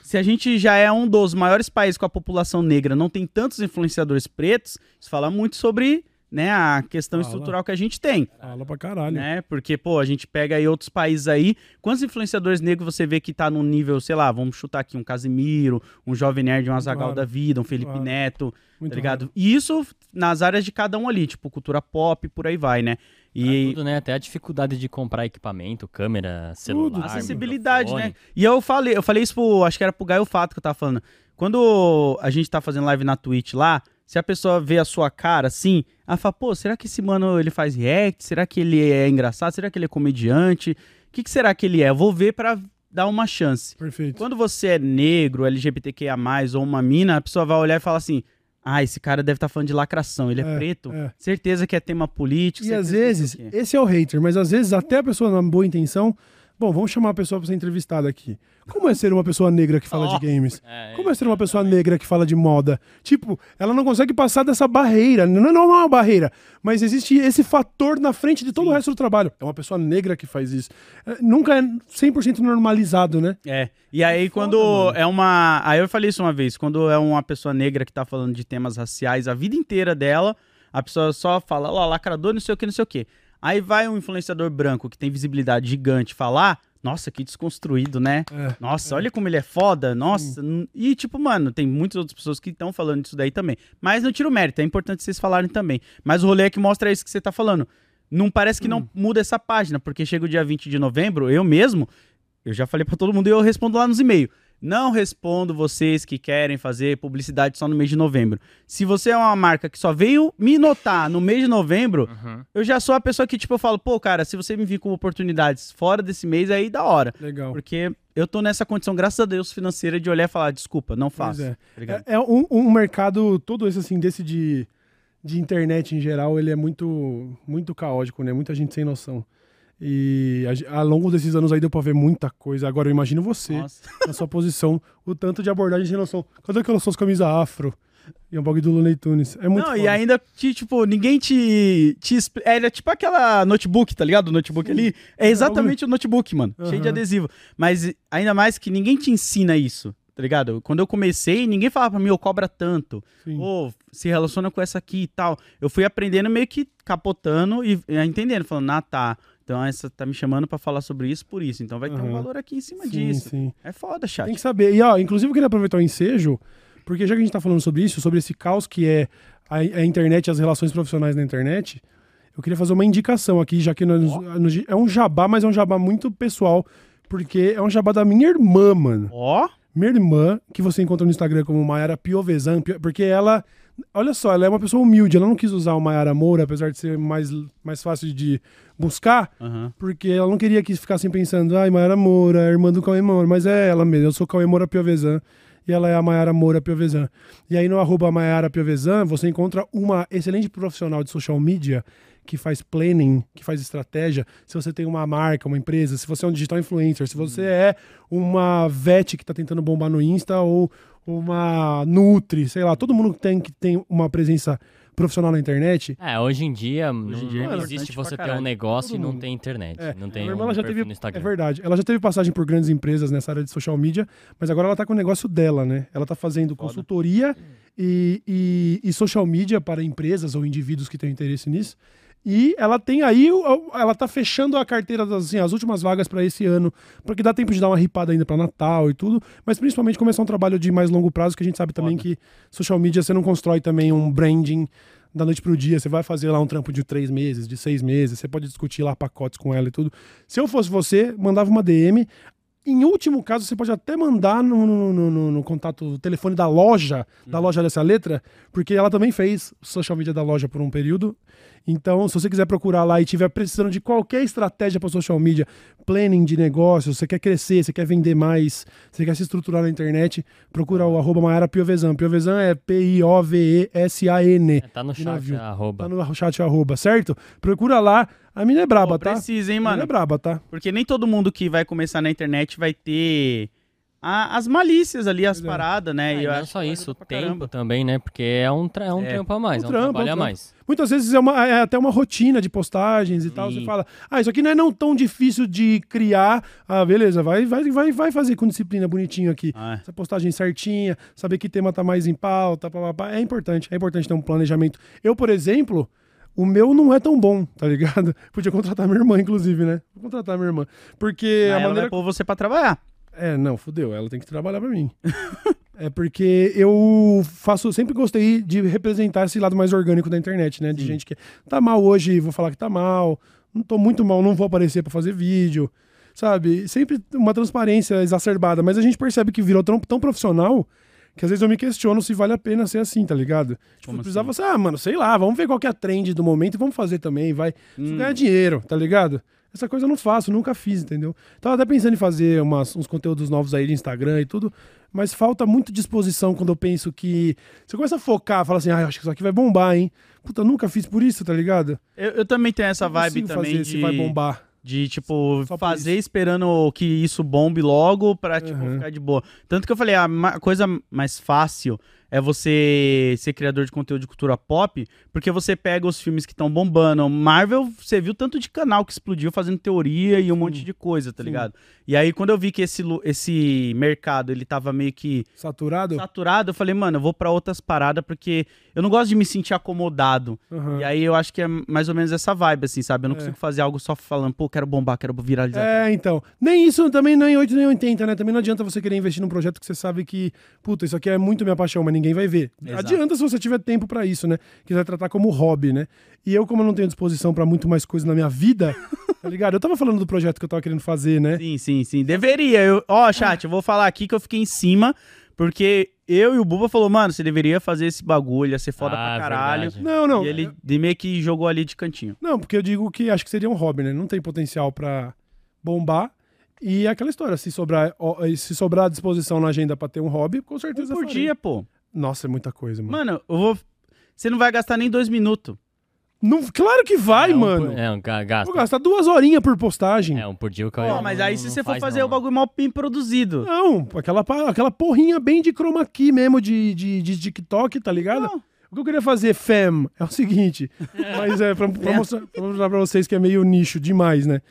Se a gente já é um dos maiores países com a população negra, não tem tantos influenciadores pretos, isso fala muito sobre né, a questão Fala. estrutural que a gente tem. Fala pra caralho. Né? Porque, pô, a gente pega aí outros países aí. Quantos influenciadores negros você vê que tá num nível, sei lá, vamos chutar aqui, um Casimiro, um Jovem Nerd, um Azagal Claro. da vida, um Felipe Claro. Neto, Muito tá ligado? E isso nas áreas de cada um ali, tipo cultura pop, por aí vai, né? E Tudo, né? Até a dificuldade de comprar equipamento, câmera, celular. acessibilidade, microfone. né? E eu falei, eu falei isso pro, acho que era pro Gaio Fato que eu tava falando. Quando a gente tá fazendo live na Twitch lá, se a pessoa vê a sua cara assim, ela fala, pô, será que esse mano ele faz react? Será que ele é engraçado? Será que ele é comediante? O que, que será que ele é? Eu vou ver pra dar uma chance. Perfeito. Quando você é negro, LGBTQIA+, ou uma mina, a pessoa vai olhar e falar assim, ah, esse cara deve estar falando de lacração, ele é, É, preto, é. certeza que é tema político. E às sei vezes, o quê." esse é o hater, mas às vezes até a pessoa na boa intenção. Bom, vamos chamar a pessoa pra ser entrevistada aqui. Como é ser uma pessoa negra que fala Nossa. de games? É, Como é ser uma pessoa negra que fala de moda? Tipo, ela não consegue passar dessa barreira. Não, é uma barreira, mas existe esse fator na frente de todo o resto do trabalho. É uma pessoa negra que faz isso. É, nunca é 100% normalizado, né? É. E aí, foda, quando é uma. Aí eu falei isso uma vez, quando é uma pessoa negra que tá falando de temas raciais a vida inteira dela, a pessoa só fala, ó, lacrador, não sei o que, não sei o que. Aí vai um influenciador branco que tem visibilidade gigante falar, nossa, que desconstruído, né? É. Nossa, olha como ele é foda, nossa. n- E, tipo, mano, tem muitas outras pessoas que estão falando disso daí também. Mas não tira o mérito, é importante vocês falarem também. Mas o rolê é que mostra isso que você tá falando. Não parece que não muda essa página, porque chega o dia 20 de novembro, eu mesmo, eu já falei pra todo mundo e eu respondo lá nos e-mails. Não respondo vocês que querem fazer publicidade só no mês de novembro. Se você é uma marca que só veio me notar no mês de novembro, Uhum. eu já sou a pessoa que, tipo, eu falo, pô, cara, se você me vir com oportunidades fora desse mês, aí da hora. Legal. Porque eu tô nessa condição, graças a Deus, financeira, de olhar e falar, desculpa, não Pois faço. é. tá? É, é um, um mercado todo esse assim desse de, de internet em geral, ele é muito muito caótico, né? Muita gente sem noção. E ao longo desses anos aí deu pra ver muita coisa. Agora eu imagino você, Nossa. (laughs) na sua posição, o tanto de abordagem sem noção. Cadê aquelas suas camisas afro? E é um bagulho do Looney Tunes. É muito não, foda. e ainda, te, tipo, ninguém te. te Era tipo aquela notebook, tá ligado? O notebook ali. É exatamente o notebook, mano. Cheio de adesivo. Mas ainda mais que ninguém te ensina isso, tá ligado? Quando eu comecei, ninguém falava pra mim, ô, cobra tanto. Sim. Ou se relaciona com essa aqui e tal. Eu fui aprendendo meio que capotando e e entendendo, falando, ah, tá. Então essa tá me chamando pra falar sobre isso por isso. Então vai ter um valor aqui em cima sim, disso. sim. É foda, chat. Tem que saber. E, ó, inclusive eu queria aproveitar o ensejo, porque já que a gente tá falando sobre isso, sobre esse caos que é a, a internet as relações profissionais na internet, eu queria fazer uma indicação aqui, já que nós, nos- é um jabá, mas é um jabá muito pessoal, porque é um jabá da minha irmã, mano. Ó, Minha irmã, que você encontra no Instagram como Mayara Piovesan, Pio- porque ela, olha só, ela é uma pessoa humilde, ela não quis usar o Mayara Moura, apesar de ser mais, mais fácil de buscar, aham. porque ela não queria que ficassem pensando, ai, Mayara Moura, irmã do Cauê Moura, mas é ela mesmo, eu sou Cauê Moura Piovesan e ela é a Mayara Moura Piovesan. E aí no arroba Mayara Piovesan, você encontra uma excelente profissional de social media que faz planning, que faz estratégia. Se você tem uma marca, uma empresa, se você é um digital influencer, se você é uma vet que está tentando bombar no Insta ou uma Nutri, sei lá, todo mundo que tem que tem uma presença profissional na internet, É, hoje em dia não, em dia é não importante existe você ter um negócio e não ter internet. É, não tem minha irmã um ela já teve, no é Instagram. verdade. Ela já teve passagem por grandes empresas nessa área de social media, mas agora ela tá com o negócio dela, né? Ela tá fazendo Foda. consultoria e, e, e social media para empresas ou indivíduos que têm interesse nisso. E ela tem aí, ela tá fechando a carteira das assim, as últimas vagas para esse ano, porque dá tempo de dar uma ripada ainda para Natal e tudo, mas principalmente começar um trabalho de mais longo prazo, que a gente sabe também Foda. que social media você não constrói também um branding da noite pro dia, você vai fazer lá um trampo de três meses, de seis meses, você pode discutir lá pacotes com ela e tudo. Se eu fosse você, mandava uma DM. Em último caso, você pode até mandar no, no, no- no- no contato, telefone da loja, da loja dessa letra, porque ela também fez social media da loja por um período. Então, se você quiser procurar lá e tiver precisando de qualquer estratégia para social media, planning de negócio, você quer crescer, você quer vender mais, você quer se estruturar na internet, procura o arroba Maera Piovesan. Piovesan é P-I-O-V-E-S-A-N. É, tá no chat, navio. arroba. Tá no chat arroba, certo? Procura lá. A mina é braba, Pô, tá? precisa, hein, A mina mano? é braba, tá? Porque nem todo mundo que vai começar na internet vai ter a- as malícias ali, as é. paradas, né? É, E e não acho só isso, o tempo caramba. também, né? Porque é um, tra- é um É. trampo a mais, Um é um trampo, trabalho um a mais. Muitas vezes é, uma- é até uma rotina de postagens e tal. Sim. Você fala, ah, isso aqui não é não tão difícil de criar. Ah, beleza, vai, vai, vai, vai fazer com disciplina bonitinho aqui. Ah, Essa postagem certinha, saber que tema tá mais em pauta, pá, pá, pá. é importante. É importante ter um planejamento. Eu, por exemplo, o meu não é tão bom, tá ligado? (laughs) Podia contratar minha irmã, inclusive, né? Vou contratar minha irmã. Porque mas a ela maneira vai pôr você pra trabalhar. É, não, fudeu. Ela tem que trabalhar pra mim. (laughs) é porque eu faço, sempre gostei de representar esse lado mais orgânico da internet, né? De Sim. gente que tá mal hoje, vou falar que tá mal. Não tô muito mal, não vou aparecer pra fazer vídeo. Sabe? Sempre uma transparência exacerbada. Mas a gente percebe que virou tão, tão profissional que às vezes eu me questiono se vale a pena ser assim, tá ligado? Tipo, Como precisava ser, ah, mano, sei lá, vamos ver qual que é a trend do momento e vamos fazer também, vai. Hum. ganhar dinheiro, tá ligado? Essa coisa eu não faço, nunca fiz, entendeu? Tava até pensando em fazer umas- uns conteúdos novos aí de Instagram e tudo, mas falta muito disposição quando eu penso que. Você começa a focar, fala assim, ah, acho que isso aqui vai bombar, hein? Puta, eu nunca fiz por isso, tá ligado? Eu, eu também tenho essa vibe também fazer de, se vai bombar. de, tipo, Só fazer esperando que isso bombe logo pra, tipo, Uhum. ficar de boa. Tanto que eu falei, a ma- coisa mais fácil é você ser criador de conteúdo de cultura pop, porque você pega os filmes que estão bombando. Marvel, você viu tanto de canal que explodiu fazendo teoria e um monte de coisa, tá Sim. ligado? E aí, quando eu vi que esse, esse mercado, ele tava meio que Saturado? saturado, eu falei, mano, eu vou pra outras paradas, porque eu não gosto de me sentir acomodado. Aham. E aí eu acho que é mais ou menos essa vibe, assim, sabe? Eu não É. consigo fazer algo só falando, pô, quero bombar, quero viralizar. É, então. Nem isso também, nem 8 nem 80, né? Também não adianta você querer investir num projeto que você sabe que, puta, isso aqui é muito minha paixão, mas ninguém vai ver. Exato. Adianta se você tiver tempo pra isso, né? Quiser tratar como hobby, né? E eu, como eu não tenho disposição pra muito mais coisa na minha vida, (laughs) tá ligado? Eu tava falando do projeto que eu tava querendo fazer, né? Sim, sim, sim. Deveria. Eu... Ó, chat, eu vou falar aqui que eu fiquei em cima, porque eu e o Buba falou, mano, você deveria fazer esse bagulho, ia ser foda Ah, pra caralho. verdade. Não, não. E ele de meio que jogou ali de cantinho. Não, porque eu digo que acho que seria um hobby, né? Não tem potencial pra bombar. E é aquela história, se sobrar, se sobrar disposição na agenda pra ter um hobby, com Um certeza por farei. dia, pô. Nossa, é muita coisa, mano. Mano, eu vou. Você não vai gastar nem dois minutos. Não, claro que vai, é um mano. Por, é, um ga- gasto. Vou gastar duas horinhas por postagem. É, um por dia o cara. mas não- aí se não você for faz fazer não, o bagulho mal bem produzido. Não, aquela, aquela porrinha bem de chroma key mesmo, de, de, de TikTok, tá ligado? Não. O que eu queria fazer, fam, é o seguinte. (laughs) mas é, pra, pra mostrar, pra mostrar pra vocês que é meio nicho demais, né?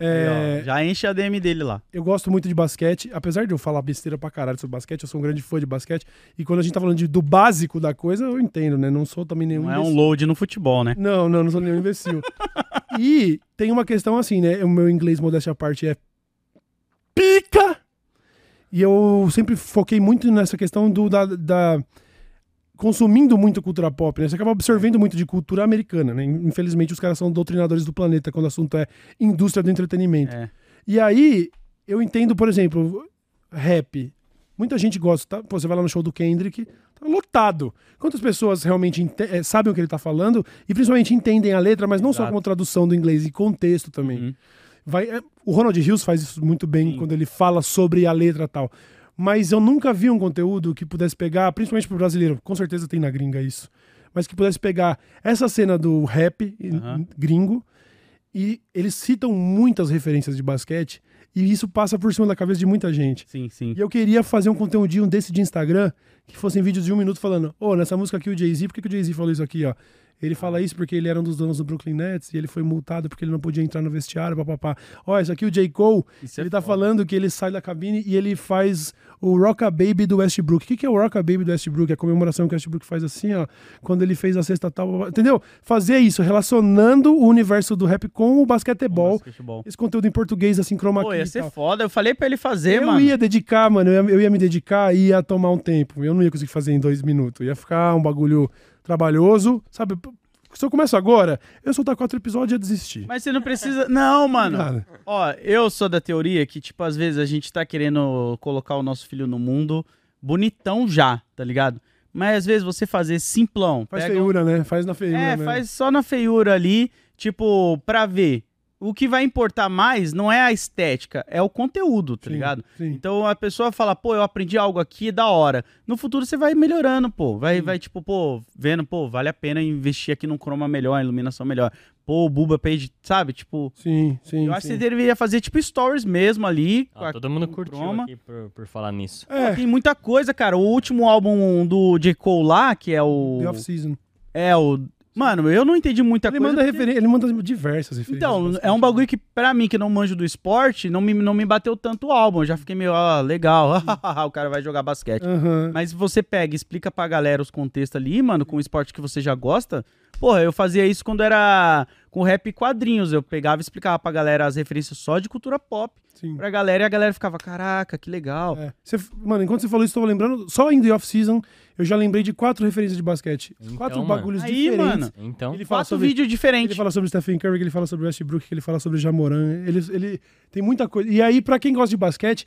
É, Aí, ó, já enche a DM dele lá. eu gosto muito de basquete, apesar de eu falar besteira pra caralho sobre basquete, eu sou um grande fã de basquete. E quando a gente tá falando de- do básico da coisa, eu entendo, né? Não sou também nenhum Não é um imbecil. load no futebol, né? Não, não, não sou nenhum imbecil. (laughs) e tem uma questão assim, né? O meu inglês, modéstia à parte, é pica! E eu sempre foquei muito nessa questão do da, da- consumindo muito cultura pop, né? Você acaba absorvendo muito de cultura americana, né? Infelizmente os caras são doutrinadores do planeta quando o assunto é indústria do entretenimento. É. E aí, eu entendo, por exemplo, rap. Muita gente gosta, tá? Pô, você vai lá no show do Kendrick, tá lotado. Quantas pessoas realmente ente- eh, sabem o que ele tá falando e principalmente entendem a letra, mas não só Exato. como tradução do inglês e contexto também. Uhum. Vai, é, o Ronald Hills faz isso muito bem Sim. quando ele fala sobre a letra tal. Mas eu nunca vi um conteúdo que pudesse pegar, principalmente pro brasileiro, com certeza tem na gringa isso, mas que pudesse pegar essa cena do rap Aham. gringo e eles citam muitas referências de basquete e isso passa por cima da cabeça de muita gente. Sim, sim. E eu queria fazer um conteúdinho desse de Instagram que fossem vídeos de um minuto falando: Ô, nessa música aqui o Jay-Z, por que, que o Jay-Z falou isso aqui, ó? Ele fala isso porque ele era um dos donos do Brooklyn Nets e ele foi multado porque ele não podia entrar no vestiário, papapá. Ó, isso aqui o J. Cole, Isso é ele tá foda. falando que ele sai da cabine e ele faz o Rocka Baby do Westbrook. O que, que é o Rocka Baby do Westbrook? É a comemoração que o Westbrook faz assim, ó, quando ele fez a sexta tal, entendeu? Fazer isso, relacionando o universo do rap com o basquetebol. Basquetebol. Esse conteúdo em português, assim, chroma Pô, ia ser tal. foda. Eu falei pra ele fazer, eu mano. ia dedicar, mano, eu ia, eu ia me dedicar e ia tomar um tempo. Eu não ia conseguir fazer em dois minutos. Ia ficar um bagulho trabalhoso, sabe? Se eu começo agora, eu soltar quatro episódios e ia desistir. Mas você não precisa. Não, mano. Cara, Ó, eu sou da teoria que, tipo, às vezes a gente tá querendo colocar o nosso filho no mundo bonitão já, tá ligado? Mas às vezes você fazer simplão. faz pega um- feiura, né? Faz na feiura. É, faz só na feiura ali, tipo, pra ver. O que vai importar mais não é a estética, é o conteúdo, tá Sim, ligado? Sim. Então a pessoa fala, pô, eu aprendi algo aqui, da hora. No futuro você vai melhorando, pô. Vai, vai tipo, pô, vendo, pô, vale a pena investir aqui num chroma melhor, iluminação melhor. Pô, o Buba Page, sabe? Tipo, Sim, sim. eu acho que sim. você deveria fazer, tipo, stories mesmo ali. com Ah, a- todo mundo com curtiu chroma. aqui por, por falar nisso. É, Tem muita coisa, cara. O último álbum do J. Cole lá, que é o. The Off-Season. É o. Mano, eu não entendi muita Ele coisa. manda, porque- ele manda diversas referências. Então, é um bagulho que, pra mim, que não manjo do esporte, não me, não me bateu tanto o álbum. Eu já fiquei meio, ah, legal, (laughs) o cara vai jogar basquete. Aham. Mas você pega explica pra galera os contextos ali, mano, com o esporte que você já gosta. Porra, eu fazia isso quando era com rap e quadrinhos. Eu pegava e explicava pra galera as referências só de cultura pop Sim. pra galera e a galera ficava, caraca, que legal. É. Você- mano, enquanto você falou isso, eu tava lembrando, só em The Off-Season, eu já lembrei de quatro referências de basquete. Então, quatro mano. bagulhos Aí, diferentes. mano, Então, Ele fala Quatro sobre vídeos Ele diferentes. fala sobre Stephen Curry, ele fala sobre Westbrook, ele fala sobre Jamoran. Ele, ele tem muita coisa. E aí, pra quem gosta de basquete,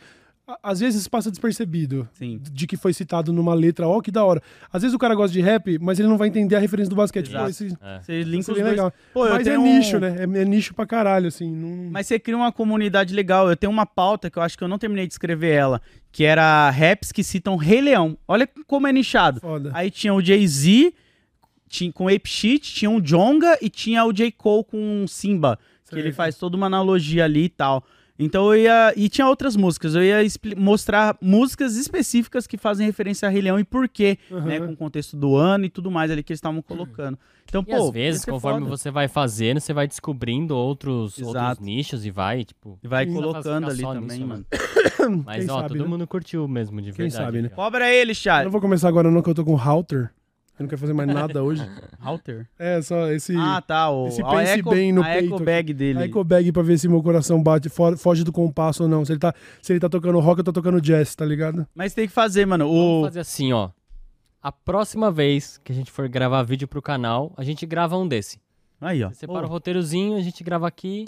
às vezes passa despercebido Sim. de que foi citado numa letra. Ó, que da hora. Às vezes o cara gosta de rap, mas ele não vai entender a referência do basquete. Pô, esse, é. Você linka os dois. legal. Pô, mas é um- nicho, né? É, é nicho pra caralho, assim. Não... Mas você cria uma comunidade legal. Eu tenho uma pauta que eu acho que eu não terminei de escrever ela, que era raps que citam Rei Leão. Olha como é nichado. Foda. Aí tinha o Jay-Z tinha, com Ape Shit, tinha o Jonga e tinha o J. Cole com Simba, que ele faz toda uma analogia ali e tal. Então eu ia. E tinha outras músicas. Eu ia mostrar músicas específicas que fazem referência a Rei Leão e por quê, Aham. né? Com o contexto do ano e tudo mais ali que eles estavam colocando. Então, E pô. às vezes, conforme foda. você vai fazendo, você vai descobrindo outros, outros nichos e vai, tipo. E vai Sim. colocando ali também, nisso, mano. Mas, Quem ó, sabe, todo né? mundo curtiu mesmo, de Quem verdade. sabe, né? Cobra ele, Eu chat. não vou começar agora não, que eu tô com o Halter. Eu não quero fazer mais nada hoje. (laughs) Halter. É, só esse... Ah, tá. O, esse a pense eco, bem no a peito eco bag dele. A eco bag pra ver se meu coração bate, fo- foge do compasso ou não. Se ele tá, se ele tá tocando rock, eu tô tocando jazz, tá ligado? Mas tem que fazer, mano. Vamos O... fazer assim, ó. A próxima vez que a gente for gravar vídeo pro canal, a gente grava um desse. Aí, ó. Você separa o Pô. roteirozinho, a gente grava aqui.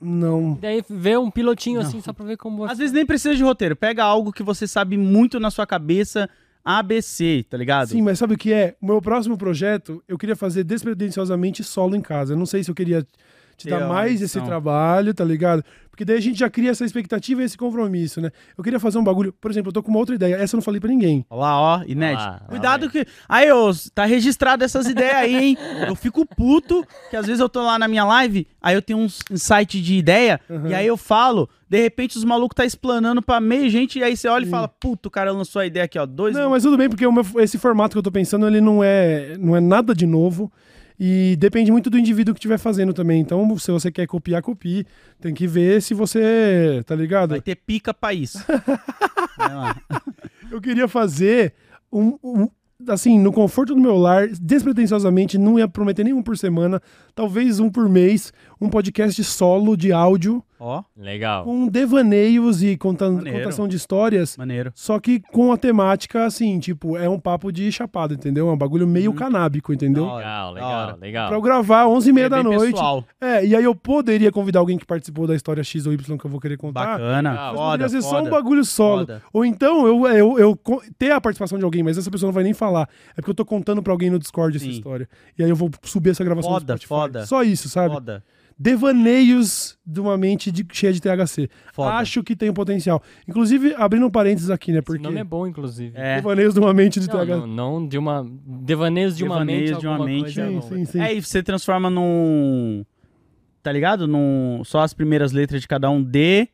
Não. E daí vê um pilotinho Não. assim, só pra ver como você. Às vezes nem precisa de roteiro. Pega algo que você sabe muito na sua cabeça, ABC, tá ligado? Sim, mas sabe o que é? O meu próximo projeto, eu queria fazer despretensiosamente solo em casa. Eu não sei se eu queria, te dar uma mais esse trabalho, tá ligado? Porque daí a gente já cria essa expectativa e esse compromisso, né? Eu queria fazer um bagulho, por exemplo, eu tô com uma outra ideia, essa eu não falei pra ninguém. Olha lá, ó, inédito. Olha lá, lá Cuidado que. Aí, ô, tá registrado essas ideias aí, hein? Eu fico puto, que às vezes eu tô lá na minha live, aí eu tenho um insight de ideia, Uhum. e aí eu falo, de repente os malucos tá explanando pra meia gente, e aí você olha e fala, puto, o cara lançou a ideia aqui, ó, dois. Não, mas tudo bem, porque meu- esse formato que eu tô pensando, ele não é, não é nada de novo. E depende muito do indivíduo que estiver fazendo também. Então, se você quer copiar, copie. Tem que ver se você. Tá ligado? Vai ter pica pra isso. (laughs) (laughs) Eu queria fazer um, um- Assim, no conforto do meu lar, despretensiosamente, não ia prometer nenhum por semana, talvez um por mês, um podcast solo de áudio Ó, Legal. com devaneios e conta- Maneiro. contação de histórias. maneiro. Só que com a temática, assim, tipo, é um papo de chapado, entendeu? É um bagulho meio canábico, entendeu? Legal, legal, legal. Pra eu gravar 11 e meia É da noite. pessoal. É, e aí eu poderia convidar alguém que participou da história X ou Y que eu vou querer contar. Bacana. Legal. Mas Foda, ser só um bagulho solo. Foda. Ou então eu, eu, eu co- ter a participação de alguém, mas essa pessoa não vai nem falar. É porque eu tô contando pra alguém no Discord essa Sim. história. E aí eu vou subir essa gravação Foda, foda. Só isso, sabe? Foda. Devaneios de uma mente de- cheia de THC. Foda. Acho que tem um potencial. Inclusive, abrindo um parênteses aqui, né? Esse Porque nome é bom, inclusive. É. Devaneios de uma mente de Não, THC. não, não de uma. Devaneios de uma Devaneios mente. de uma mente, é Sim, sim, sim. É, e você transforma num. Tá ligado? Num. Só as primeiras letras de cada um D.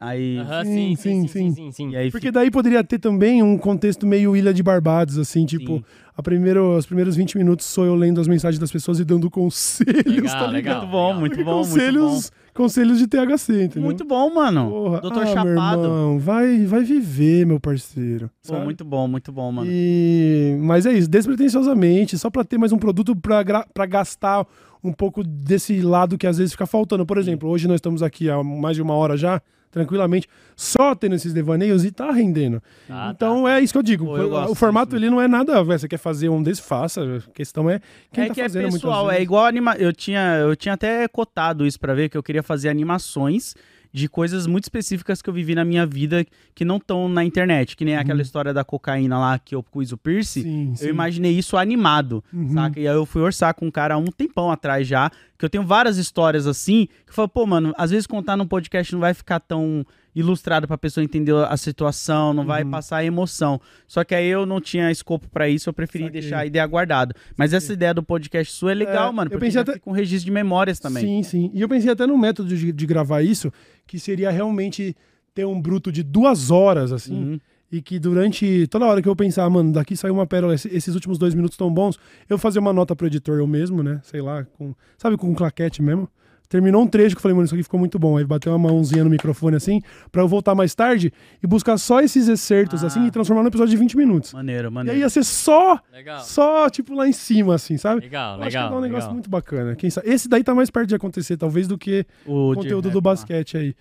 Aí. Aham, Sim, sim, sim, sim, sim, sim, sim. E aí Porque fica. daí poderia ter também um contexto meio Ilha de Barbados, assim, tipo, Sim. a primeiro, os primeiros 20 minutos sou eu lendo as mensagens das pessoas e dando conselhos, Legal, tá ligado? legal. Muito bom, muito bom, muito bom. conselhos, conselhos de THC, entendeu? Muito bom, mano. Porra. Doutor ah, Meu Chapado. irmão, vai, vai viver, meu parceiro. Pô, sabe? muito bom, muito bom, mano. E... Mas é isso, despretensiosamente, só pra ter mais um produto pra, gra- pra gastar um pouco desse lado que às vezes fica faltando. Por exemplo, hoje nós estamos aqui há mais de uma hora já, tranquilamente, só tendo esses devaneios e tá rendendo. Ah, então é isso que eu digo. Pô, eu o formato disso. ele não é nada, você quer fazer um desse, faça. A questão é quem é tá que é fazendo muitas pessoal, é igual anima... eu tinha Eu tinha até cotado isso pra ver que eu queria fazer animações de coisas muito específicas que eu vivi na minha vida que não estão na internet. Que nem aquela história da cocaína lá que eu pus o Pierce. Sim, sim. Eu imaginei isso animado, Uhum. saca? E aí eu fui orçar com um cara há um tempão atrás já, que eu tenho várias histórias assim, que eu falo, pô, mano, às vezes contar num podcast não vai ficar tão ilustrado pra pessoa entender a situação, não vai Uhum. passar a emoção. Só que aí eu não tinha escopo pra isso, eu preferi Saquei. deixar a ideia guardada. Mas essa ideia do podcast sua é legal, É, mano, eu porque pensei já até- um registro de memórias também. Sim, sim. E eu pensei até no método de, de gravar isso, que seria realmente ter um bruto de duas horas, assim, Uhum. E que durante toda hora que eu pensar, mano, daqui saiu uma pérola, esse- esses últimos dois minutos tão bons, eu fazer uma nota pro editor eu mesmo, né? Sei lá, com, sabe, com um claquete mesmo. Terminou um trecho que eu falei, mano, isso aqui ficou muito bom. Aí bateu uma mãozinha no microfone assim, pra eu voltar mais tarde e buscar só esses excertos Ah. assim e transformar num episódio de 20 minutos. Maneiro, E aí maneiro. ia ser só, Legal. só, tipo, lá em cima, assim, sabe? Legal, Eu acho que legal. dar um negócio legal. muito bacana. Quem sabe? Esse daí tá mais perto de acontecer, talvez, do que O conteúdo do lá. basquete aí.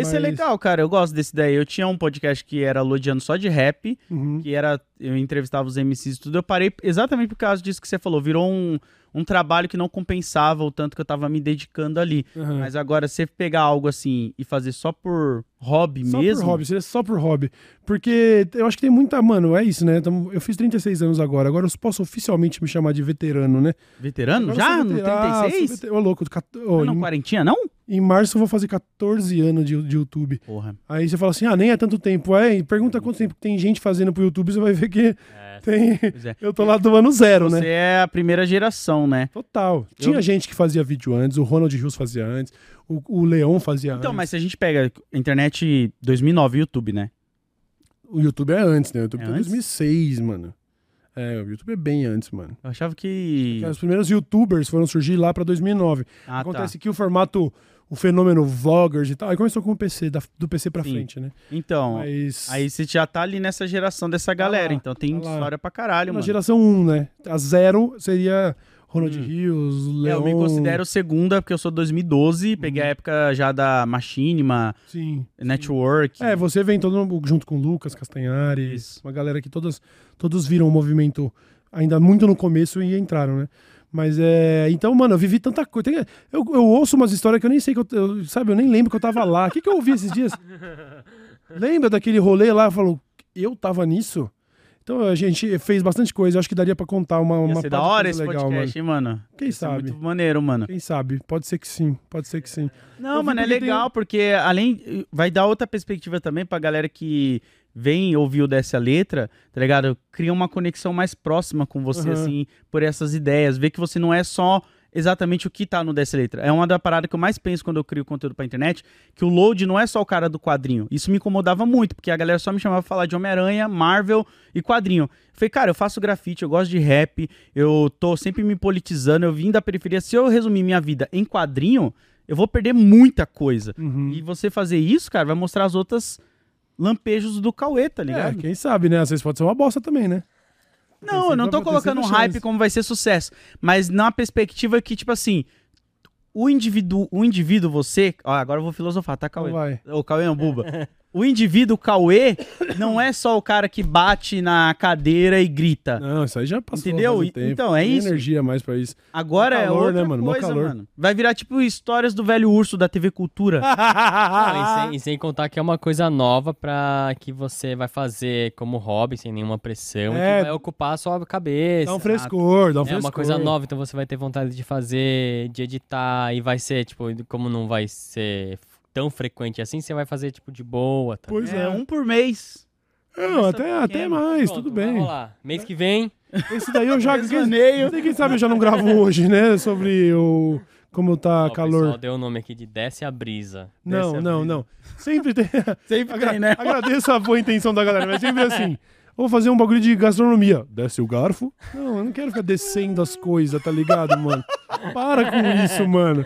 Esse é Mas- legal, cara. Eu gosto desse daí. Eu tinha um podcast que era Lodiano só de rap, Uhum. que era. Eu entrevistava os MCs e tudo. Eu parei exatamente por causa disso que você falou. Virou um, um trabalho que não compensava o tanto que eu tava me dedicando ali. Uhum. Mas agora, você pegar algo assim e fazer só por hobby Só mesmo. por hobby, seria só por hobby. Porque eu acho que tem muita. Mano, é isso, né? Tamo- Eu fiz 36 anos agora. Agora eu posso oficialmente me chamar de veterano, né? Veterano? Agora Já? No veterano. Ah, sou 36? veter- Ô, louco. cat- ô, Ah, não, em, quarentinha, não? em março eu vou fazer 14 anos de, de YouTube. Porra. Aí você fala assim: ah, nem é tanto tempo. É, e pergunta quanto tempo tem gente fazendo pro YouTube, você vai ver que É, tem. Pois é. Eu tô lá do ano zero, Você né? é a primeira geração, né? Total. Tinha Eu- gente que fazia vídeo antes, o Ronald Rios fazia antes, o, o Leon fazia Então, antes. mas se a gente pega a internet 2009, YouTube, né? O YouTube é antes, né? O YouTube É é antes? 2006, mano. É, o YouTube é bem antes, mano. Eu achava que. Os primeiros youtubers foram surgir lá pra 2009. Ah, Acontece tá. que o formato, o fenômeno vloggers e tal, aí começou com o PC, da- do PC pra Sim. frente, né? Então, Mas aí você já tá ali nessa geração dessa galera, lá, então tem tá história pra caralho, na mano. geração 1, né? A zero seria Ronald Hum. Rios, É, Leon... eu me considero segunda, porque eu sou 2012, peguei Uhum. a época já da Machinima, Sim. Network. É, você vem todo mundo junto com o Lucas Castanhari, Isso. uma galera que todas, todos viram o movimento ainda muito no começo e entraram, né? Mas é. Então, mano, eu vivi tanta coisa. Tem- Eu, eu ouço umas histórias que eu nem sei que eu. eu- sabe, eu nem lembro que eu tava lá. O que, que eu ouvi esses dias? (laughs) Lembra daquele rolê lá? Falou, eu tava nisso? Então a gente fez bastante coisa. Eu acho que daria pra contar uma, uma pá da hora esse legal, podcast, hein, mano? Quem sabe? muito maneiro, mano. Quem sabe? Pode ser que sim. Pode ser que sim. Não, Eu mano, é porque tem- legal porque além vai dar outra perspectiva também pra galera que vem ouvir o dessa letra, tá ligado? Cria uma conexão mais próxima com você Aham. assim, por essas ideias, ver que você não é só exatamente o que tá no dessa letra. É uma da parada que eu mais penso quando eu crio conteúdo pra internet, que o load não é só o cara do quadrinho. Isso me incomodava muito, porque a galera só me chamava pra falar de Homem-Aranha, Marvel e quadrinho. Eu falei, cara, eu faço grafite, eu gosto de rap, eu tô sempre me politizando, eu vim da periferia. Se eu resumir minha vida em quadrinho, eu vou perder muita coisa. Uhum. E você fazer isso, cara, vai mostrar as outras lampejos do Cauê, tá É, ligado? quem sabe, né? Às vezes pode ser uma bosta também, né? não, eu não tô colocando um hype chance. como vai ser sucesso, mas na perspectiva que, tipo assim, o indivíduo, o indivíduo você, ó, agora eu vou filosofar, tá, Então Cauê? vai. O Cauê não, Buba. (laughs) O indivíduo Cauê não é só o cara que bate na cadeira e grita. Não, isso aí já passou. Entendeu? um. Então, é Tem isso. energia mais pra isso. Agora é calor, outra né, mano? Mó coisa, calor. mano. Vai virar tipo histórias do velho urso da TV Cultura. (laughs) Não, e, sem, e sem contar que é uma coisa nova pra que você vai fazer como hobby, sem nenhuma pressão, e É. que vai ocupar a sua cabeça. Dá um frescor, dá um É frescor. uma coisa nova, então você vai ter vontade de fazer, de editar, e vai ser, tipo, como não vai ser tão frequente assim, você vai fazer, tipo, de boa, tá? Pois é, é. um por mês. Não, até, até pequeno. mais, Pronto, tudo bem. rolar. Mês que vem, Esse daí eu já. (laughs) Desaneio. Quem, quem sabe eu já não gravo hoje, né? Sobre o. Como tá ó, calor. pessoal deu o nome aqui de Desce a Brisa. Não, a não, brisa. não. Sempre tem. Sempre (laughs) tem, né? Agradeço a boa intenção da galera, mas sempre assim. (laughs) Vou fazer um bagulho de gastronomia. Desce o garfo. Não, eu não quero ficar descendo as coisas, tá ligado, mano? Para com isso, mano.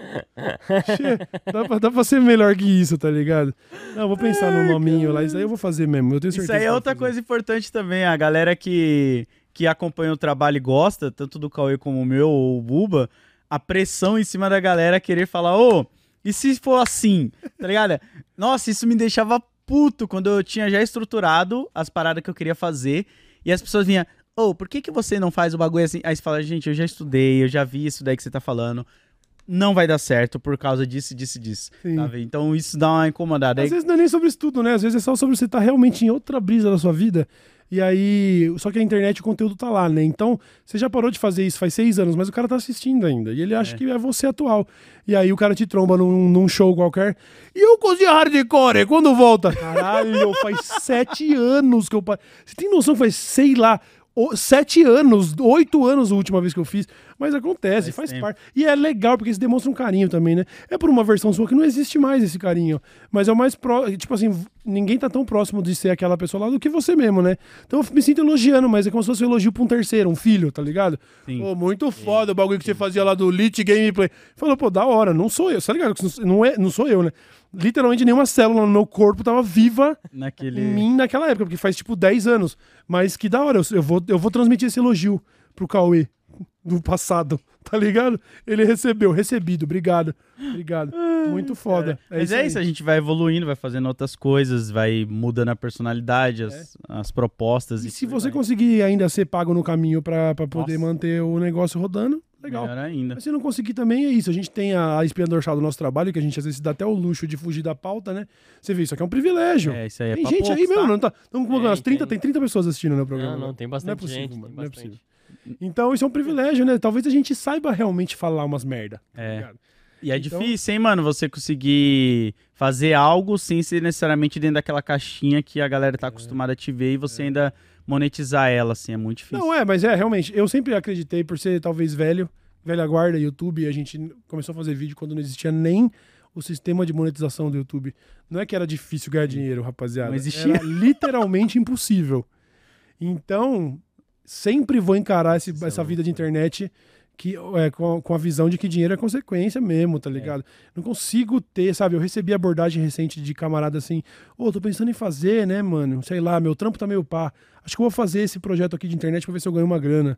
Che- Dá pra, dá pra ser melhor que isso, tá ligado? Não, vou pensar no nominho lá. Isso aí eu vou fazer mesmo. Eu tenho certeza. Isso aí é outra coisa importante também. A galera que, que acompanha o trabalho e gosta, tanto do Cauê como o meu, ou o Buba, a pressão em cima da galera querer falar, ô, e se for assim? Tá ligado? Nossa, isso me deixava puto quando eu tinha já estruturado as paradas que eu queria fazer e as pessoas vinham, ô, por que, que você não faz o bagulho assim? Aí você fala, gente, eu já estudei, eu já vi isso daí que você tá falando. Não vai dar certo por causa disso, disso, disso. Tá? Então isso dá uma incomodada. Aí Às vezes não é nem sobre estudo, né? Às vezes é só sobre você estar realmente em outra brisa da sua vida. E aí. Só que a internet, o conteúdo tá lá, né? Então, você já parou de fazer isso faz seis anos, mas o cara tá assistindo ainda. E ele acha É. que é você atual. E aí o cara te tromba num, num show qualquer. E eu cozinho hardcore, quando volta? Caralho, faz (laughs) sete anos que eu. Você tem noção que faz, sei lá. Sete anos, oito anos a última vez que eu fiz. Mas acontece, Faz faz, tempo. parte. E é legal, porque isso demonstra um carinho também, né? É por uma versão sua que não existe mais esse carinho. Mas é o mais pró. Tipo assim, ninguém tá tão próximo de ser aquela pessoa lá do que você mesmo, né? Então eu me sinto elogiando, mas é como se fosse um elogio pra um terceiro, um filho, tá ligado? Sim. Pô, muito foda o bagulho que você fazia lá do Lit Gameplay. Falou, pô, da hora, não sou eu, tá ligado? Não, é, não sou eu, né? Literalmente nenhuma célula no meu corpo tava viva naquele. em mim naquela época, porque faz tipo 10 anos. Mas que da hora, eu, eu vou, eu vou transmitir esse elogio pro Cauê do passado, tá ligado? Ele recebeu, recebido, obrigado. Obrigado. Muito foda. Mas é aí. isso, a gente vai evoluindo, vai fazendo outras coisas, vai mudando a personalidade, as, as propostas. E se por aí você vai. conseguir ainda ser pago no caminho pra, pra poder Nossa. manter o negócio rodando, legal. Melhor ainda. Mas se não conseguir também, é isso. A gente tem a, a espinha dorsal do nosso trabalho, que a gente às vezes se dá até o luxo de fugir da pauta, né? Você vê, isso aqui é um privilégio. É, isso aí é tem pra gente aí poucos, mesmo, tá? não tá? Estamos com umas 30, tem. tem 30 pessoas assistindo no programa. Não, não, tem Não é bastante possível, gente, mano. Não é bastante. possível. Então isso é um privilégio, né? Talvez a gente saiba realmente falar umas merda. tá É. ligado? E é Então- difícil, hein, mano, você conseguir fazer algo sem ser necessariamente dentro daquela caixinha que a galera tá acostumada a te ver e você ainda monetizar ela, assim, é muito difícil. Não, é, mas é, realmente. Eu sempre acreditei, por ser talvez velho, velha guarda, YouTube, a gente começou a fazer vídeo quando não existia nem o sistema de monetização do YouTube. Não é que era difícil ganhar dinheiro, rapaziada. Não existia. Era literalmente impossível. Então, sempre vou encarar esse- é essa vida de internet que, é, com, a, com a visão de que dinheiro é consequência mesmo, tá ligado? Não consigo ter, sabe? Eu recebi abordagem recente de camarada assim, ô, tô pensando em fazer, né, mano? Sei lá, meu trampo tá meio pá. Acho que eu vou fazer esse projeto aqui de internet pra ver se eu ganho uma grana.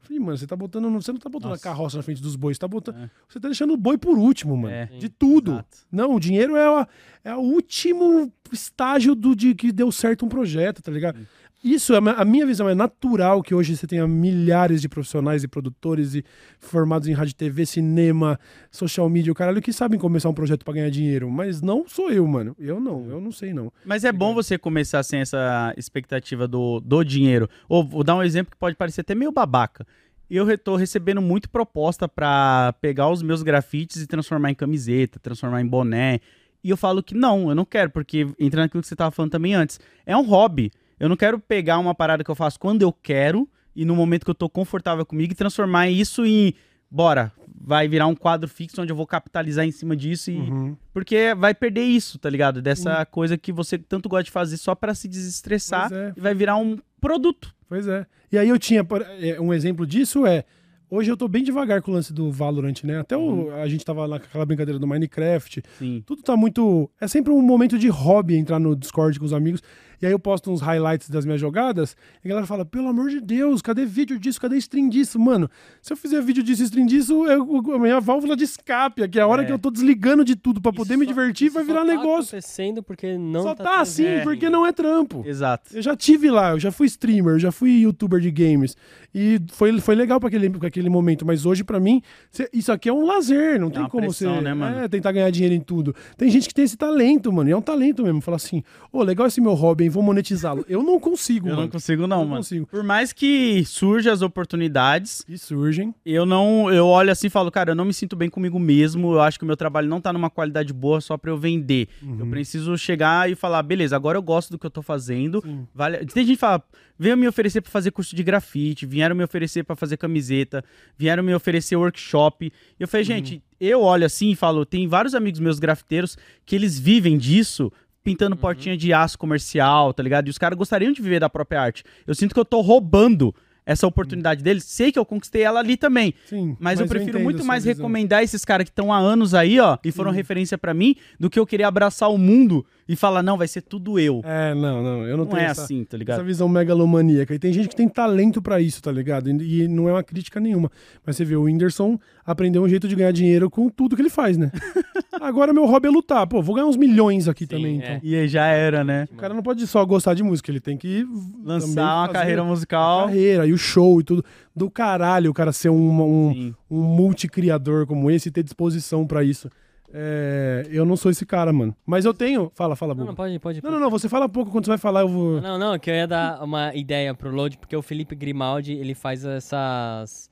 Falei, mano, você tá botando. Você não tá botando Nossa. a carroça na frente dos bois, você tá botando. É. Você tá deixando o boi por último, mano. É. De tudo. Exato. Não, o dinheiro é, a- é o último estágio do de que deu certo um projeto, tá ligado? Isso, é a minha visão é natural que hoje você tenha milhares de profissionais e produtores e formados em rádio, TV, cinema, social media, o caralho, que sabem começar um projeto pra ganhar dinheiro. Mas não sou eu, mano. Eu não, eu não sei não. Mas é bom você começar sem essa expectativa do, do dinheiro. Ou vou dar um exemplo que pode parecer até meio babaca. Eu tô recebendo muito proposta pra pegar os meus grafites e transformar em camiseta, transformar em boné. E eu falo que não, eu não quero, porque entra naquilo que você tava falando também antes. É um hobby. Eu não quero pegar uma parada que eu faço quando eu quero e no momento que eu tô confortável comigo e transformar isso em. Bora, vai virar um quadro fixo onde eu vou capitalizar em cima disso e Uhum. porque vai perder isso, tá ligado? Dessa coisa que você tanto gosta de fazer só pra se desestressar é. e vai virar um produto. Pois é. E aí eu tinha é, um exemplo disso é hoje eu tô bem devagar com o lance do Valorant, né? Até o, a gente tava naquela brincadeira do Minecraft. Sim. Tudo tá muito. É sempre um momento de hobby entrar no Discord com os amigos. E aí eu posto uns highlights das minhas jogadas. E a galera fala: pelo amor de Deus, cadê vídeo disso? Cadê stream disso? Mano, se eu fizer vídeo disso e stream disso, é a minha válvula de escape aqui. É a hora É. que eu tô desligando de tudo pra poder me só- divertir, isso vai só virar tá negócio. acontecendo porque não Só tá tá assim, tendo- porque não é trampo. Exato. Eu já tive lá, eu já fui streamer, eu já fui youtuber de games. E foi, foi legal pra aquele, pra aquele momento. Mas hoje, pra mim, cê- isso aqui é um lazer. Não tem uma como pressão, você né, mano? é, tentar ganhar dinheiro em tudo. Tem gente que tem esse talento, mano. E é um talento mesmo. Fala assim, ô, legal esse meu hobby, hein? Vou monetizá-lo. Eu não consigo, Eu mano. não consigo não, Eu mano. consigo. Por mais que surjam as oportunidades, E surgem. eu não, eu olho assim e falo, cara, eu não me sinto bem comigo mesmo. Eu acho que o meu trabalho não tá numa qualidade boa só pra eu vender. Uhum. Eu preciso chegar e falar, beleza, agora eu gosto do que eu tô fazendo. Sim. Vale... Tem gente que fala, veio me oferecer pra fazer curso de grafite, vieram me oferecer pra fazer camiseta, vieram me oferecer workshop. E eu falei, gente, eu olho assim e falo, tem vários amigos meus grafiteiros que eles vivem disso. Pintando portinha de aço comercial, tá ligado? E os caras gostariam de viver da própria arte. Eu sinto que eu tô roubando essa oportunidade deles. Sei que eu conquistei ela ali também. Sim. Mas, eu prefiro a muito mais visão. recomendar esses caras que estão há anos aí, ó, e foram referência pra mim, do que eu querer abraçar o mundo e falar, não, vai ser tudo eu. É, não, não. Eu não, não tenho é essa, assim, tá essa ligado? visão megalomaníaca. E tem gente que tem talento pra isso, tá ligado? E, e não é uma crítica nenhuma. Mas você vê, o Whindersson aprendeu um jeito de ganhar dinheiro com tudo que ele faz, né? (laughs) Agora meu hobby é lutar. Pô, vou ganhar uns milhões aqui também, é. então. E aí já era, né? O cara não pode só gostar de música, ele tem que também Lançar uma carreira musical. carreira e o show e tudo. Do caralho o cara ser um, um, Sim. um multicriador como esse e ter disposição pra isso. É, eu não sou esse cara, mano. Mas eu tenho. Fala, fala, Não, não, pode, pode. Não, não, não. Você fala pouco quando você vai falar, eu vou. Não, não, que eu ia dar uma ideia pro Load, porque o Felipe Grimaldi, ele faz essas...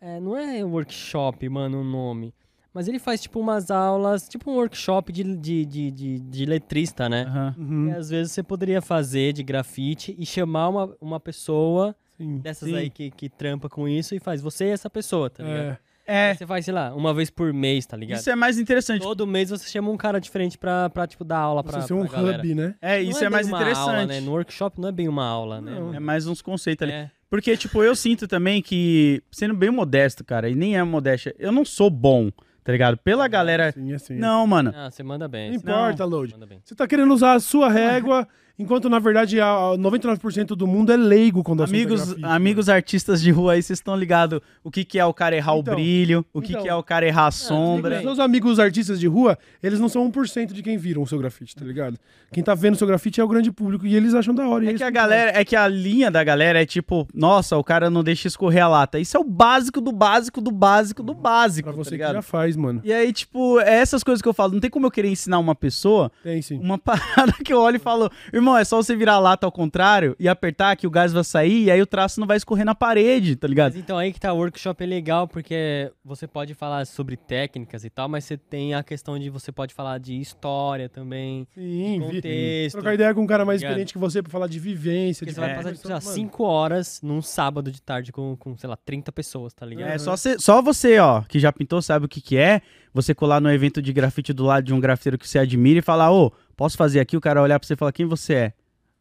É, não é workshop, mano, o nome. Mas ele faz, tipo, umas aulas, tipo um workshop de, de, de, de, de letrista, né? Aham. Uhum, E às vezes você poderia fazer de grafite e chamar uma, uma pessoa sim. dessas Sim. aí que, que trampa com isso e faz você e essa pessoa, tá ligado? É, É, Você faz, sei lá, uma vez por mês, tá ligado? isso é mais interessante. Todo mês você chama um cara diferente pra, pra tipo, dar aula pra, você ser um pra galera. hub, né? É, Não isso é, bem mais uma interessante. Aula, né? No workshop não é bem uma aula, né? Não. É mais uns conceitos ali. É. Porque, tipo, eu sinto também que, sendo bem modesto, cara, e nem é modéstia, eu não sou bom, tá ligado? Pela galera. Sim, assim. Não, mano. Ah, você manda bem. Não importa, Load. Manda bem. Você tá querendo usar a sua régua, (laughs) enquanto na verdade a- a 99% do mundo é leigo quando é Amigos, amigos artistas de rua aí, vocês estão ligados o que, que é o cara errar Então, o brilho, o que, então. que é o cara errar a sombra. Os seus amigos artistas de rua, eles não são 1% de quem viram o seu grafite, tá ligado? Quem tá vendo o seu grafite é o grande público e eles acham da hora. É que a que galera, é que a linha da galera é tipo, nossa, o cara não deixa escorrer a lata. Isso é o básico do básico do básico do básico, Pra tá você que ligado? já faz, mano. E aí, tipo, é essas coisas que eu falo. Não tem como eu querer ensinar uma pessoa Tem sim. uma (laughs) parada que eu olho e falo, irmão, é só você virar a lata ao contrário e apertar que o gás vai sair e aí o traço não vai escorrer na parede, tá Mas ligado? então aí que tá, o workshop é legal porque você pode falar sobre técnicas e tal, mas você tem a questão de você pode falar de história também. Sim, contexto. Trocar ideia com um cara mais Ligado? experiente que você pra falar de vivência. Porque De você vai É. passar, tipo, sei lá, Mano, 5 horas num sábado de tarde com, com, sei lá, 30 pessoas, tá ligado? É só, você, só você, ó, que já pintou, sabe o que que é, você colar no evento de grafite do lado de um grafiteiro que você admira e falar, ô, posso fazer aqui? O cara olhar pra você e falar, quem você é?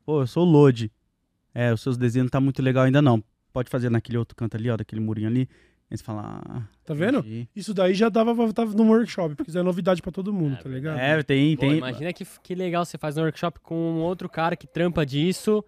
Pô, eu sou o Lodi. É, os seus desenhos não tá muito legal ainda não. Pode fazer naquele outro canto ali, ó, daquele murinho ali. Aí você fala, ah, Tá vendo? entendi. Isso daí já dava, tava no workshop, porque isso é novidade pra todo mundo, tá ligado? É, tem, Pô, tem. imagina que, que legal você faz um workshop com um outro cara que trampa disso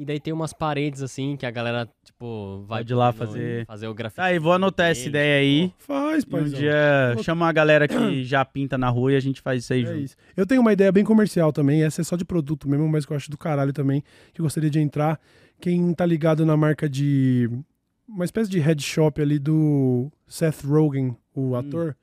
E daí tem umas paredes assim que a galera, tipo, vai ir lá fazer- fazer o grafite. Aí, vou anotar essa dele, ideia aí. Faz, E um dia chama uma galera que (coughs) já pinta na rua e a gente faz isso aí É junto. isso. Eu tenho uma ideia bem comercial também, essa é só de produto mesmo, mas que eu acho do caralho também, que eu gostaria de entrar. Quem tá ligado na marca de. Uma espécie de head shop ali do Seth Rogen, o ator.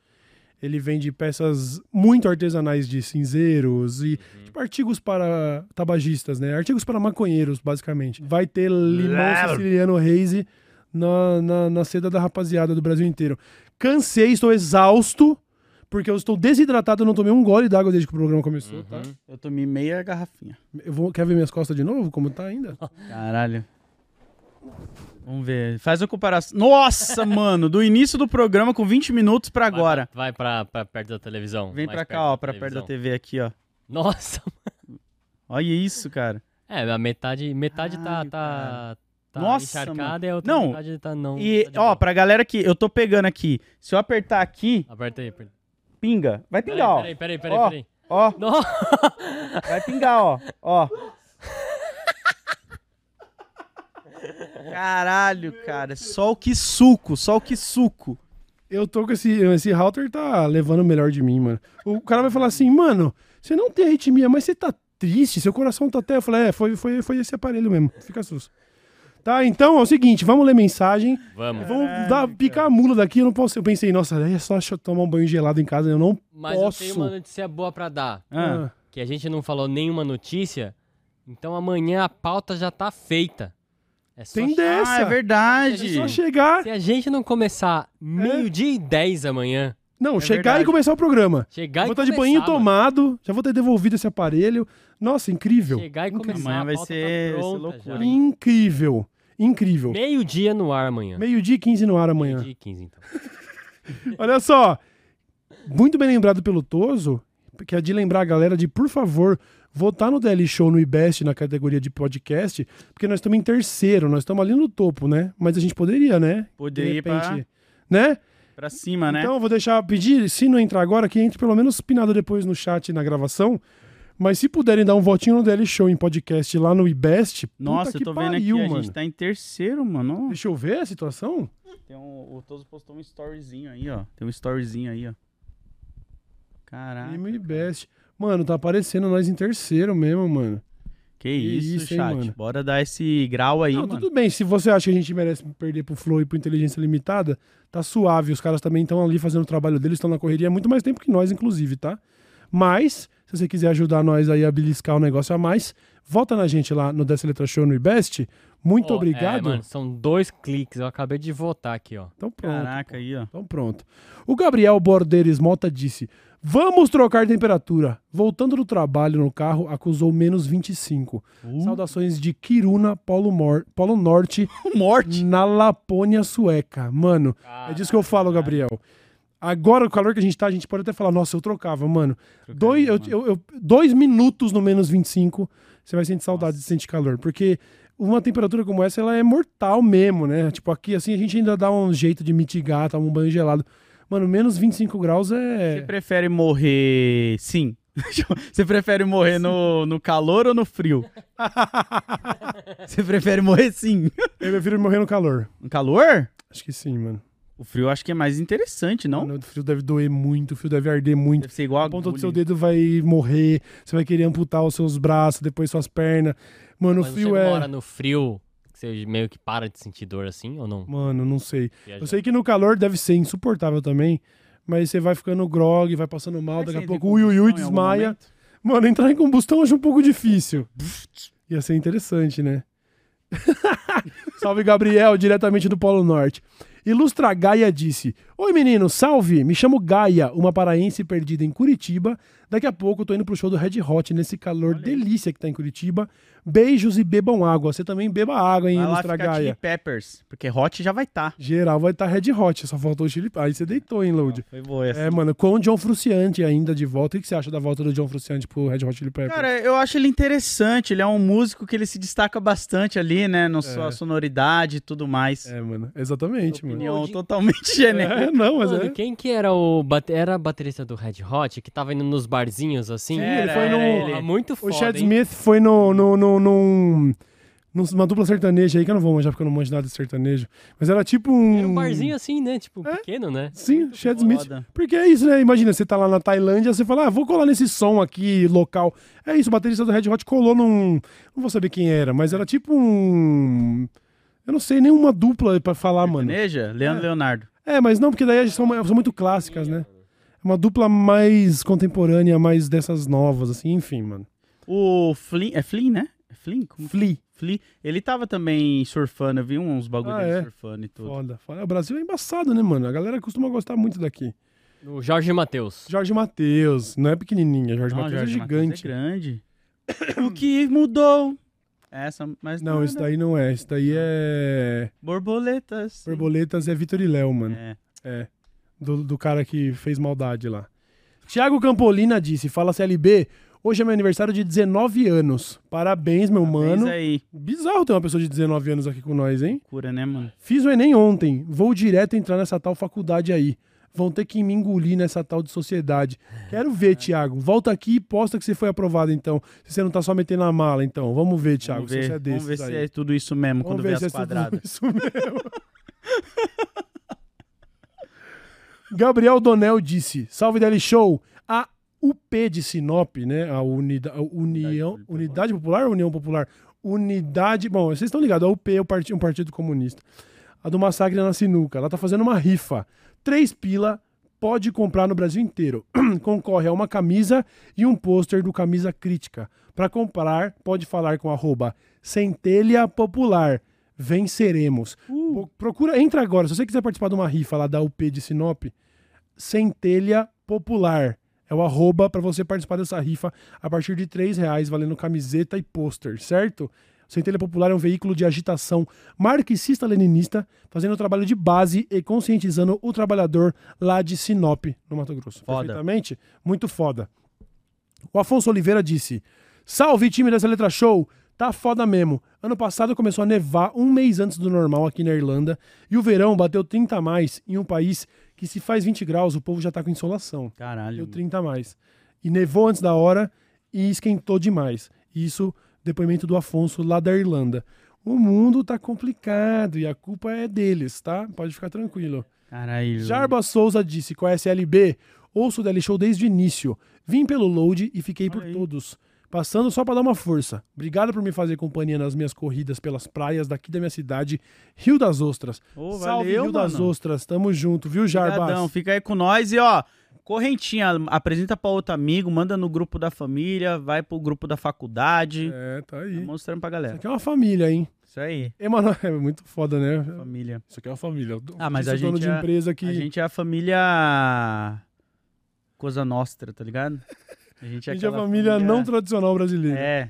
Ele vende peças muito artesanais de cinzeiros e tipo, artigos para tabagistas, né? Artigos para maconheiros, basicamente. Vai ter limão siciliano Haze na, na, na seda da rapaziada do Brasil inteiro. Cansei, estou exausto, porque eu estou desidratado, eu não tomei um gole d'água desde que o programa começou, tá? Uhum. Eu tomei meia garrafinha. Eu vou, quer ver minhas costas de novo? Como tá ainda? (laughs) Caralho. Vamos ver. Faz a comparação. Nossa, (laughs) mano, do início do programa com 20 minutos pra Vai agora. pra- Vai pra, pra perto da televisão. Vem pra cá, ó, pra perto da. TV aqui, ó. Nossa. (laughs) Olha isso, cara. É, a metade, metade tá, Caralho, tá, tá Nossa, encharcada e a outra Não, metade tá não. E, tá ó, boa. pra galera que eu tô pegando aqui, se eu apertar aqui, Aperta aí, aperta. pinga. Vai pingar, ó. Peraí, peraí, peraí, Ó. peraí. Ó, Não. vai pingar, ó. Ó. Caralho, cara. Só o que suco, só o que suco. Eu tô com esse. Esse router tá levando o melhor de mim, mano. O cara vai falar assim, mano, você não tem arritmia, mas você tá triste, seu coração tá até. Eu falei, é, foi, foi, foi esse aparelho mesmo. Fica sus. Tá, então é o seguinte, vamos ler mensagem. Vamos. Vamos dar, picar a mula daqui. Eu não posso. Eu pensei, nossa, é só tomar um banho gelado em casa. Eu não Mas posso. eu tenho uma notícia boa pra dar. Ah, Que a gente não falou nenhuma notícia. Então amanhã a pauta já tá feita. É só Tem dessa. Ah, é verdade. Se Só chegar. Se a gente não começar meio-dia e 10 amanhã, Não, É chegar verdade. e começar o programa. chegar vou e estar de banho mano. tomado, já vou ter devolvido esse aparelho. Nossa, incrível. Chegar e começar. Amanhã a vai ser- tá vai ser pronta loucura, já. Incrível. Incrível. Meio-dia no ar amanhã. Meio-dia e 15 no ar amanhã. Meio-dia e 15, então. (laughs) Olha só. Muito bem lembrado pelo Toso, que é de lembrar a galera de, por favor, votar no DL Show no IBEST na categoria de podcast, porque nós estamos em terceiro, nós estamos ali no topo, né? Mas a gente poderia, né? Poderia De pra- né? Pra cima, né? Então eu vou deixar pedir, se não entrar agora, que entre pelo menos pinado depois no chat na gravação. Mas se puderem dar um votinho no DL Show em podcast lá no IBEST, Nossa, eu que tô vendo pariu, aqui, a mano. gente tá em terceiro, mano. Deixa eu ver a situação. Tem um, o Toso postou um storyzinho aí, ó. Tem um storyzinho aí, ó. Caraca. E no IBEST. Mano, tá aparecendo nós em terceiro mesmo, mano. Que isso, isso, hein, chat. mano? Bora dar esse grau aí, Não, mano. tudo bem, se você acha que a gente merece perder pro Flow e pro Inteligência Limitada, tá suave. Os caras também estão ali fazendo o trabalho deles, estão na correria há muito mais tempo que nós, inclusive, tá? Mas, se você quiser ajudar nós aí a beliscar o negócio a mais, volta na gente lá no Dessa Letra Show no IBEST. Muito é, obrigado. mano, são dois cliques. Eu acabei de votar aqui, ó. Então pronto. Caraca, aí, ó. Então pronto. O Gabriel Bordeiros Mota disse: Vamos trocar temperatura. Voltando do trabalho no carro, acusou menos 25. Uh. Saudações de Kiruna, Polo, Mor- Polo Norte, (laughs) Morte. na Lapônia Sueca. Mano, é disso que eu falo, Gabriel. Agora, o calor que a gente tá, a gente pode até falar, nossa, eu trocava, mano. Dois, eu- eu- eu- dois minutos no menos 25, você vai sentir saudade de sentir calor. Porque uma temperatura como essa, ela é mortal mesmo, né? Tipo, aqui, assim, a gente ainda dá um jeito de mitigar, toma um banho gelado. Mano, menos 25 graus Você é... prefere morrer. Sim. (laughs) Você prefere morrer no, no calor ou no frio? (laughs) Você prefere morrer sim. Eu prefiro morrer no calor. No calor? Acho que sim, mano. O frio acho que é mais interessante, não? Mano, o frio deve doer muito, o frio deve arder muito. Deve ser igual a A ponta do seu dedo vai morrer, você vai querer amputar os seus braços, depois suas pernas. Mano, o Mas frio você é. mora no frio, que você meio que para de sentir dor assim, ou não? Mano, não sei. Viaja. Eu sei que no calor deve ser insuportável também, mas você vai ficando grog, vai passando mal, daqui a pouco ui ui ui combustão em algum desmaia. Mano, entrar em combustão eu acho um pouco difícil. Ia ser interessante, né? (laughs) salve, Gabriel, diretamente do Polo Norte. Ilustra Gaia disse: Oi, menino, salve! Me chamo Gaia, uma paraense perdida em Curitiba. Daqui a pouco eu tô indo pro show do Red Hot nesse calor Olha aí. delícia que tá em Curitiba. Beijos e bebam água. Você também beba água, hein, Vai lá Ilustra Chili Gaia. Peppers, porque hot já vai estar. Geral vai estar Red Hot, só faltou o Chili. Aí você deitou, hein, Load? Foi boa essa. É, mano, com o John Frusciante ainda de volta. O que você acha da volta do John Frusciante pro Red Hot Chili Peppers? Cara, eu acho ele interessante. Ele é um músico que ele se destaca bastante ali, né? Na sua sonoridade e tudo mais. É, mano, exatamente, mano. Opinião totalmente (laughs) genérica. É, não, mas Mano, é. quem que era o bate... era a baterista do Red Hot que tava indo nos barzinhos assim? Sim, Era, ele foi no- ele. Porra, muito O foda. Chad hein? Smith foi no, no, no, num, Numa dupla sertaneja aí, que eu não vou manjar porque eu não manjo nada de sertanejo. Mas era tipo um. Era um barzinho assim, né? Tipo, É? pequeno, né? Sim, Chad Smith. Foda. Porque é isso, né? Imagina, você tá lá na Tailândia, você fala, ah, vou colar nesse som aqui, local. É isso, o baterista do Red Hot colou num. Não vou saber quem era, mas era tipo um. Eu não sei nenhuma dupla pra falar, mano. Sertaneja? Leandro É. Leonardo. É, mas não, porque daí são, são muito clássicas, né? É uma dupla mais contemporânea, mais dessas novas, assim, enfim, mano. O Flynn, é Flynn, né? É Flynn? Como? Flea. Flynn. Ele tava também surfando, eu vi uns bagulho Ah, dele é? surfando e tudo. Foda, foda. O Brasil é embaçado, né, mano? A galera costuma gostar muito daqui. O Jorge Matheus. Jorge Matheus, não é pequenininha, Jorge Matheus é Mateus gigante. É grande. (coughs) o que mudou? Essa, mas Não, isso daí não é. Isso daí é. Borboletas. Borboletas é Vitor e Léo, mano. É. É. Do, do cara que fez maldade lá. Tiago Campolina disse: Fala CLB, hoje é meu aniversário de 19 anos. Parabéns, meu Parabéns mano. aí. Bizarro ter uma pessoa de 19 anos aqui com nós, hein? Cura, né, mano? Fiz o Enem ontem. Vou direto entrar nessa tal faculdade aí. Vão ter que me engolir nessa tal de sociedade. Quero ver, Thiago. Volta aqui e posta que você foi aprovado, então. Se você não tá só metendo a mala, então. Vamos ver, Thiago, Vamos se ver, você é desses vamos ver se aí. é tudo isso mesmo Vamos quando ver vê se as é quadradas. isso mesmo. (laughs) Gabriel Donel disse: Salve Deli Show. A UP de Sinop, né? A, unida, a União, Popular. Unidade Popular ou União Popular? Unidade. Bom, vocês estão ligados, a UP é o parti- um partido comunista. A do massacre na sinuca. Ela tá fazendo uma rifa. Três pila, pode comprar no Brasil inteiro. (clears throat) Concorre a uma camisa e um pôster do Camisa Crítica. Para comprar, pode falar com arroba Centelha Popular. Venceremos. Pro- Procura, entra agora. Se você quiser participar de uma rifa lá da UP de Sinop, Centelha Popular. É o arroba para você participar dessa rifa a partir de R$ reais valendo camiseta e pôster, certo? Centelha Popular é um veículo de agitação marxista-leninista, fazendo o trabalho de base e conscientizando o trabalhador lá de Sinop, no Mato Grosso. Foda. Perfeitamente? Muito foda. O Afonso Oliveira disse: Salve, time dessa letra show! Tá foda mesmo. Ano passado começou a nevar um mês antes do normal aqui na Irlanda e o verão bateu 30 a mais em um país que se faz 20 graus o povo já tá com insolação. Caralho. Deu 30 a mais. E nevou antes da hora e esquentou demais. Isso, depoimento do Afonso lá da Irlanda. O mundo tá complicado e a culpa é deles, tá? Pode ficar tranquilo. Caralho. Jarba Souza disse com a SLB: Ouço o Daily Show desde o início. Vim pelo load e fiquei por aí. todos. Passando só pra dar uma força. Obrigado por me fazer companhia nas minhas corridas pelas praias daqui da minha cidade, Rio das Ostras. Ô, Salve valeu, Rio das mano. Ostras, tamo junto, viu, Jarbas? Obrigadão, fica aí com nós e ó, correntinha, apresenta pra outro amigo, manda no grupo da família, vai pro grupo da faculdade, É, tá tá aí. mostrando pra Isso galera. aqui é uma família, hein? Isso aí, Emanuel, (laughs) é muito foda, né? família. Isso aqui é uma família. Ah, mas a dono gente de é- empresa que A gente é a família Coisa Nostra, tá ligado? A gente a é, gente é a aquela família não tradicional brasileira. É,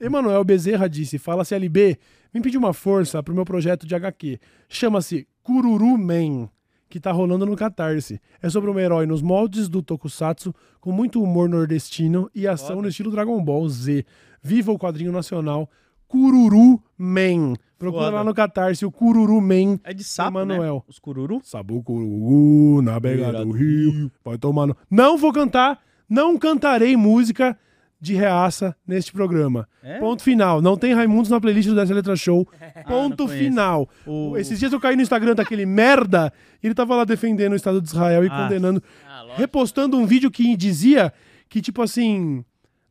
Emanuel Bezerra disse: Fala CLB, vim pedir uma força pro meu projeto de HQ. Chama-se Kururu Man, que tá rolando no Catarse. É sobre um herói nos moldes do Tokusatsu, com muito humor nordestino e ação Foda. no estilo Dragon Ball Z. Viva o quadrinho nacional Kururu Man. Procura Foda. lá no Catarse o Kururu Man. é de sapo, Emanuel. né? Os cururu? Sabu Cururu, na beira Beira do rio, vai tomando. Não vou cantar, não cantarei música de reaça neste programa. É? Ponto final. Não tem Raimundos na playlist do Dessa Letra Show. (laughs) Ponto não conheço. final. O- Esses dias eu caí no Instagram daquele merda e ele tava lá defendendo o Estado de Israel e Ah. condenando, Ah, repostando um vídeo que dizia que, tipo assim,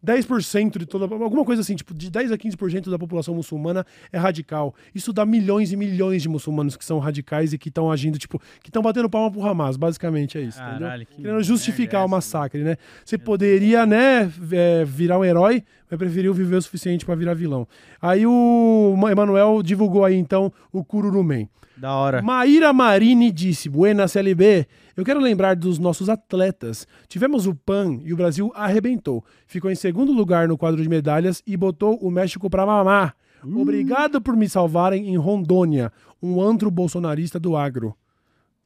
10% de toda. Alguma coisa assim, tipo, de 10 a 15% da população muçulmana é radical. Isso dá milhões e milhões de muçulmanos que são radicais e que estão agindo, tipo, que estão batendo palma pro Hamas. Basicamente é isso, entendeu? Caralho, que Querendo justificar o massacre, né? Você poderia, né, é, virar um herói, mas preferiu viver o suficiente pra virar vilão. Aí o Emanuel divulgou aí, então, o Kururumen. Da hora. Maíra Marini disse: Buenas CLB, eu quero lembrar dos nossos atletas. Tivemos o PAN e o Brasil arrebentou. Ficou em segundo lugar no quadro de medalhas e botou o México pra mamar. Obrigado por me salvarem em Rondônia, um antro bolsonarista do agro.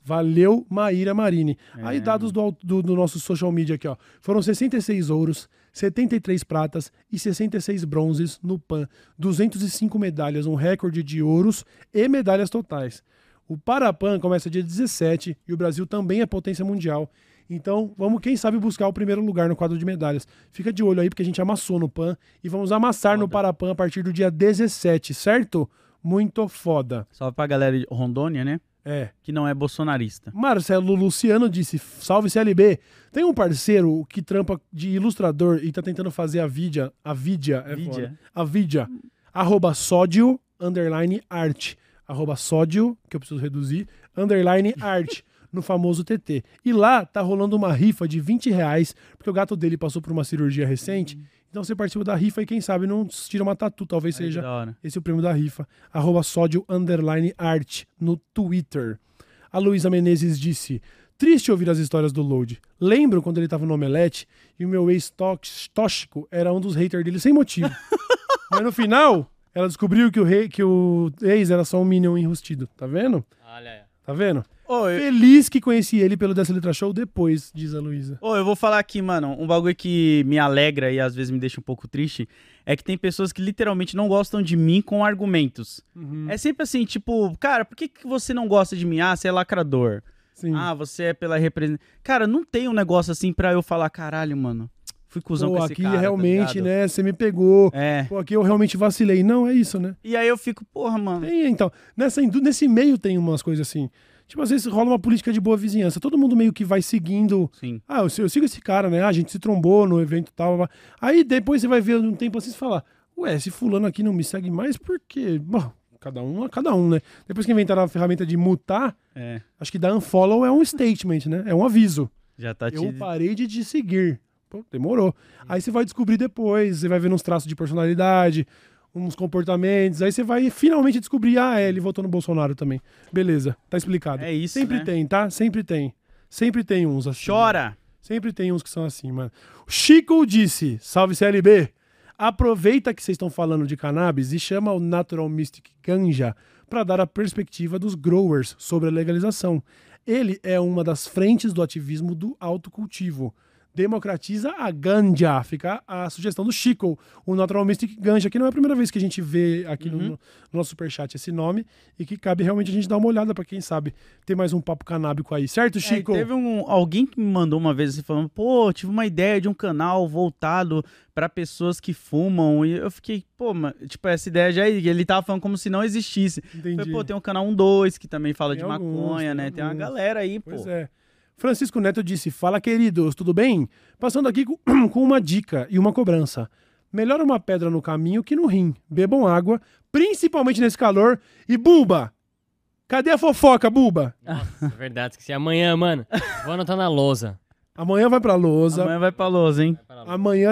Valeu, Maíra Marini. Aí, dados do, do, do nosso social media aqui, ó. Foram 66 ouros, 73 pratas e 66 bronzes no PAN. 205 medalhas, um recorde de ouros e medalhas totais. O Parapan começa dia 17 e o Brasil também é potência mundial. Então, vamos, quem sabe, buscar o primeiro lugar no quadro de medalhas. Fica de olho aí, porque a gente amassou no PAN e vamos amassar no Foda. Parapan a partir do dia 17, certo? Muito foda. Só pra galera de Rondônia, né? É. Que não é bolsonarista. Marcelo Luciano disse: Salve CLB. Tem um parceiro que trampa de ilustrador e tá tentando fazer a vidia. A vidia. É foda. A vidia. Arroba sódio, underline art. Arroba sódio, que eu preciso reduzir, underline art. No famoso TT. E lá tá rolando uma rifa de 20 reais, porque o gato dele passou por uma cirurgia recente. Então você participa da rifa e quem sabe não tira uma tatu, talvez Aí, seja esse é o prêmio da rifa. Arroba sódio underline art no Twitter. A Luísa Menezes disse: Triste ouvir as histórias do Load. Lembro quando ele tava no Omelete e o meu ex-tóxico era um dos haters dele sem motivo. (laughs) Mas no final, ela descobriu que o, rei, que o ex era só um Minion enrustido. Tá vendo? Olha, Tá vendo? Ô, eu, Feliz que conheci ele pelo Dessa Letra Show depois, diz a Luísa. ô, eu vou falar aqui, mano, um bagulho que me alegra e às vezes me deixa um pouco triste é que tem pessoas que literalmente não gostam de mim com argumentos. É sempre assim, tipo, cara, por que, que você não gosta de mim? Ah, você é lacrador. Sim. Ah, você é pela representação. Cara, não tem um negócio assim pra eu falar, caralho, mano. Fui cuzão Pô, com esse aqui cara. tá realmente, ligado? né? Você me pegou. É. Pô, aqui eu realmente vacilei. Não, é isso, né? E aí eu fico, porra, mano. Tem, então. Nessa, nesse meio tem umas coisas assim. Tipo, às vezes rola uma política de boa vizinhança. Todo mundo meio que vai seguindo. Sim. Ah, eu, eu sigo esse cara, né? Ah, a gente se trombou no evento e tal. blá, blá. Aí depois você vai ver um tempo assim e falar: Ué, esse fulano aqui não me segue mais porque. Bom, cada um é cada um, né? Depois que inventaram a ferramenta de mutar, É. acho que dar unfollow é um statement, né? É um aviso. Já tá te. Eu parei de te seguir. Pô, demorou. Aí você vai descobrir depois, você vai ver uns traços de personalidade, uns comportamentos, aí você vai finalmente descobrir, ah, é, ele votou no Bolsonaro também. Beleza, tá explicado. É isso, Sempre né? tem, tá? Sempre tem. Sempre tem uns assim. Chora! Sempre tem uns que são assim, mano. O Chico disse, salve CLB, aproveita que vocês estão falando de cannabis e chama o Natural Mystic Ganja para dar a perspectiva dos growers sobre a legalização. Ele é uma das frentes do ativismo do autocultivo. Democratiza a ganja. Fica a sugestão do Chico, o Natural Mystic Ganja, que não é a primeira vez que a gente vê aqui no, no nosso superchat esse nome e que cabe realmente a gente dar uma olhada para quem sabe ter mais um papo canábico aí, certo, É, Chico? teve um, alguém que me mandou uma vez assim falando, pô, tive uma ideia de um canal voltado pra pessoas que fumam. E eu fiquei, pô, mas, tipo, essa ideia já ele tava falando como se não existisse. Entendi. Falei, pô, tem um canal 12 que também fala Tem de alguns, maconha, né? Tem uma alguns. galera aí, pô. Pois é. Francisco Neto disse: Fala, queridos, tudo bem? Passando aqui com, (clears throat) uma dica e uma cobrança. Melhor uma pedra no caminho que no rim. Bebam água, principalmente nesse calor. E Buba! Cadê a fofoca, Buba? Nossa, é verdade, esqueci. Amanhã, mano, vou anotar na lousa. Amanhã vai pra lousa. Amanhã, Amanhã vai pra lousa, hein?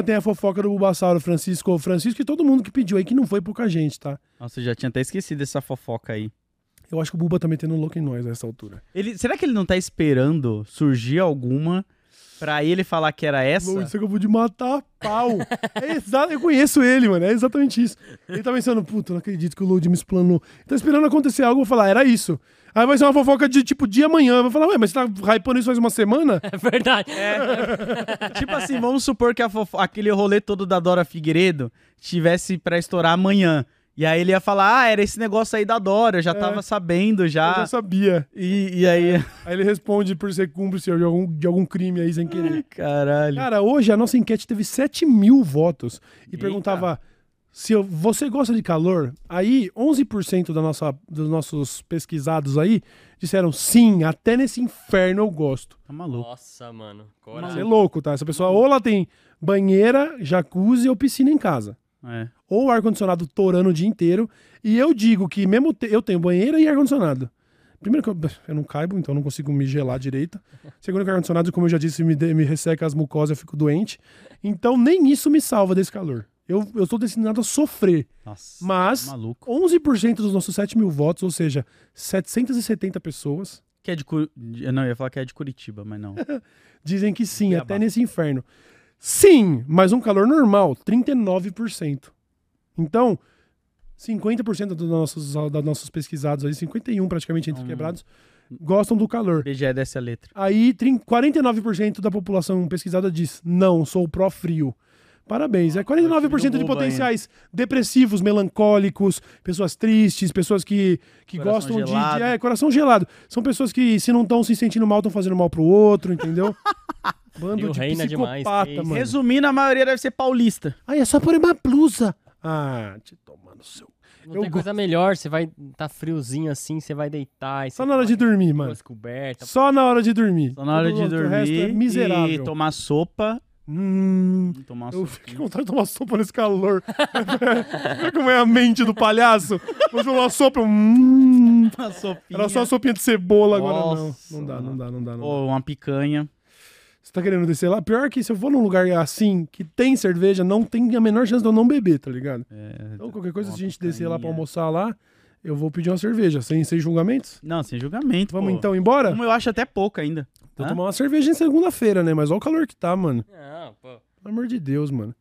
tem a fofoca do Bulbasauro, Francisco. Francisco e todo mundo que pediu aí, que não foi pouca gente, tá? Nossa, eu já tinha até esquecido dessa fofoca aí. Eu acho que o Buba também tem um louco em nós nessa altura. Ele, será que ele não tá esperando surgir alguma pra ele falar que era essa? Louco, Isso que eu vou matar pau. é exato, eu conheço ele, mano. É exatamente isso. Ele tá pensando, puta, não acredito que o Load me explanou. Tá esperando acontecer algo, eu vou falar, era isso. Aí vai ser uma fofoca de tipo de amanhã. Eu vou falar, ué, mas você tá hypando isso faz uma semana? (laughs) É verdade. (laughs) tipo assim, vamos supor que a fofo- aquele rolê todo da Dora Figueiredo tivesse pra estourar amanhã. E aí ele ia falar, ah, era esse negócio aí da Dora, eu já É. tava sabendo Eu já. já sabia. E, e aí. Aí ele responde por ser cúmplice de algum, de algum crime aí sem querer. Caralho. Cara, hoje a nossa enquete teve 7 mil votos e Eita. perguntava se eu- você gosta de calor. Aí 11% da nossa, dos nossos pesquisados aí disseram sim, até nesse inferno eu gosto. Tá maluco. Nossa, mano. Você é Coragem. louco, tá? Essa pessoa ou ela tem banheira, jacuzzi ou piscina em casa. É. Ou ar-condicionado torando o dia inteiro. E eu digo que mesmo te- eu tenho banheira e ar-condicionado. Primeiro que eu, (laughs) eu não caibo, então eu não consigo me gelar direito. Segundo que o ar-condicionado, como eu já disse, me, de- me resseca as mucosas, eu fico doente. Então nem isso me salva desse calor. Eu, eu estou destinado a sofrer. Nossa. Mas tá maluco. 11% dos nossos 7 mil votos, ou seja, 770 pessoas, Que é de, Não, eu ia falar que é de Curitiba, mas não. (laughs) dizem que sim, Cuiabá. até nesse inferno. Sim, mas um calor normal, 39%. Então, 50% dos nossos, dos nossos pesquisados aí, 51 praticamente entre Hum. quebrados, gostam do calor. BGE desce a letra. Aí, trin- 49% da população pesquisada diz: não, sou pró-frio. Parabéns. É 49% de Derruba potenciais depressivos, melancólicos, pessoas tristes, pessoas que, que Coração gostam de, gelado. de. É, coração gelado. São pessoas que, se não estão se sentindo mal, estão fazendo mal pro outro, entendeu? (laughs) Bando de Reina demais, psicopata, isso. mano. Resumindo, a maioria deve ser paulista. Ai, é só por uma blusa. Ah, te toma no seu. Não Eu tem coisa melhor, você vai tá friozinho assim, você vai deitar. e Só na hora de dormir, mano. duas cobertas. Só na hora de dormir. Só na hora Todo de o resto dormir é miserável. e tomar sopa. Hum, Tomar uma eu sopa. fiquei com vontade de tomar sopa nesse calor. Como é a mente do palhaço. Vou tomar uma sopa. Hum, Uma sopinha. era só a sopinha de cebola agora. Nossa. Não, não dá, não dá, não dá. Não dá. Ou uma picanha. Você tá querendo descer lá? Pior que se eu for num lugar assim, que tem cerveja, não tem a menor chance de eu não beber, tá ligado? É, Então qualquer coisa, se a gente descer lá pra almoçar lá, eu vou pedir uma cerveja, sem, sem julgamentos. Não, sem julgamento. Vamos pô. então embora? Como eu acho até pouco ainda. Vou Hã? tomar uma cerveja em segunda-feira, né? Mas olha o calor que tá, mano. Não, pô. Pelo amor de Deus, mano.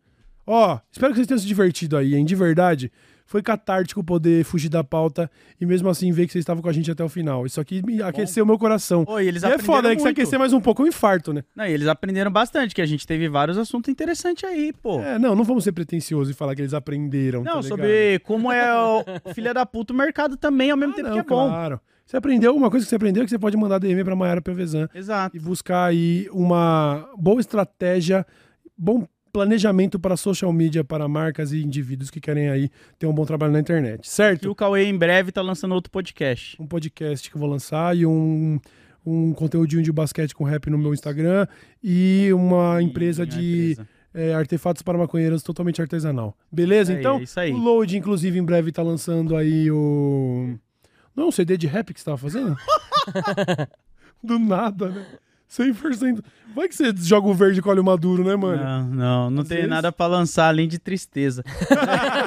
Ó, espero que vocês tenham se divertido aí, hein? De verdade. Foi catártico poder fugir da pauta e mesmo assim ver que vocês estavam com a gente até o final. Isso aqui me aqueceu meu coração. Oi, eles E é foda, é que se muito. aquecer mais um pouco é um infarto, né? Não, e eles aprenderam bastante, que a gente teve vários assuntos interessantes aí, pô. É, não, não vamos ser pretenciosos e falar que eles aprenderam. tá Não, ligado? sobre como é o filha da puta o mercado também, ao mesmo Ah, tempo não, que é bom. claro. Você aprendeu, uma coisa que você aprendeu é que você pode mandar DM pra Mayara Pelvezan Exato. e buscar aí uma boa estratégia, bom planejamento para social media, para marcas e indivíduos que querem aí ter um bom trabalho na internet, E certo? o Cauê em breve tá lançando outro podcast. Um podcast que eu vou lançar e um, um conteúdinho de basquete com rap no meu Instagram e uma empresa E- de empresa. é, artefatos para maconheiros totalmente artesanal. Beleza? É, então, é isso aí. o Load, inclusive, em breve tá lançando aí o... Não é um CD de rap que você tava fazendo? (laughs) Do nada, né? 100%. Vai que você joga o verde e colhe o maduro, né, mano? Não, não, não Às tem vezes- nada pra lançar além de tristeza. (laughs)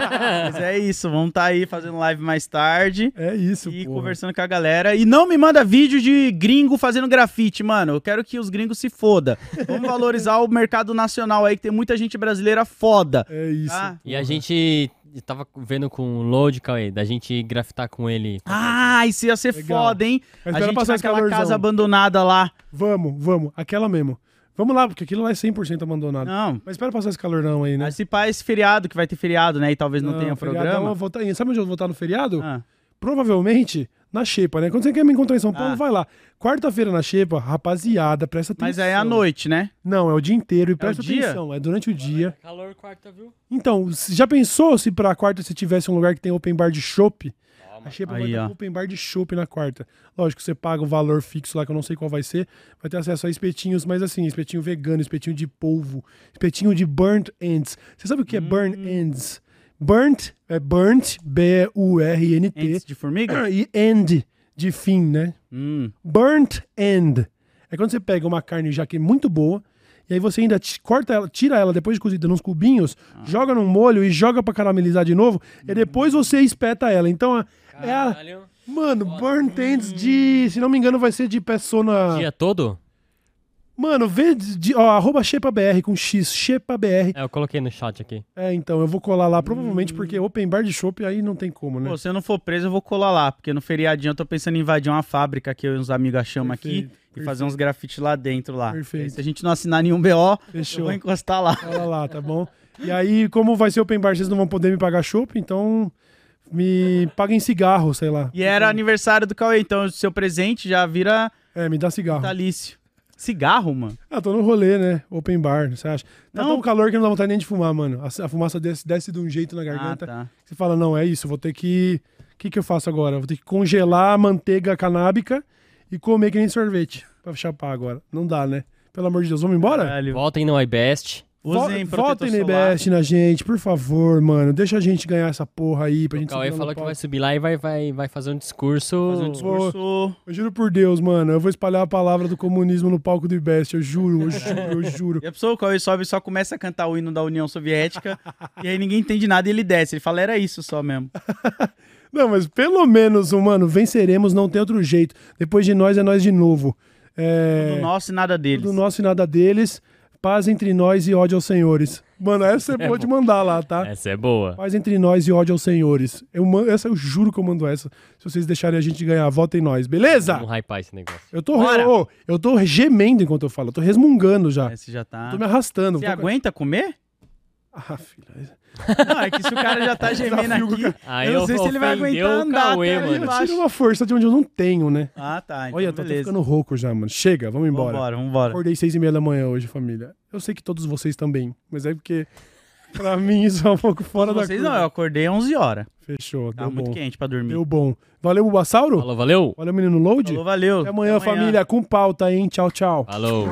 Mas é isso, vamos estar aí fazendo live mais tarde. É isso, E porra. conversando com a galera. E não me manda vídeo de gringo fazendo grafite, mano. Eu quero que os gringos se foda. Vamos valorizar o mercado nacional aí, que tem muita gente brasileira foda. É isso. Tá? E a gente tava vendo com o Load, Cauê, da gente grafitar com ele. Ah, isso ia ser Legal. foda, hein? Mas a espera gente passar naquela calorzão. casa abandonada lá. Vamos, vamos. Aquela mesmo. Vamos lá, porque aquilo lá é 100% abandonado. Não. Mas espera passar esse calorão aí, né? Mas se pá esse feriado, que vai ter feriado, né? E talvez não, tenha feriadão, programa. eu vou tá- Sabe onde eu vou estar no feriado? Ah, Provavelmente na Xepa, né? Quando você quer me encontrar em São Paulo, Ah. vai lá. Quarta-feira na Xepa, rapaziada, presta atenção. mas aí é à noite, né? Não, é o dia inteiro e presta dia? atenção. É durante o dia. Calor quarta, viu? Então, já pensou se pra quarta você tivesse um lugar que tem open bar de chopp? A Xepa vai ter um open bar de chopp na quarta. Lógico, você paga um valor fixo lá que eu não sei qual vai ser. Vai ter acesso a espetinhos, mas assim, espetinho vegano, espetinho de polvo, espetinho de burnt ends. Você sabe o que é burnt Hum. ends? Burnt é burnt, B-U-R-N-T. De formiga? E end, de fim, né? Hum. Burnt end. É quando você pega uma carne já que é muito boa, e aí você ainda corta ela, tira ela depois de cozida nos cubinhos, Ah. joga num molho e joga pra caramelizar de novo, e depois você espeta ela. Então, a- é a. Mano, burnt ends de. Se não me engano, vai ser de persona. Dia todo? Mano, vê de, de- ó, arroba XepaBR com X, XepaBR. É, eu coloquei no chat aqui. É, então, eu vou colar lá, provavelmente, Hum. porque open bar de chopp aí não tem como, né? Pô, se eu não for preso, eu vou colar lá, porque no feriadinho eu tô pensando em invadir uma fábrica que eu e uns amigos achamos aqui Perfeito, e fazer uns grafites lá dentro lá. Perfeito. Se a gente não assinar nenhum BO, Fechou. eu vou encostar lá. Fala lá, tá bom? E aí, como vai ser open bar, vocês não vão poder me pagar chopp, então me paguem cigarro, sei lá. E era aniversário do Cauê, então o seu presente já vira É, me dá cigarro. vitalício. Cigarro, mano? Ah, tô no rolê, né? Open bar, você acha? Tá Não. tão calor que não dá vontade nem de fumar, mano. A, a fumaça desce, desce de um jeito na Ah, garganta. tá. Você fala, não, é isso, vou ter que... O que, que eu faço agora? Vou ter que congelar a manteiga canábica e comer que nem sorvete pra chapar agora. Não dá, né? Pelo amor de Deus, vamos embora? Caralho. Voltem no iBest. Usem Votem no solar. IBEST na gente, por favor, mano. Deixa a gente ganhar essa porra aí pra O gente Cauê falou que vai subir lá e vai, vai, vai fazer um discurso. Fazer um discurso. Eu juro por Deus, mano. Eu vou espalhar a palavra do comunismo no palco do IBEST. Eu juro, eu juro, eu (laughs) juro. E a pessoa, o Cauê sobe e só começa a cantar o hino da União Soviética e aí ninguém entende nada e ele desce. Ele fala, era isso só mesmo. (laughs) Não, mas pelo menos, mano, venceremos, não tem outro jeito. Depois de nós é nós de novo. É... Do nosso e nada deles. Do nosso e nada deles. Paz entre nós e ódio aos senhores. Mano, essa você É pode bom. mandar lá, tá? Essa é boa. Paz entre nós e ódio aos senhores. Eu, man- essa eu juro que eu mando essa. Se vocês deixarem a gente ganhar, votem em nós, beleza? Vamos hypar esse negócio. Eu tô, Bora. ô, eu tô gemendo enquanto eu falo. Eu tô resmungando já. Esse já tá. Tô me arrastando. Você Tô- aguenta comer? Ah, filha. Não, é que se o cara já tá (laughs) gemendo aqui, Aí eu não sei se ele vai ofendeu aguentar o andar Cauê, até ali mano. embaixo. Tira uma força de onde eu não tenho, né? Ah, tá. Então Olha, tô até beleza. ficando rouco já, mano. Chega, vamos embora. Vambora, vambora. Acordei seis e meia da manhã hoje, família. Eu sei que todos vocês também, mas é porque pra mim isso é um pouco fora da Vocês não, eu acordei 11 horas. Fechou, Tá deu muito bom. quente pra dormir. Deu bom. Valeu, Bulbasauro. Falou, valeu? Valeu, menino Load. Falou, valeu. Até amanhã, família, com pauta, hein? Tchau, tchau. Falou.